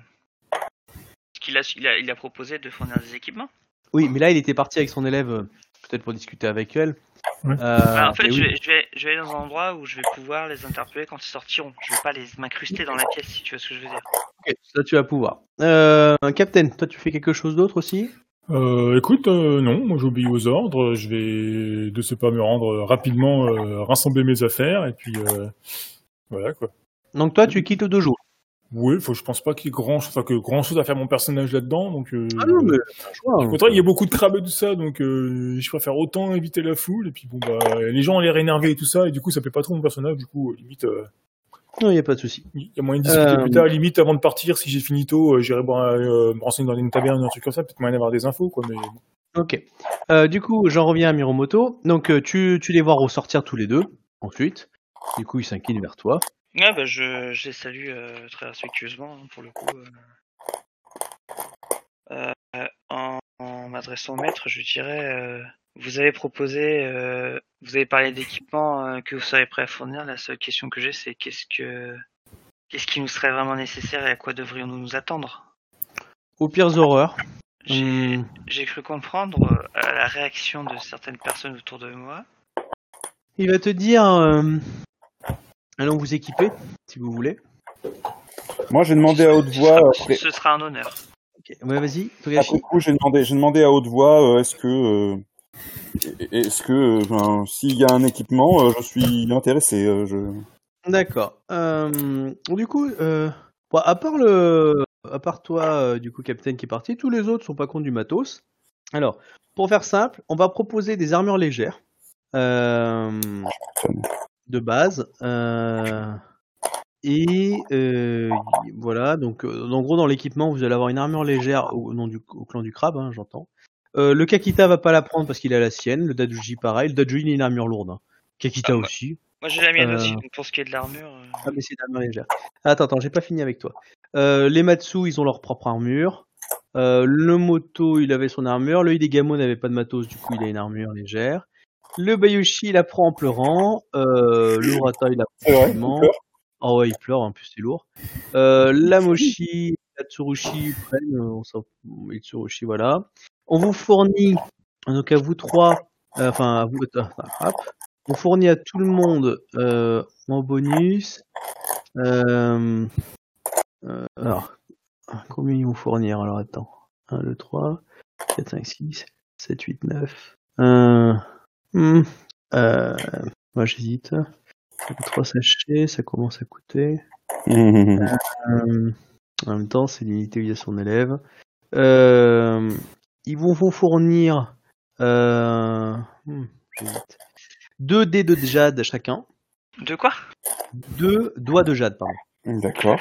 Speaker 4: Parce qu'il a, il a, il a proposé de fournir des équipements.
Speaker 1: Oui, mais là, il était parti avec son élève, euh, peut-être pour discuter avec elle.
Speaker 2: Ouais.
Speaker 1: Euh,
Speaker 4: Bah, en fait, je,
Speaker 1: oui.
Speaker 4: vais, je, vais, je vais aller dans un endroit où je vais pouvoir les interpeller quand ils sortiront. Je vais pas les m'incruster dans la pièce, si tu vois ce que je veux dire.
Speaker 1: Ok, ça, tu vas pouvoir. Euh, Captain, toi, tu fais quelque chose d'autre aussi?
Speaker 2: Euh, écoute, euh, non, moi j'obéis aux ordres, je vais de ce pas me rendre rapidement, euh, rassembler mes affaires, et puis euh, voilà quoi.
Speaker 1: Donc, toi, tu quittes le dojo.
Speaker 2: Oui, faut, je pense pas qu'il y ait grand, enfin, que grand chose à faire mon personnage là-dedans, donc. Euh,
Speaker 1: Ah non, mais.
Speaker 2: Au
Speaker 1: hein.
Speaker 2: contraire, il y a beaucoup de crabes et tout ça, donc euh, je préfère autant éviter la foule. Et puis bon, bah, les gens ont l'air énervés et tout ça, et du coup, ça plaît pas trop mon personnage. Du coup, euh, limite, euh,
Speaker 1: Non, il n'y a pas de souci.
Speaker 2: Il y a moyen de discuter
Speaker 1: Euh,
Speaker 2: plus tard, limite avant de partir, si j'ai fini tôt, euh, j'irai boire, euh, me renseigner dans une taverne ou un truc comme ça, peut-être moyen d'avoir des infos, quoi, mais.
Speaker 1: Ok. Euh, du coup, j'en reviens à Miromoto. Donc, euh, tu, tu les vois ressortir tous les deux, ensuite. Du coup, ils s'inclinent vers toi.
Speaker 4: Ouais, bah, je, je les salue euh, très respectueusement, hein, pour le coup. euh. Euh, en en m'adressant au maître, je dirais euh, vous avez proposé, euh, vous avez parlé d'équipements euh, que vous serez prêt à fournir. La seule question que j'ai, c'est qu'est-ce que qu'est-ce qui nous serait vraiment nécessaire et à quoi devrions-nous nous attendre?
Speaker 1: Aux pires horreurs.
Speaker 4: J'ai
Speaker 1: Hum,
Speaker 4: cru comprendre euh, à la réaction de certaines personnes autour de moi.
Speaker 1: il va te dire euh, allons vous équiper, si vous voulez.
Speaker 3: Moi, j'ai demandé à haute
Speaker 4: Ce
Speaker 3: voix.
Speaker 4: sera-
Speaker 3: Après,
Speaker 4: ce sera un honneur.
Speaker 1: Ok. Ouais, vas-y,
Speaker 3: après coup, j'ai demandé, j'ai demandé à haute voix, euh, est-ce que, euh, est-ce que, ben, s'il y a un équipement, euh, je suis intéressé. euh, je...
Speaker 1: D'accord. Euh, du coup, à part le, à part toi, euh, du coup, capitaine qui est parti, tous les autres sont pas contre du matos. Alors, pour faire simple, on va proposer des armures légères de base. et voilà, donc en gros dans l'équipement vous allez avoir une armure légère au nom du clan du crabe, hein, j'entends. Euh, le Kakita va pas la prendre parce qu'il a la sienne. Le Dajuji pareil. Le Dajuji il a une armure lourde. hein. Kakita
Speaker 4: Ah, bah.
Speaker 1: aussi.
Speaker 4: Moi j'ai la mienne
Speaker 1: Euh,
Speaker 4: aussi, donc pour ce qui est de l'armure. euh,
Speaker 1: Ah, mais c'est une armure légère. Attends, attends, j'ai pas fini avec toi. Euh, les Matsu, ils ont leur propre armure. Euh, le Moto, il avait son armure. Le Hidegamo n'avait pas de matos, du coup, il a une armure légère. Le Bayushi, il la prend en pleurant. Euh, le Urata, il la prend
Speaker 3: il pleure.
Speaker 1: Oh ouais, il pleure, en plus, c'est lourd. Euh, la Moshi, la Tsurushi, ils prennent, euh, on Tsurushi, voilà. On vous fournit, donc à vous trois, euh, enfin, à vous, attends, hop. on fournit à tout le monde euh, en bonus. Euh, euh, alors, combien ils vont fournir? Alors attends. 1, 2, 3, 4, 5, 6, 7, 8, 9. Euh, hmm, euh, moi j'hésite. 3 sachets, ça commence à coûter. Euh, en même temps, c'est limité via son élève. Euh, ils vont vous fournir euh, hmm, deux dés de jade chacun.
Speaker 4: De quoi?
Speaker 1: Deux doigts de jade, pardon.
Speaker 3: D'accord.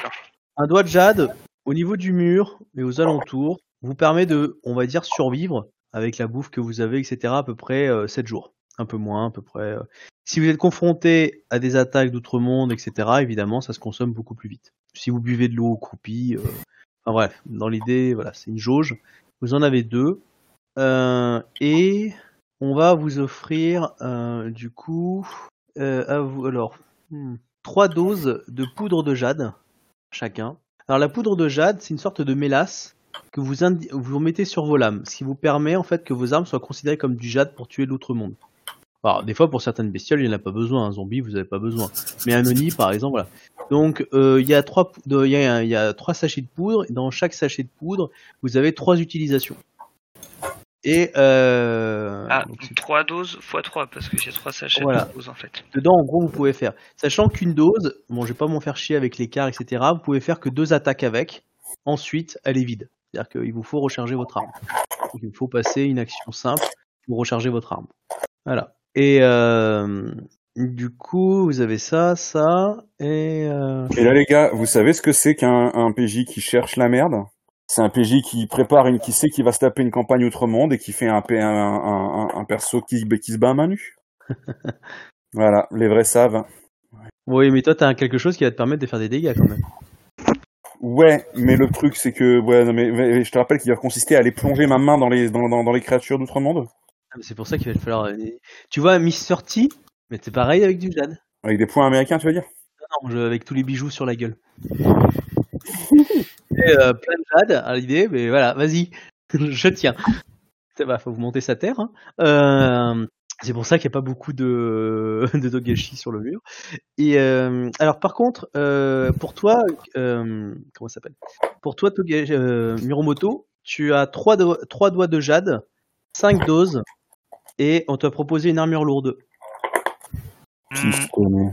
Speaker 1: Un doigt de jade au niveau du mur et aux alentours vous permet de, on va dire, survivre avec la bouffe que vous avez, etc. à peu près euh, 7 jours. Un peu moins, à peu près. euh. Si vous êtes confronté à des attaques d'outre-monde, etc., évidemment, ça se consomme beaucoup plus vite. Si vous buvez de l'eau croupie, euh, enfin bref, dans l'idée, voilà, c'est une jauge. Vous en avez deux. Euh, et on va vous offrir, euh, du coup, euh, alors, hmm, trois doses de poudre de jade chacun. Alors la poudre de jade, c'est une sorte de mélasse que vous, vous mettez sur vos lames, ce qui vous permet en fait que vos armes soient considérées comme du jade pour tuer l'outre-monde. Alors des fois pour certaines bestioles, il n'y en a pas besoin, un zombie vous n'avez pas besoin. Mais un oni par exemple, voilà. Donc euh, il y a trois, de- y a, il y a trois sachets de poudre. Et dans chaque sachet de poudre, vous avez trois utilisations. Et euh,
Speaker 4: Ah,
Speaker 1: donc,
Speaker 4: 3 doses x 3, parce que j'ai 3 sachets
Speaker 1: Voilà.
Speaker 4: de doses en fait.
Speaker 1: Dedans, en gros, vous pouvez faire, sachant qu'une dose, bon, je vais pas m'en faire chier avec l'écart, etc. Vous pouvez faire que deux attaques avec. Ensuite, elle est vide. C'est-à-dire qu'il vous faut recharger votre arme. Donc, il faut passer une action simple pour recharger votre arme. Voilà. Et euh, du coup, vous avez ça, ça, et euh,
Speaker 3: Et là, les gars, vous savez ce que c'est qu'un un PJ qui cherche la merde? C'est un PJ qui prépare une, qui sait qu'il va se taper une campagne outre-monde et qui fait un, P- un, un, un- un perso qui, qui se bat à main nue. voilà, les vrais savent.
Speaker 1: oui, mais toi, t'as quelque chose qui va te permettre de faire des dégâts quand même.
Speaker 3: Ouais, mais le truc c'est que, ouais, non, mais, mais je te rappelle qu'il va consister à aller plonger ma main dans les, dans, dans, dans les créatures d'outre-monde
Speaker 1: C'est pour ça qu'il va falloir. Tu vois, Miss T, mais c'est pareil avec du jade.
Speaker 3: avec des points américains, tu veux dire?
Speaker 1: Non, avec tous les bijoux sur la gueule. Et, euh, plein de jade à l'idée, mais voilà, vas-y, je tiens. Ça va, faut vous monter sa terre. hein. Euh, c'est pour ça qu'il n'y a pas beaucoup de, de sur le mur. Et euh, alors, par contre, euh, pour toi, euh, comment s'appelle? Pour toi, Togashi, euh, Miromoto, tu as trois, do- trois doigts de jade, cinq doses, et on t'a proposé une armure lourde.
Speaker 4: Hmm,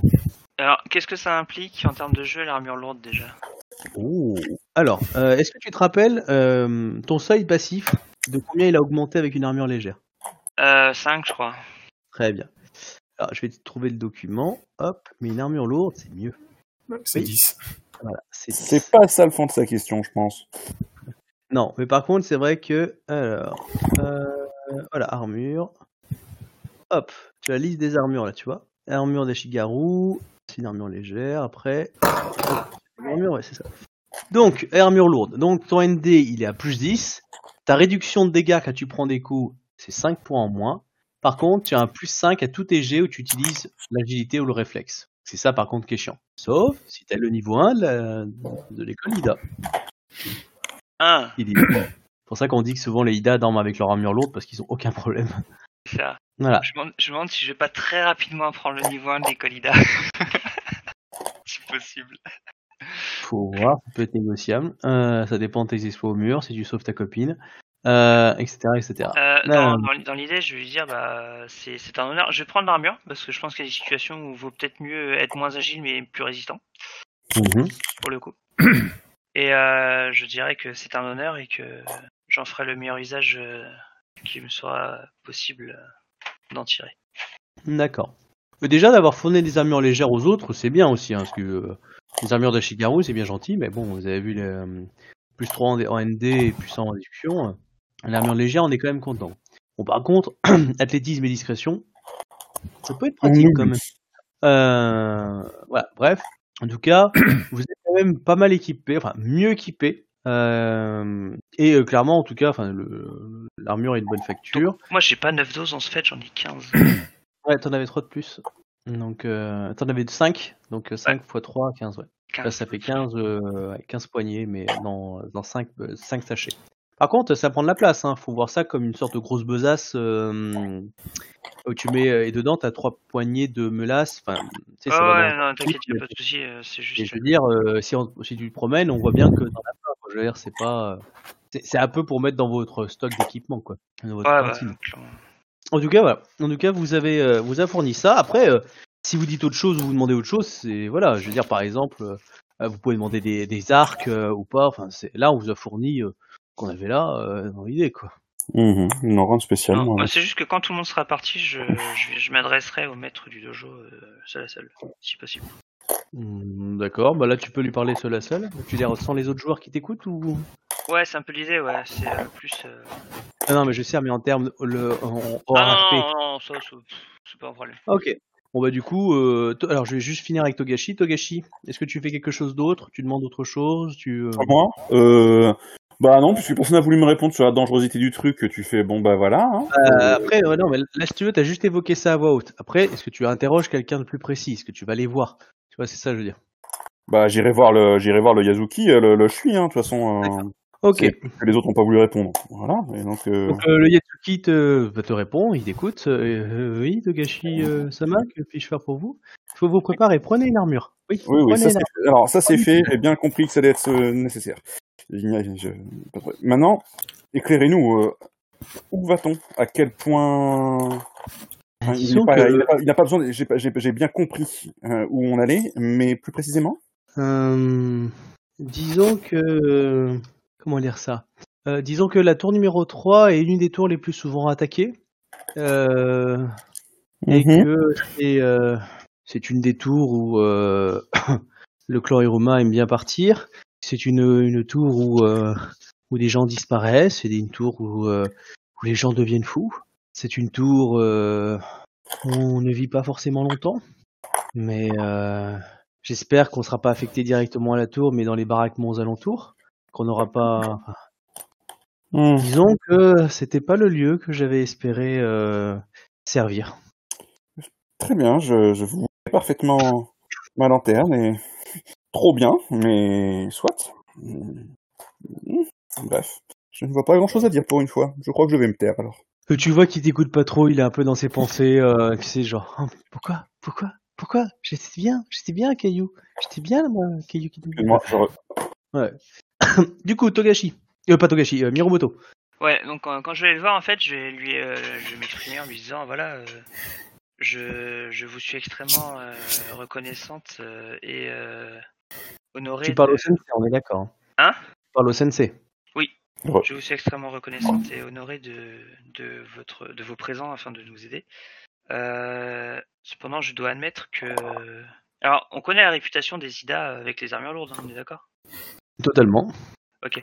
Speaker 4: Alors, qu'est-ce que ça implique en termes de jeu, l'armure lourde déjà?
Speaker 1: Oh. Alors, euh, est-ce que tu te rappelles euh, ton seuil passif de combien il a augmenté avec une armure légère?
Speaker 4: Euh, 5, je crois.
Speaker 1: Très bien. Alors, je vais te trouver le document. Hop, mais une armure lourde, c'est mieux.
Speaker 2: C'est
Speaker 1: Oui.
Speaker 2: 10.
Speaker 1: Voilà, c'est
Speaker 3: C'est pas ça le fond de sa question, je pense.
Speaker 1: Non, mais par contre, c'est vrai que. Alors. euh, voilà, armure. Hop, tu as la liste des armures là, tu vois. Armure des Shigaru, c'est une armure légère. Après. Armure, ouais, c'est ça. Donc, armure lourde. Donc, ton ND, il est à plus 10. Ta réduction de dégâts quand tu prends des coups, c'est 5 points en moins. Par contre, tu as un plus 5 à tous tes jets où tu utilises l'agilité ou le réflexe. C'est ça, par contre, qui est chiant. Sauf si tu as le niveau 1 de l'école IDA. Est- C'est pour ça qu'on dit que souvent les IDA dorment avec leur armure lourde parce qu'ils ont aucun problème.
Speaker 4: ça.
Speaker 1: Voilà.
Speaker 4: Je me demande- je me demande si je vais pas très rapidement apprendre le niveau 1 de l'école IDA. si possible.
Speaker 1: Faut voir, ça peut être négociable. Euh, ça dépend de tes exploits au mur, si tu sauves ta copine, euh, etc., etc.
Speaker 4: Euh,
Speaker 1: Non,
Speaker 4: dans
Speaker 1: non.
Speaker 4: dans- dans l'idée, je vais lui dire, bah, c'est c'est un honneur. Je vais prendre l'armure parce que je pense qu'il y a des situations où il vaut peut-être mieux être moins agile mais plus résistant
Speaker 1: Mhm.
Speaker 4: pour le coup. Et euh, je dirais que c'est un honneur et que j'en ferai le meilleur usage euh, qui me sera possible euh, d'en tirer.
Speaker 1: D'accord. Mais déjà, d'avoir fourni des armures légères aux autres, c'est bien aussi, hein, parce que euh, les armures d'Ashigaru, c'est bien gentil, mais bon, vous avez vu les euh, plus 3 en, en ND et plus 100 en discussion. euh, L'armure légère, on est quand même content. Bon, par contre, athlétisme et discrétion, ça peut être pratique quand même. Euh, voilà, bref. En tout cas, vous êtes quand même pas mal équipé, enfin mieux équipé. Euh, et euh, clairement, en tout cas, enfin, l'armure est de bonne facture.
Speaker 4: Moi, j'ai pas 9 doses en ce fait, j'en ai 15.
Speaker 1: Ouais, t'en avais 3 de plus. Donc, euh, t'en avais 5. Donc, 5 x 3, 15, ouais. Là,
Speaker 4: 15.
Speaker 1: ça fait 15, euh, ouais, 15 poignées, mais dans, dans 5, 5 sachets. Par contre, ça prend de la place. Hein. Faut voir ça comme une sorte de grosse besace euh, où tu mets et dedans t'as trois poignées de melasse. Enfin, tu sais, ça
Speaker 4: Ah
Speaker 1: va
Speaker 4: ouais, non, t'inquiète, pas de souci, euh, c'est
Speaker 1: Et
Speaker 4: juste.
Speaker 1: je veux dire, euh, si, on- si tu te promènes, on voit bien que dans la. Je veux dire, c'est pas. euh, c'est- un peu pour mettre dans votre stock d'équipement, quoi. Dans votre
Speaker 4: Ouais,
Speaker 1: cantine.
Speaker 4: clairement.
Speaker 1: En tout cas, voilà. En tout cas, vous avez, euh, vous a fourni ça. Après, euh, si vous dites autre chose ou vous demandez autre chose, c'est voilà. Je veux dire, par exemple, euh, vous pouvez demander des, des arcs euh, ou pas. Enfin, c'est là, on vous a fourni euh, qu'on avait là euh, dans l'idée, quoi.
Speaker 3: Mhm. Non, rien de spécial.
Speaker 4: Non,
Speaker 3: moi.
Speaker 4: bah, c'est juste que quand tout le monde sera parti, je, je, je m'adresserai au maître du dojo euh, seul à seul, si possible.
Speaker 1: Hmm, D'accord. Bah là, tu peux lui parler seul à seul. Tu veux dire sans les autres joueurs qui t'écoutent ou?
Speaker 4: Ouais, c'est un peu l'idée, ouais. C'est euh, plus. euh,
Speaker 1: ah, Non, mais je sais, mais en termes le en, en
Speaker 4: Ah
Speaker 1: RP.
Speaker 4: non, non, non, ça, ça, c'est pas un problème.
Speaker 1: Ok. Bon bah du coup, euh, to- alors je vais juste finir avec Togashi. Togashi, est-ce que tu fais quelque chose d'autre? Tu demandes autre chose? Tu euh,
Speaker 3: moi euh, Bah non, puisque personne n'a voulu me répondre sur la dangerosité du truc, tu fais bon bah voilà. Hein.
Speaker 1: Euh, après, ouais, non, mais là, si tu veux, t'as juste évoqué ça à voix haute. Après, est-ce que tu interroges quelqu'un de plus précis? Est-ce que tu vas aller voir? Tu vois, c'est ça, je veux dire.
Speaker 3: Bah j'irai voir le j'irai voir le Yazuki, euh, le, le Shui, hein, de toute façon. Euh,
Speaker 1: Ok.
Speaker 3: que les autres n'ont pas voulu répondre. Voilà. Et donc, euh,
Speaker 1: Donc euh, le Yatsuki te, va te répond, il écoute. Euh, oui, Togashi Sama, que puis-je faire pour vous? Il faut vous préparer, prenez une armure. Oui,
Speaker 3: oui, oui, ça Alors ça c'est fait, j'ai bien compris que ça allait être nécessaire. Je- Maintenant, éclairez-nous. où va-t-on? À quel point Il pas-
Speaker 1: que-
Speaker 3: n'a pas, besoin. J'ai bien compris euh, où on allait, mais plus précisément?
Speaker 1: Euh, disons que... Comment dire ça? Euh, Disons que la tour numéro 3 est l'une des tours les plus souvent attaquées. Euh, et
Speaker 3: Mhm.
Speaker 1: que c'est euh, une des tours où euh, le clan Hiruma aime bien partir. C'est une, une tour où, euh, où des gens disparaissent. C'est une tour où, euh, où les gens deviennent fous. C'est une tour euh, où on ne vit pas forcément longtemps. Mais euh, j'espère qu'on ne sera pas affecté directement à la tour, mais dans les baraquements aux alentours. Qu'on n'aura pas.
Speaker 3: Mhm.
Speaker 1: Disons que c'était pas le lieu que j'avais espéré euh, servir.
Speaker 3: Très bien, je, je vous parfaitement ma lanterne et trop bien, mais soit. Mhm. Bref, je ne vois pas grand-chose à dire pour une fois. Je crois que je vais me taire alors.
Speaker 1: Euh, Tu vois qu'il t'écoute pas trop, il est un peu dans ses pensées, euh, tu sais, genre, Oh, pourquoi, pourquoi, pourquoi? J'étais bien, j'étais bien, Caillou. J'étais bien, moi, Caillou qui
Speaker 3: je re-
Speaker 1: Du coup, Togashi. Euh, pas Togashi, euh, Miromoto.
Speaker 4: Ouais, donc quand, quand je vais le voir, en fait, je vais lui, euh, je vais m'exprimer en lui disant, voilà, euh, je, je vous suis extrêmement euh, reconnaissante euh, et euh, honorée.
Speaker 1: Tu parles
Speaker 4: de-
Speaker 1: au sensei, on est d'accord.
Speaker 4: Hein?
Speaker 1: Tu parles au sensei.
Speaker 4: Je vous suis extrêmement reconnaissante et honorée de, de, votre, de vos présents afin de nous aider. Euh, cependant, je dois admettre que Alors, on connaît la réputation des Ida avec les armures lourdes, hein, on est d'accord?
Speaker 1: Totalement.
Speaker 4: Ok.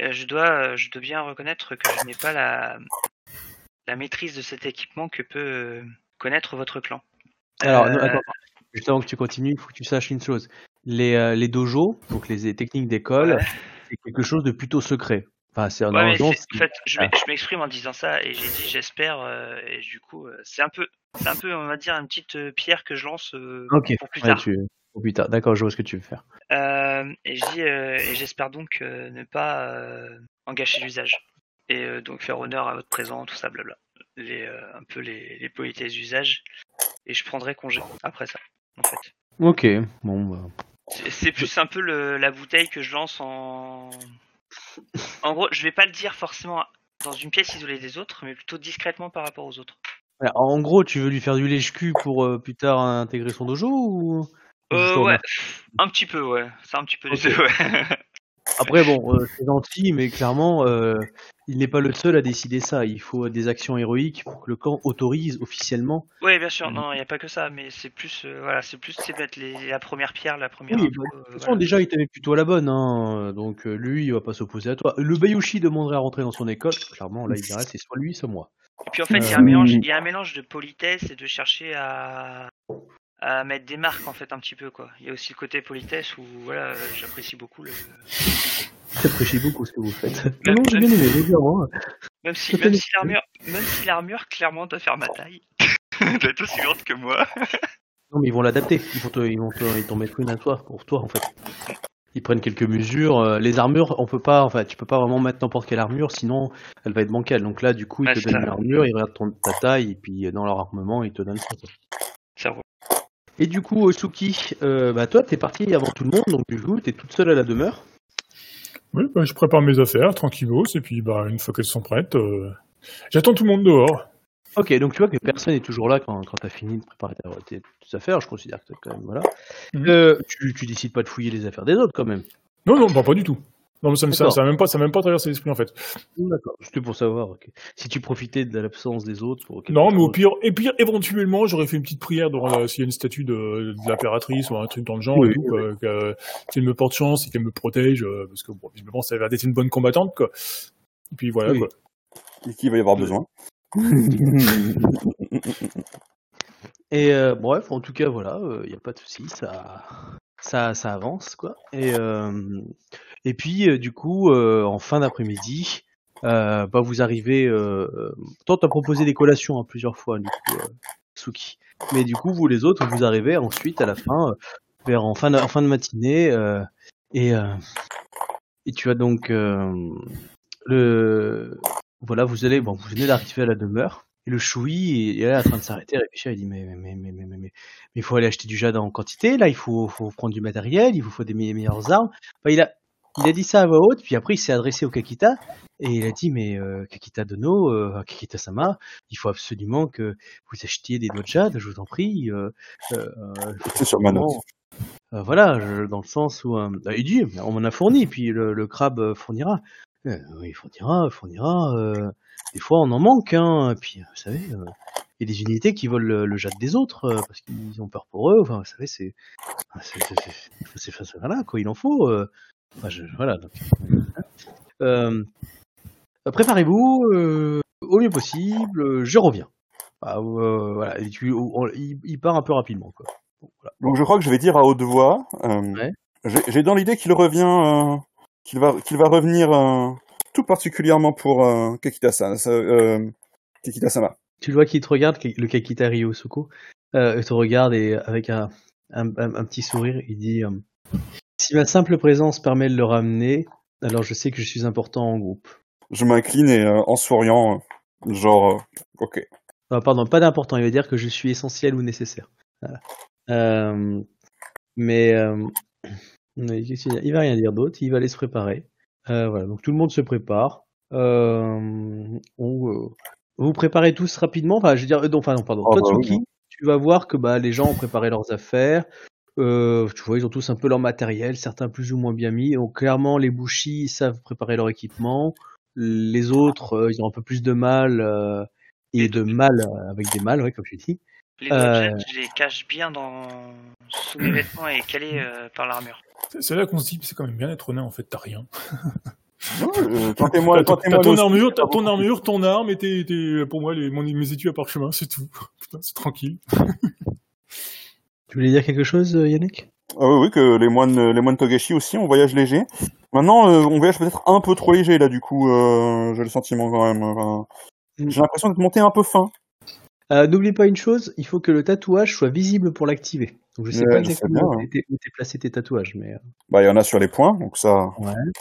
Speaker 4: Euh, je dois, je dois bien reconnaître que je n'ai pas la, la maîtrise de cet équipement que peut euh, connaître votre clan.
Speaker 1: Alors,
Speaker 4: Euh,
Speaker 1: attends, juste avant que tu continues, il faut que tu saches une chose. Les, les dojos, donc les techniques d'école,
Speaker 4: Ouais.
Speaker 1: c'est quelque chose de plutôt secret. Enfin, c'est
Speaker 4: Ouais,
Speaker 1: normalement,
Speaker 4: c'est- en fait, je
Speaker 1: Ah.
Speaker 4: je m'exprime en disant ça et j'ai dit j'espère euh, et du coup euh, c'est un peu, c'est un peu on va dire une petite euh, pierre que je lance pour plus
Speaker 1: ouais,
Speaker 4: tard.
Speaker 1: tu... pour plus tard. D'accord, je vois ce que tu veux faire.
Speaker 4: Et je dis et j'espère donc ne pas en gâcher l'usage et donc faire honneur à votre présent, tout ça, blabla. Les, un peu les, les politesses d'usage et je prendrai congé après ça en fait.
Speaker 1: Ok, bon, bah,
Speaker 4: C'est- C'est plus un peu le, la bouteille que je lance en. En gros, je vais pas le dire forcément dans une pièce isolée des autres, mais plutôt discrètement par rapport aux autres.
Speaker 1: Alors, En gros, tu veux lui faire du lèche-cul pour euh, plus tard intégrer son dojo ou?
Speaker 4: Euh, ouais, un petit peu, ouais. C'est un petit peu ouais.
Speaker 1: Après, bon, euh, c'est gentil, mais clairement, euh, il n'est pas le seul à décider ça. Il faut des actions héroïques pour que le camp autorise officiellement.
Speaker 4: ouais, bien sûr,
Speaker 1: Mhm.
Speaker 4: non, il n'y a pas que ça, mais c'est plus, euh, voilà, c'est plus, c'est mettre les, la première pierre, la première.
Speaker 1: Oui,
Speaker 4: info,
Speaker 1: bah,
Speaker 4: euh,
Speaker 1: De toute façon,
Speaker 4: voilà.
Speaker 1: déjà, il t'avait plutôt à la bonne, hein. Donc, euh, lui, il va pas s'opposer à toi. Le Bayushi demanderait à rentrer dans son école. Clairement, là, il dirait, c'est soit lui, soit moi.
Speaker 4: Et puis en fait, il y a
Speaker 1: Euh,
Speaker 4: un mélange, il y a un mélange de politesse et de chercher à à mettre des marques en fait un petit peu quoi. Il y a aussi le côté politesse où voilà, euh, j'apprécie beaucoup le
Speaker 1: J'apprécie beaucoup ce que vous faites.
Speaker 4: Même-
Speaker 1: non, j'ai bien aimé, évidemment.
Speaker 4: Même si, même si l'armure, même si l'armure clairement doit faire ma taille, doit être aussi grande que moi.
Speaker 1: Non, mais ils vont l'adapter. Ils vont te- ils vont te- ils t'en mettre une à toi, pour toi, en fait. Ils prennent quelques mesures. euh, Les armures, on peut pas, enfin, tu peux pas vraiment mettre n'importe quelle armure, sinon elle va être bancale. Donc là, du coup, ils te donnent
Speaker 4: ça.
Speaker 1: une armure, ils regardent ton, ta taille, et puis euh, dans leur armement, ils te donnent ça.
Speaker 4: Ça roule.
Speaker 1: Et du coup, Suki, euh, bah toi, t'es parti avant tout le monde, donc du coup, t'es toute seule à la demeure.
Speaker 2: Oui, bah, je prépare mes affaires, tranquillos, et puis bah, une fois qu'elles sont prêtes, euh, j'attends tout le monde dehors.
Speaker 1: Ok, donc tu vois que personne n'est toujours là quand, quand t'as fini de préparer ta- tes, tes affaires. Je considère que quand même voilà.
Speaker 2: Mhm.
Speaker 1: Euh, tu, tu décides pas de fouiller les affaires des autres quand même.
Speaker 2: Non, non, bah, pas du tout. Non, mais ça me ça, même pas, ça même pas traversé l'esprit en fait.
Speaker 1: D'accord. C'était pour savoir. Si tu profitais de l'absence des autres pour.
Speaker 2: Non, mais au pire, et pire, éventuellement, j'aurais fait une petite prière devant s'il y a une statue de, de l'impératrice ou un truc dans le genre,
Speaker 1: Oui,
Speaker 2: et tout, quoi, que- qu'elle me porte chance et qu'elle me protège, euh, parce que bon, visiblement, ça a l'air d'être une bonne combattante, quoi. Et puis voilà,
Speaker 1: Oui.
Speaker 2: quoi.
Speaker 3: Et qui va y avoir besoin.
Speaker 1: Et euh, bref, en tout cas, voilà, il n'y a pas de souci, ça, ça, ça avance, quoi. Et, euh, et puis, euh, du coup, euh, en fin d'après-midi, euh, bah, vous arrivez. Euh, toi, t'as proposé des collations hein, plusieurs fois, du coup, Suki. Mais du coup, vous les autres, vous arrivez ensuite à la fin, vers en fin de, en fin de matinée, et, et tu as donc le, voilà, vous allez, bon, vous venez d'arriver à la demeure. Et le choui il est là en train de s'arrêter, réfléchir, il dit mais mais mais mais mais il faut aller acheter du jade en quantité, là il faut faut prendre du matériel, il vous faut des me- meilleures armes. Enfin, il a il a dit ça à voix haute, puis après il s'est adressé au Kakita et il a dit mais euh, Kakita Dono, euh, Kakita Sama, il faut absolument que vous achetiez des noix de jade, je vous en prie. Euh, euh, euh,
Speaker 3: C'est sur ma note.
Speaker 1: euh, voilà, je- dans le sens où euh, il dit, on m'en a fourni, puis le, le crabe euh, fournira. Euh, oui, fournira, fournira. euh, des fois, on en manque, hein. Et puis, vous savez, euh, il y a des unités qui volent le, le jade des autres euh, parce qu'ils ont peur pour eux. Enfin, vous savez, c'est, c'est, c'est- c'est- voilà, quoi, il en faut. euh. Enfin, je- voilà. euh, euh, préparez-vous euh, au mieux possible. Je reviens. Ah, euh, voilà, et tu- on- il, il part un peu rapidement, quoi. Bon, voilà.
Speaker 3: Donc je crois que je vais dire à haute voix.
Speaker 1: Ouais.
Speaker 3: j'ai- dans l'idée qu'il revient, qu'il va, qu'il va revenir tout particulièrement pour Kakita-sama.
Speaker 1: Tu le vois qu'il te regarde, le Kakita Ryosoko, euh, il te regarde et avec un, un, un- un petit sourire, il dit Si ma simple présence permet de le ramener, alors je sais que je suis important en groupe.
Speaker 3: Je m'incline et euh, en souriant, euh, genre, euh, ok.
Speaker 1: Ah, pardon, pas d'important, il va dire que je suis essentiel ou nécessaire. Voilà. Mais il va rien dire d'autre, il va aller se préparer. Voilà, donc tout le monde se prépare. On, vous préparez tous rapidement? Enfin, je veux dire, non, enfin, non, pardon.
Speaker 3: Ah,
Speaker 1: Toi,
Speaker 3: bah oui,
Speaker 1: tu vas voir que bah, les gens ont préparé leurs affaires. Euh, tu vois, ils ont tous un peu leur matériel, certains plus ou moins bien mis. Donc clairement, les bouchis savent préparer leur équipement. Les autres, euh, ils ont un peu plus de mal euh, et de mal avec des mâles, ouais, comme tu dis.
Speaker 4: Les
Speaker 1: Euh.
Speaker 4: objets, je les cache bien dans sous mes vêtements et calés euh, par l'armure.
Speaker 2: C'est- là qu'on se dit, c'est quand même bien d'être honnête, en fait, t'as rien.
Speaker 3: Tentez-moi,
Speaker 2: T'as
Speaker 3: tentez-moi
Speaker 2: t'as ton armure, t'as ton armure, ton arme, et t'es, t'es- pour moi, les, mon, mes études à parchemin, c'est tout. Putain, c'est tranquille.
Speaker 1: Tu voulais dire quelque chose, euh, Yannick?
Speaker 3: Ah oui, que les moines, les moines Togashi aussi, on voyage léger. Maintenant, euh, on voyage peut-être un peu trop léger là, du coup, euh, j'ai le sentiment quand même. enfin,
Speaker 1: Mm.
Speaker 3: j'ai l'impression d'être monté un peu fin.
Speaker 1: Euh, N'oublie pas une chose, il faut que le tatouage soit visible pour l'activer. Donc je sais
Speaker 3: Ouais,
Speaker 1: pas exactement où t'es placé tes tatouages, mais euh,
Speaker 3: Bah, il y en a sur les points, donc ça.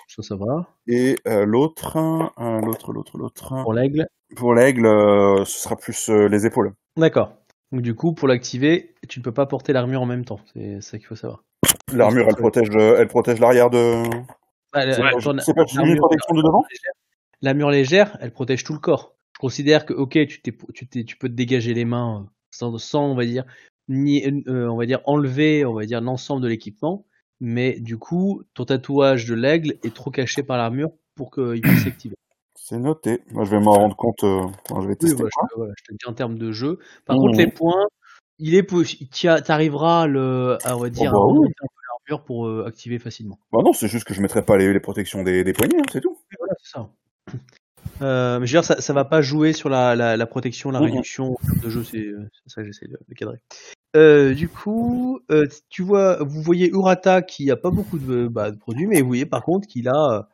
Speaker 1: ça, ça va.
Speaker 3: Et euh, l'autre, euh, l'autre, l'autre, l'autre.
Speaker 1: Pour l'aigle.
Speaker 3: Pour l'aigle, euh, ce sera plus euh, les épaules.
Speaker 1: D'accord. Donc du coup, pour l'activer, tu ne peux pas porter l'armure en même temps. C'est ça qu'il faut savoir.
Speaker 3: L'armure, elle protège, le- elle protège l'arrière de.
Speaker 1: Bah,
Speaker 3: C'est pas, une protection de devant
Speaker 1: L'armure légère, elle protège tout le corps. Je considère que, ok, tu, peux te dégager les mains euh, sans, sans, on va dire, ni, euh, on va dire, enlever, on va dire, l'ensemble de l'équipement. Mais du coup, ton tatouage de l'aigle est trop caché par l'armure pour qu'il puisse s'activer.
Speaker 3: C'est noté. Moi, je vais m'en rendre compte. euh, quand je vais
Speaker 1: Oui,
Speaker 3: tester.
Speaker 1: voilà, je, te- voilà, je te dis en termes de jeu. Par
Speaker 3: Mhm.
Speaker 1: contre, les points, il est possi- tu arriveras le, à, on va dire,
Speaker 3: bah
Speaker 1: à
Speaker 3: oui.
Speaker 1: remonter un peu l'armure pour euh, activer facilement.
Speaker 3: Bah non, c'est juste que je mettrai pas les, les protections des, des poignets, hein, c'est tout.
Speaker 1: Voilà, c'est ça. Euh, mais je veux dire, ça, ça va pas jouer sur la, la, la protection, la
Speaker 3: Mhm.
Speaker 1: réduction en termes de jeu, c'est ça que j'essaie de, de cadrer. Euh, du coup, euh, tu vois, vous voyez Urata qui a pas beaucoup de, bah, de produits, mais vous voyez par contre qu'il a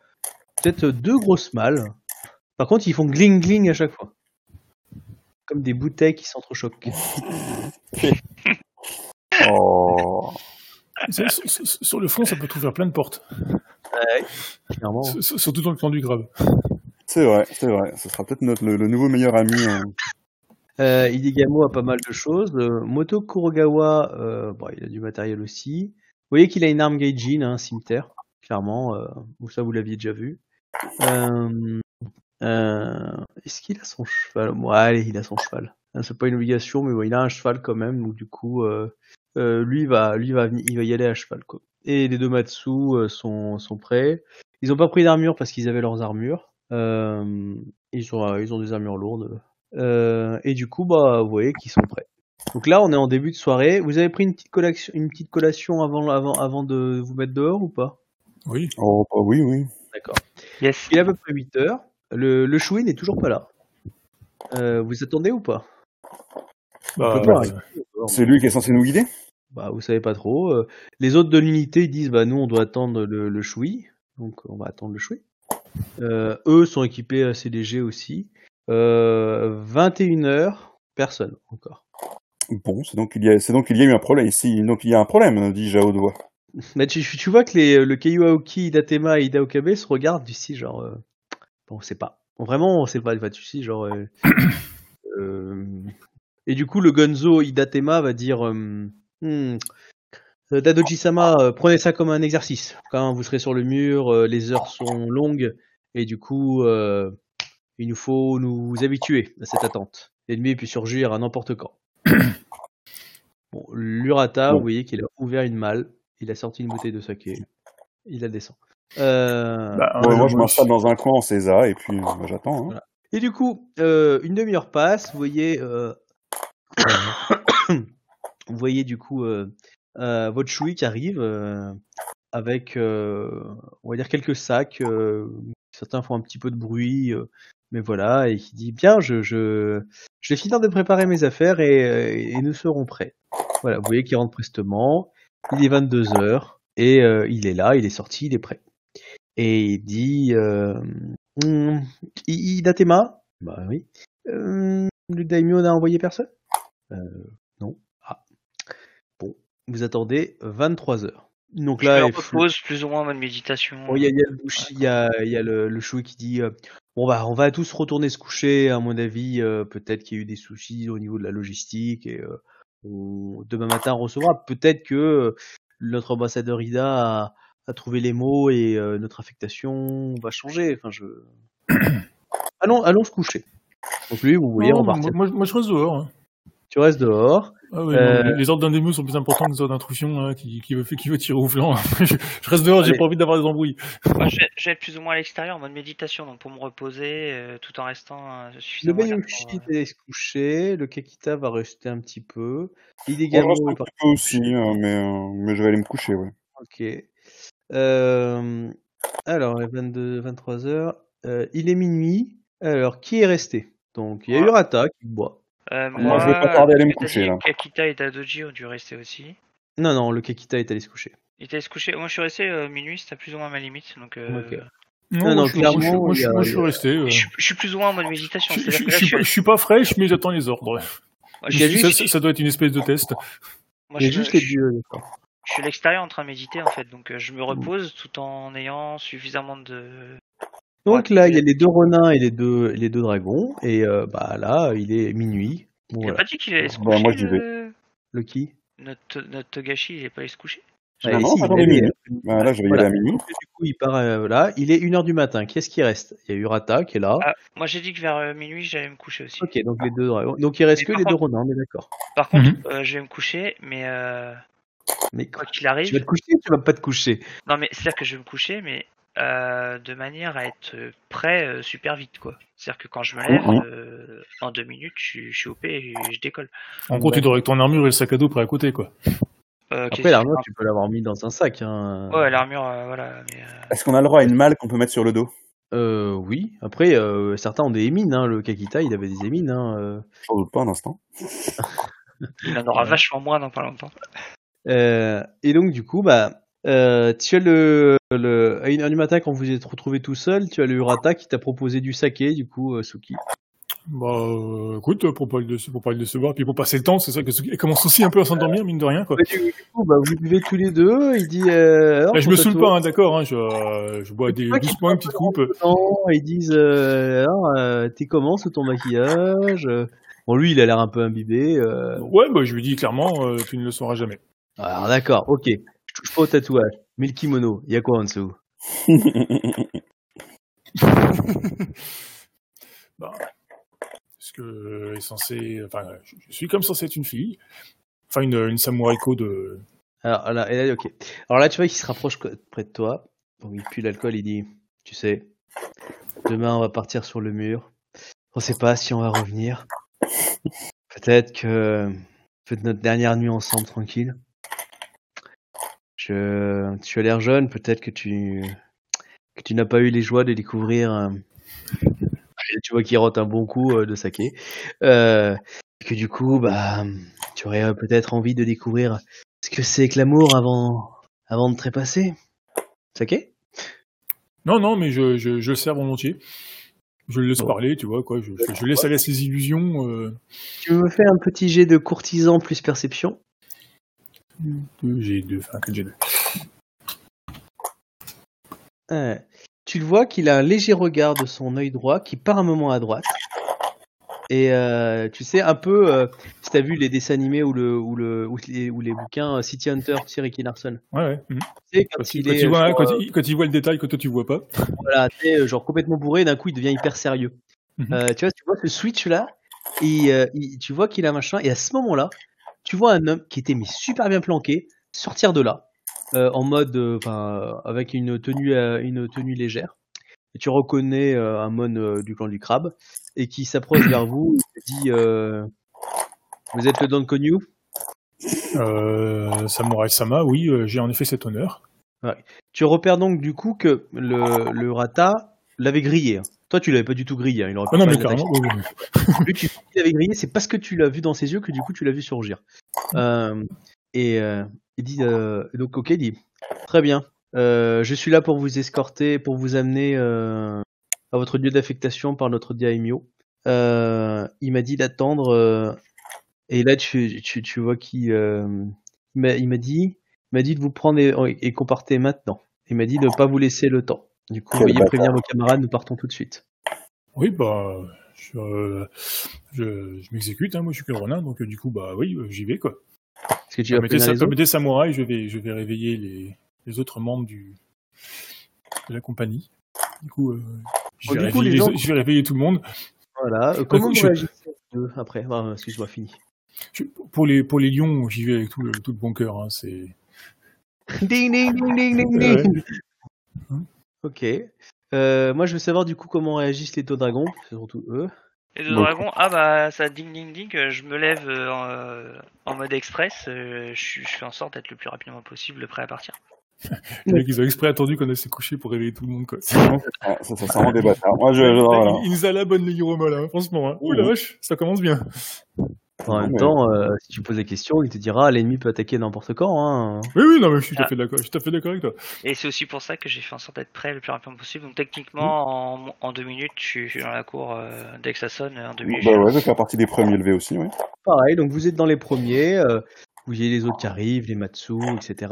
Speaker 1: peut-être deux grosses malles. Par contre, ils font gling gling à chaque fois, comme des bouteilles qui s'entrechoquent.
Speaker 3: Oh.
Speaker 2: Sur- sur- Sur le fond, ça peut t'ouvrir plein de portes.
Speaker 1: Clairement.
Speaker 2: S- s- Surtout dans le temps du grave.
Speaker 3: C'est vrai, c'est vrai. Ce sera peut-être notre, le, le nouveau meilleur ami. hein.
Speaker 1: Euh, Idigamo a pas mal de choses. Euh, Moto Kurogawa, euh, bon, il a du matériel aussi. Vous voyez qu'il a une arme Gaijin, hein, un cimetière, clairement. Euh, ça, vous l'aviez déjà vu. Euh, euh, Est-ce qu'il a son cheval? Bon, allez, il a son cheval. Hein, C'est pas une obligation, mais bon, il a un cheval quand même. Donc du coup, euh, euh, lui va, lui va, venir- il va y aller à cheval. Quoi. Et les deux Matsu euh, sont, sont prêts. Ils ont pas pris d'armure parce qu'ils avaient leurs armures. Euh, ils ont, euh, ils ont des armures lourdes. Euh, et du coup, bah, vous voyez qu'ils sont prêts. Donc là, on est en début de soirée. Vous avez pris une petite collation, une petite collation avant, avant, avant de vous mettre dehors ou pas?
Speaker 2: Oui.
Speaker 3: Oh, bah oui, oui.
Speaker 1: D'accord.
Speaker 4: Yes.
Speaker 1: Il est à peu près 8 heures. Le, le Chouin n'est toujours pas là. Euh, vous attendez ou pas?
Speaker 2: Bah, euh.
Speaker 3: C'est lui qui est censé nous guider
Speaker 1: Bah, vous savez pas trop. Euh, les autres de l'unité disent, bah, nous, on doit attendre le, le Choui. Donc, on va attendre le Choui. Euh, eux sont équipés assez légers aussi. Euh, 21 heures, personne encore.
Speaker 3: Bon, c'est donc qu'il y y a eu un problème ici. Donc il y a un problème, dis-je à haute voix.
Speaker 1: Mais tu, tu vois que les, le Keiyu Aoki, Idatema et Ida Okabe se regardent style genre. euh, bon, c'est pas. Vraiment, c'est pas. Enfin, tu sais, genre. euh, euh, et du coup, le Gonzo Idatema va dire euh, Hmm, euh, Dadoji-sama, euh, prenez ça comme un exercice. Quand vous serez sur le mur, les heures sont longues et du coup, il nous faut nous habituer à cette attente. L'ennemi peut surgir à n'importe quand. Bon, L'Urata,
Speaker 3: Bon.
Speaker 1: vous voyez qu'il a ouvert une malle, il a sorti une bouteille de saké, il la descend. Euh,
Speaker 2: bah,
Speaker 3: Ouais,
Speaker 2: ouais,
Speaker 3: moi, je m'installe dans un coin en César et puis bah, j'attends. Hein.
Speaker 1: Voilà. Et du coup, euh, une demi-heure passe, vous voyez, euh, vous voyez du coup euh, euh, votre choui qui arrive euh, avec, euh, on va dire quelques sacs. euh, certains font un petit peu de bruit, euh, mais voilà, et qui dit bien, je, je, je vais finir de préparer mes affaires et, euh, et nous serons prêts. Voilà, vous voyez qu'il rentre prestement. Il est 22 heures et euh, il est là, il est sorti, il est prêt. Et il dit. Euh, I- Idatema Bah oui. Euh, le daimyo n'a envoyé personne? Euh, Non. Ah. Bon, vous attendez 23 heures. Donc là, faut-
Speaker 4: repose plus ou moins en mode méditation.
Speaker 1: Bon, il y a, y a le il y a, il y a le, le Shui qui dit euh, bon bah on va tous retourner se coucher. À mon avis, euh, peut-être qu'il y a eu des soucis au niveau de la logistique et euh, on- demain matin on recevra. Peut-être que notre ambassadeur Ida a, a trouvé les mots et euh, notre affectation va changer. Enfin je allons allons se coucher. Donc lui, vous voyez,
Speaker 2: non,
Speaker 1: on
Speaker 2: moi,
Speaker 1: partir.
Speaker 2: moi, moi, je reste dehors. hein.
Speaker 1: Tu restes dehors.
Speaker 2: Ah
Speaker 1: Euh,
Speaker 2: non, les- ordres d'un démo sont plus importants que les ordres d'intrusion hein, qui, qui, veut, qui veut tirer au flanc. je, je reste dehors, j'ai pas envie d'avoir des embrouilles.
Speaker 4: Moi, être plus ou moins à l'extérieur en mode méditation, donc pour me reposer euh, tout en restant euh,
Speaker 1: Le
Speaker 4: suffisamment alerte
Speaker 1: Bayushi va se coucher, le Kakita va rester un petit peu.
Speaker 3: Un
Speaker 1: est
Speaker 3: peu aussi, euh, mais, euh, mais je vais aller me coucher, ouais.
Speaker 1: Ok. Euh, alors, il est 22, 23 heures. Euh, il est minuit. Alors, qui est resté? Donc, il y a
Speaker 4: Moi.
Speaker 1: Urata qui boit.
Speaker 4: Euh,
Speaker 3: Moi,
Speaker 4: moi,
Speaker 3: je vais pas tarder à aller me coucher, là.
Speaker 4: Kakita et Dadoji ont dû rester aussi.
Speaker 1: Non, non, le Kakita est allé se coucher.
Speaker 4: Il était allé se coucher. Moi, je suis resté euh, minuit, c'était plus ou moins ma limite. Donc, euh.
Speaker 2: Non,
Speaker 1: Non, non,
Speaker 2: je, suis- moi, je, suis-
Speaker 1: clairement,
Speaker 2: moi, je, moi, suis resté. euh,
Speaker 4: je, je suis plus ou moins en mode méditation.
Speaker 2: je, je, suis
Speaker 4: je
Speaker 2: pas, je suis pas fraîche, mais j'attends les ordres.
Speaker 4: moi,
Speaker 2: Ça,
Speaker 1: juste-
Speaker 2: ça- ça doit être une espèce de test.
Speaker 4: moi, je-
Speaker 1: juste les d'accord.
Speaker 4: Je suis à l'extérieur en train de méditer en fait, donc euh, je me
Speaker 1: Mm.
Speaker 4: repose tout en ayant suffisamment de.
Speaker 1: Donc
Speaker 4: Ouais,
Speaker 1: là, il y a les deux renins et les deux, les deux dragons. Et euh, bah là, il est minuit. Bon,
Speaker 4: Il a
Speaker 1: voilà.
Speaker 4: pas dit qu'il allait se
Speaker 3: Bah,
Speaker 4: coucher.
Speaker 3: moi, j'y vais.
Speaker 4: le-
Speaker 1: Le qui?
Speaker 4: Notre, notre Togashi, il est pas allé se coucher.
Speaker 1: Ah,
Speaker 3: non,
Speaker 1: et
Speaker 3: non,
Speaker 1: si, il est euh,
Speaker 3: Bah, là, je vais y aller à minuit.
Speaker 1: Du coup, il part euh, là. Il est 1h du matin. Qu'est-ce qui reste? Il y a Urata qui est là.
Speaker 4: Ah, moi, j'ai dit que vers euh, minuit, j'allais me coucher aussi.
Speaker 1: Ok, donc les deux dragons. Donc il reste
Speaker 4: Mais
Speaker 1: que les deux renins, on est d'accord.
Speaker 4: Par contre,
Speaker 2: Mhm.
Speaker 4: euh, je vais me coucher, mais euh,
Speaker 1: Mais
Speaker 4: quoi qu'il
Speaker 1: Tu
Speaker 4: arrive.
Speaker 1: vas te coucher ou tu vas pas te coucher
Speaker 4: Non, mais c'est-à-dire que je vais me coucher, mais euh, de manière à être prêt euh, super vite, quoi. C'est-à-dire que quand je me lève, euh, en deux minutes, je, suis- je suis OP et je décolle.
Speaker 2: En gros, tu dors avec ton armure et le sac à dos près à côté, quoi.
Speaker 4: Euh,
Speaker 1: Après, l'armure, tu peux l'avoir mis dans un sac. Hein.
Speaker 4: Ouais, l'armure, euh, voilà. Mais, euh,
Speaker 3: Est-ce qu'on a le droit à une malle qu'on peut mettre sur le dos?
Speaker 1: Euh, oui. Après, euh, certains ont des émines. Hein. Le Kakita, il avait des émines. Hein. euh.
Speaker 3: Pas un instant.
Speaker 4: il en aura vachement moins dans pas longtemps.
Speaker 1: Euh, et donc, du coup, bah, euh, tu as le, le, à 1h du matin, quand vous vous êtes retrouvé tout seul, tu as le Urata qui t'a proposé du saké, du coup, euh, Suki.
Speaker 2: Bah, euh, écoute, pour pas, le déce- pour pas le décevoir, puis pour passer le temps, c'est ça que elle commence aussi un peu à s'endormir, mine de rien, quoi.
Speaker 1: Bah, du, coup, bah, vous buvez tous les deux. Il dit. Euh, alors,
Speaker 2: Bah, je me saoule pas, hein, d'accord, hein, je, je bois des doucement une petite coupe.
Speaker 1: Non, ils disent alors, t'es comment sous ton maquillage? Bon, lui, il a l'air un peu imbibé.
Speaker 2: Ouais, bah, je lui dis clairement, tu ne le sauras jamais.
Speaker 1: Alors, d'accord, ok. Je touche pas au tatouage. Mais le kimono, il y a quoi en dessous?
Speaker 2: Bah, parce que euh, est censé, enfin, je, je suis comme censé être une fille, enfin une, une samouraïko de.
Speaker 1: Alors là, et là, ok. Alors là, tu vois qu'il se rapproche près de toi. Donc il pue l'alcool, il dit Tu sais, demain on va partir sur le mur. On sait pas si on va revenir. Peut-être que. Peut-être notre dernière nuit ensemble tranquille. Je... Tu as l'air jeune, peut-être que tu. que tu n'as pas eu les joies de découvrir. euh, Tu vois qu'il rote un bon coup euh, de saké. Euh, que du coup, bah, tu aurais euh, peut-être envie de découvrir ce que c'est que l'amour avant, avant de trépasser. Saké?
Speaker 2: Non, non, mais je, je, je le sers volontiers. Je le laisse
Speaker 1: Bon.
Speaker 2: parler, tu vois, quoi. Je, je laisse aller à ses illusions. Euh,
Speaker 1: Tu me fais un petit jet de courtisan plus perception?
Speaker 2: Deux G2, enfin, 4 G2.
Speaker 1: Ouais. Tu le vois qu'il a un léger regard de son œil droit qui part un moment à droite. Et euh, tu sais, un peu, euh, si t'as vu les dessins animés ou, le, ou, le, ou, les, ou les bouquins euh, City Hunter, tu sais, Ricky Larson.
Speaker 2: Ouais, ouais. mhm.
Speaker 1: Tu sais, quand,
Speaker 2: Quand, il,
Speaker 1: il
Speaker 2: quand
Speaker 1: est,
Speaker 2: il voit,
Speaker 1: genre,
Speaker 2: quand, il, quand il voit le détail que toi tu vois pas.
Speaker 1: voilà, tu sais, genre complètement bourré, d'un coup il devient hyper sérieux.
Speaker 2: Mhm.
Speaker 1: Euh, tu vois, tu vois ce switch là, et tu vois qu'il a machin, et à ce moment-là, tu vois un homme qui était mais super bien planqué sortir de là, euh, en mode, euh, enfin, euh, avec une tenue, euh, une tenue légère. Et tu reconnais un mon du clan du crabe et qui s'approche vers vous et dit Vous êtes le Don Konyu?
Speaker 2: Euh, Samurai Sama, oui, j'ai en effet cet honneur.
Speaker 1: Tu repères donc du coup que le, le Rata l'avait grillé. Toi, tu l'avais pas du tout grillé. hein, Il aurait
Speaker 2: Ah
Speaker 1: pas
Speaker 2: non, mais carrément.
Speaker 1: Lui, tu il avait grillé, c'est parce que tu l'as vu dans ses yeux que du coup tu l'as vu surgir. Euh, et euh, il dit euh, donc ok, il dit très bien. Euh, je suis là pour vous escorter, pour vous amener euh, à votre lieu d'affectation par notre daimyo. Euh, il m'a dit d'attendre. euh, et là, tu, tu, tu vois qu'il euh, il m'a il m'a dit, il m'a dit de vous prendre et, et qu'on partait maintenant. Il m'a dit de ne pas vous laisser le temps. Du coup, veuillez prévenir vos camarades, nous partons tout de suite.
Speaker 2: Oui, bah, je, euh, je, je m'exécute, hein, moi je suis que le Ronin, donc euh, du coup, bah oui, euh, j'y vais, quoi.
Speaker 1: Est-ce que tu vas
Speaker 2: Comme était,
Speaker 1: prévenir les
Speaker 2: comme
Speaker 1: autres
Speaker 2: était samouraï, je vais, je vais réveiller les, les autres membres du, de la compagnie. Du coup, euh, je,
Speaker 1: Oh,
Speaker 2: vais
Speaker 1: du coup,
Speaker 2: réveiller
Speaker 1: les
Speaker 2: les
Speaker 1: gens-
Speaker 2: autres- je vais réveiller tout le monde.
Speaker 1: Voilà. Euh, comment vous réagissez après? Ah, Excuse-moi, fini.
Speaker 2: Je- pour les pour les lions, j'y vais avec tout le tout le bon cœur. Hein, c'est
Speaker 1: Ding ding ding ding ding
Speaker 2: Ouais.
Speaker 1: ding. Ok. Euh, moi, je veux savoir du coup comment réagissent les deux dragons, surtout eux.
Speaker 4: Et le
Speaker 3: Bon.
Speaker 4: dragon, ah bah ça ding ding ding, euh, je me lève euh, en, en mode express, euh, je, suis- je fais en sorte d'être le plus rapidement possible prêt à partir.
Speaker 2: les mecs, ils ont exprès attendu qu'on s'est couché pour réveiller tout le monde. Quoi.
Speaker 3: Ah, ça, ça, c'est vraiment des bâtards. Moi, je, je- voilà.
Speaker 2: Il, il nous a la bonne le Hiroma là, hein, franchement. Hein. Oh la vache, ça commence bien.
Speaker 1: En même temps, euh, si tu poses la question, il te dira l'ennemi peut attaquer n'importe quand. Hein.
Speaker 2: Oui, oui, non, mais je suis tout à
Speaker 4: Ah.
Speaker 2: fait d'accord. Je suis tout à fait d'accord avec toi.
Speaker 4: Et c'est aussi pour ça que j'ai fait en sorte d'être prêt le plus rapidement possible. Donc techniquement, en, en deux minutes, je suis, dans la cour euh, dès que ça sonne. En deux minutes,
Speaker 3: Bah ouais, je vais faire partie des premiers levés aussi, oui.
Speaker 1: Pareil, donc vous êtes dans les premiers, euh, vous voyez les autres qui arrivent, les Matsu, etc.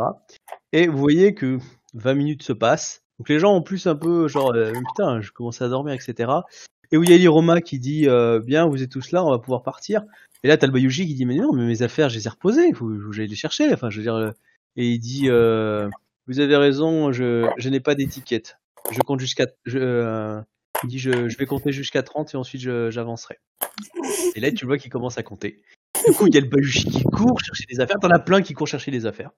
Speaker 1: Et vous voyez que 20 minutes se passent. Donc les gens en plus un peu genre euh, putain, je commence à dormir, etc. Et vous voyez l'Iroma qui dit euh, bien, vous êtes tous là, on va pouvoir partir. Et là t'as le Bayushi qui dit mais non, mais mes affaires, je les ai reposées, faut faut que j'aille les chercher. Enfin, je veux dire. euh, Et il dit euh, vous avez raison, je, je n'ai pas d'étiquette. Je compte jusqu'à. Je, euh, il dit je, je vais compter jusqu'à 30 et ensuite j'avancerai. Et là tu vois qu'il commence à compter. Du coup, il y a le Bayushi qui court chercher des affaires. T'en as plein qui courent chercher des affaires.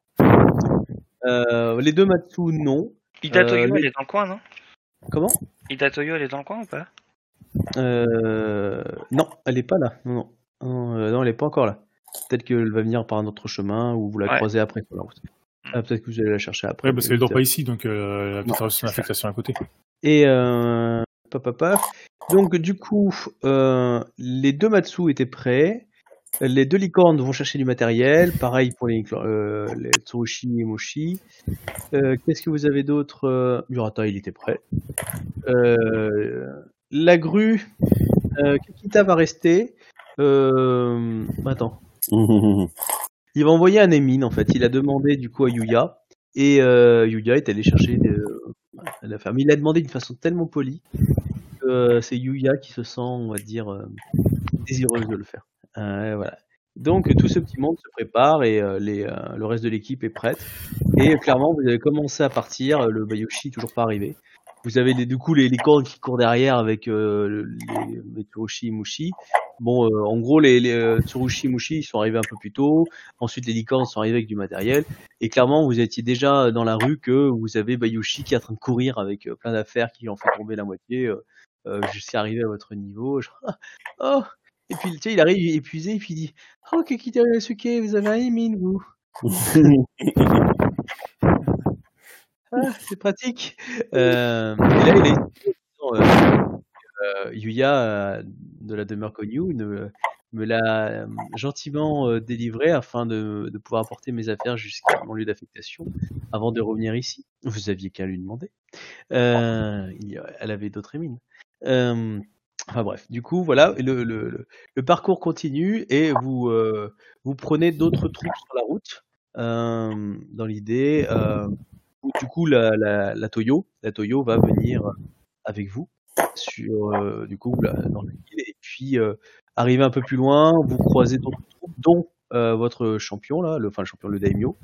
Speaker 1: Euh, les deux Matsu, non.
Speaker 4: Ida Toyo,
Speaker 1: les-
Speaker 4: elle est dans le coin, non?
Speaker 1: Comment?
Speaker 4: Ida Toyo, elle est dans le coin ou pas?
Speaker 1: Euh, Non, elle est pas là. Non, non. Non, euh, non, elle est pas encore là. Peut-être qu'elle va venir par un autre chemin ou vous la
Speaker 4: Ouais.
Speaker 1: croisez après sur la route. Ah, peut-être que vous allez la chercher après.
Speaker 2: Ouais, parce qu'elle dort pas ici, donc euh, elle a peut-être reçu une affectation à côté.
Speaker 1: Et euh, paf. donc du coup, euh, les deux Matsu étaient prêts. Les deux licornes vont chercher du matériel. Pareil pour les, euh, les Tsurushi et Moshi. Euh, Qu'est-ce que vous avez d'autre Murata, il était prêt. Euh, la grue, euh, Kakita va rester. Euh, attends. Il va envoyer un Emin en fait. Il a demandé du coup à Yuya et euh, Yuya est allé chercher euh, la ferme. Il a demandé d'une façon tellement polie que euh, c'est Yuya qui se sent, on va dire, euh, désireuse de le faire. Euh, voilà. Donc tout ce petit monde se prépare et les, le reste de l'équipe est prête. Et clairement, vous avez commencé à partir. Le Bayushi toujours pas arrivé. Vous avez les, du coup les licornes qui courent derrière avec le- les, les et Mushi. Bon, euh, en gros, les, les euh, Tsurushi Mushi ils sont arrivés un peu plus tôt. Ensuite, les licornes sont arrivées avec du matériel. Et clairement, vous étiez déjà dans la rue que vous avez Bayushi qui est en train de courir avec euh, plein d'affaires qui en fait tomber la moitié euh, euh, jusqu'à arriver à votre niveau. Genre, oh Et puis, tu sais, il arrive épuisé et puis il dit Oh, Kakita Yasuke, vous avez un émine, vous Ah, c'est pratique. Euh, et là, il est euh, Yuya euh, de la demeure Konyu me l'a euh, gentiment euh, délivré afin de, pouvoir apporter mes affaires jusqu'à mon lieu d'affectation avant de revenir ici. Vous aviez qu'à lui demander. Elle avait d'autres émines. Euh, enfin bref, du coup, voilà, le, parcours continue et vous, prenez d'autres troupes sur la route. Dans l'idée, du coup, la Toyo, la Toyo va venir avec vous sur, euh, du coup, là, dans. Et puis, euh, arriver un peu plus loin, vous croisez d'autres troupes, dont euh, votre champion là, le, champion le daimyo,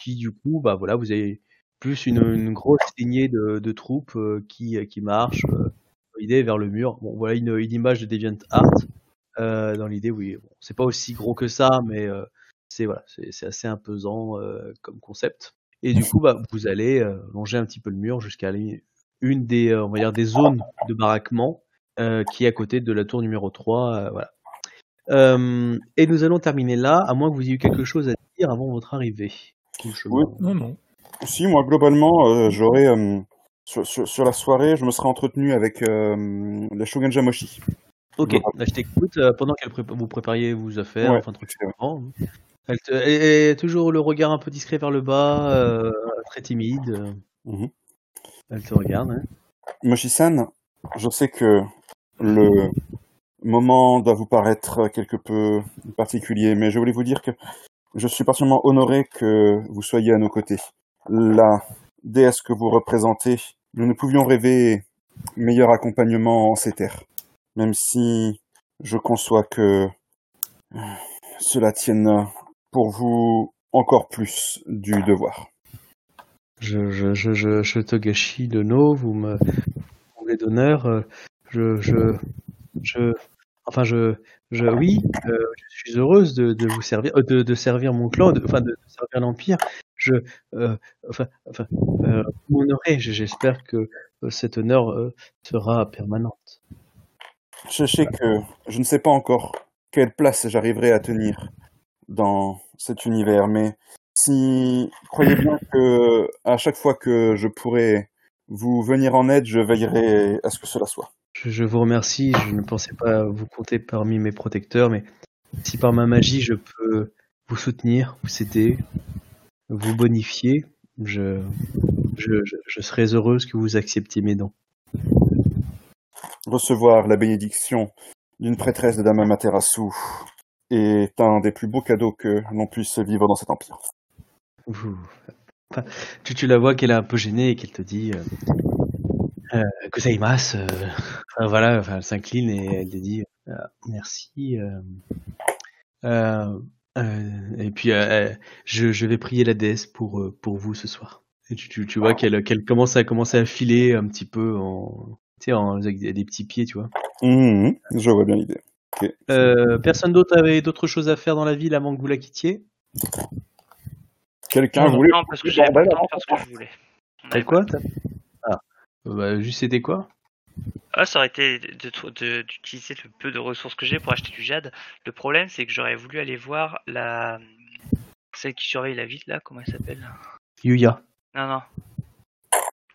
Speaker 1: qui du coup, bah voilà, vous avez plus une, grosse lignée de, troupes qui qui marchent. L'idée vers le mur. Bon, voilà une, image de Deviant Art. Dans l'idée, oui, c'est pas aussi gros que ça, mais c'est voilà, c'est assez imposant comme concept. Et du coup, bah, vous allez longer un petit peu le mur jusqu'à aller une des, euh, on va dire, des zones de baraquement euh, qui est à côté de la tour numéro 3. euh, voilà. Euh, et nous allons terminer là, à moins que vous ayez eu quelque chose à dire avant votre arrivée.
Speaker 3: Oui.
Speaker 2: Non, non.
Speaker 3: Si, moi, globalement, euh, j'aurais... euh, sur, sur, sur la soirée, je me serais entretenu avec euh, la Shogun Jamoshi.
Speaker 1: Ok,
Speaker 3: Je-
Speaker 1: là, je t'écoute euh, pendant qu'elle prépa- vous prépariez vos affaires,
Speaker 3: Ouais,
Speaker 1: enfin
Speaker 3: vrai.
Speaker 1: suivant. Elle, elle- elle est toujours le regard un peu discret vers le bas, euh, très timide. euh,
Speaker 3: Mhm.
Speaker 1: Elle te regarde.
Speaker 3: Moshi-san, je sais que le moment doit vous paraître quelque peu particulier, mais je voulais vous dire que je suis particulièrement honoré que vous soyez à nos côtés. La déesse que vous représentez, nous ne pouvions rêver meilleur accompagnement en ces terres. Même si je conçois que cela tienne pour vous encore plus du devoir.
Speaker 1: Je, je, je, je, je Togashi de No, vous me comblez d'honneur. euh, Je, je, je, enfin, je, je, oui, euh, je suis heureuse de, vous servir, euh, de, servir mon clan, de- enfin, de, servir l'Empire. Je, euh, enfin, enfin. J- J'espère que cet honneur sera permanent.
Speaker 3: Sachez que je ne sais pas encore quelle place j'arriverai à tenir dans cet univers, mais si croyez bien que à chaque fois que je pourrai vous venir en aide, je veillerai à ce que cela soit.
Speaker 1: Je, je vous remercie. Je ne pensais pas vous compter parmi mes protecteurs, mais si par ma magie je peux vous soutenir, vous aider, vous bonifier, je, je, je, je serais heureuse que vous acceptiez mes dons.
Speaker 3: Recevoir la bénédiction d'une prêtresse de Dame Amaterasu est un des plus beaux cadeaux que l'on puisse vivre dans cet empire.
Speaker 1: Tu, tu la vois qu'elle est un peu gênée et qu'elle te dit euh, euh, Gozaimasu, euh, enfin, voilà, enfin, elle s'incline et elle te dit euh, merci. euh, euh, euh, et puis euh, euh, je, je vais prier la déesse pour, euh, pour vous ce soir. Et tu, tu, tu vois qu'elle qu'elle commence à commencer à filer un petit peu en, tu sais, en, avec des, des petits pieds, tu vois.
Speaker 3: Mhm, je vois bien l'idée. Ok.
Speaker 1: Euh, personne d'autre avait d'autres choses à faire dans la ville avant que vous la quittiez?
Speaker 3: Quelqu'un voulait
Speaker 4: Non, parce que j'avais pas le temps de faire ce que je voulais.
Speaker 1: T'as quoi t'as- Ah, bah, juste c'était quoi?
Speaker 4: Ah, ça aurait été de- de- de- d'utiliser le peu de ressources que j'ai pour acheter du jade. Le problème, c'est que j'aurais voulu aller voir la. Celle qui surveille la ville, là, comment elle s'appelle?
Speaker 1: Yuya.
Speaker 4: Non, non.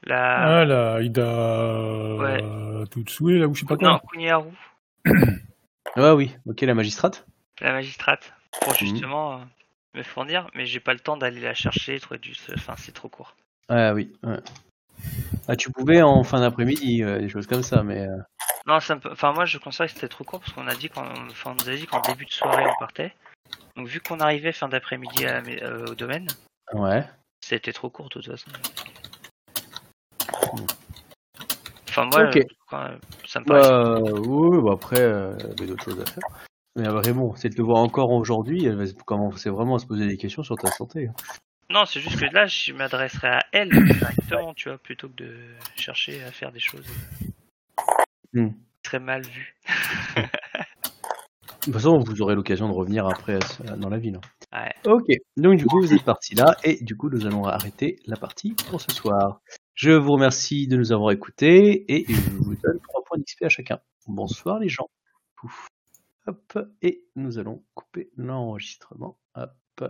Speaker 4: La.
Speaker 2: Ah là, Ida
Speaker 4: Ouais.
Speaker 2: Tutsue, là où je sais pas quoi.
Speaker 4: non, Kuniharu,
Speaker 1: Ah oui, ok, la magistrate.
Speaker 4: la magistrate, pour
Speaker 1: Mhm.
Speaker 4: justement euh, me fournir, mais j'ai pas le temps d'aller la chercher, trouver du. Enfin, c'est trop court.
Speaker 1: Ah oui. ouais. Ah, tu pouvais en fin d'après-midi, euh, des choses comme ça, mais euh,
Speaker 4: Non, ça me enfin moi je considère que c'était trop court parce qu'on a dit qu'on enfin, on nous a dit qu'en début de soirée on partait. Donc vu qu'on arrivait fin d'après-midi à la mai- euh, au domaine,
Speaker 1: ouais.
Speaker 4: c'était trop court de toute façon. Enfin moi,
Speaker 1: Ok.
Speaker 4: euh, quand- ça me paraît.
Speaker 1: Bah, oui, bah après, euh, il y avait d'autres choses à faire. Mais euh, vraiment, c'est de le voir encore aujourd'hui, elle va se- commencer vraiment à se poser des questions sur ta santé. hein.
Speaker 4: Non, c'est juste que là je m'adresserai à elle directement, tu vois, plutôt que de chercher à faire des choses
Speaker 1: Hmm.
Speaker 4: très mal vues.
Speaker 1: De toute façon, vous aurez l'occasion de revenir après dans la ville. hein.
Speaker 4: Ouais.
Speaker 1: Ok, donc du coup, vous êtes partis là, et du coup, nous allons arrêter la partie pour ce soir. Je vous remercie de nous avoir écoutés, et je vous donne 3 points d'XP à chacun. Bonsoir les gens. Pouf. Hop, et nous allons couper l'enregistrement. Hop.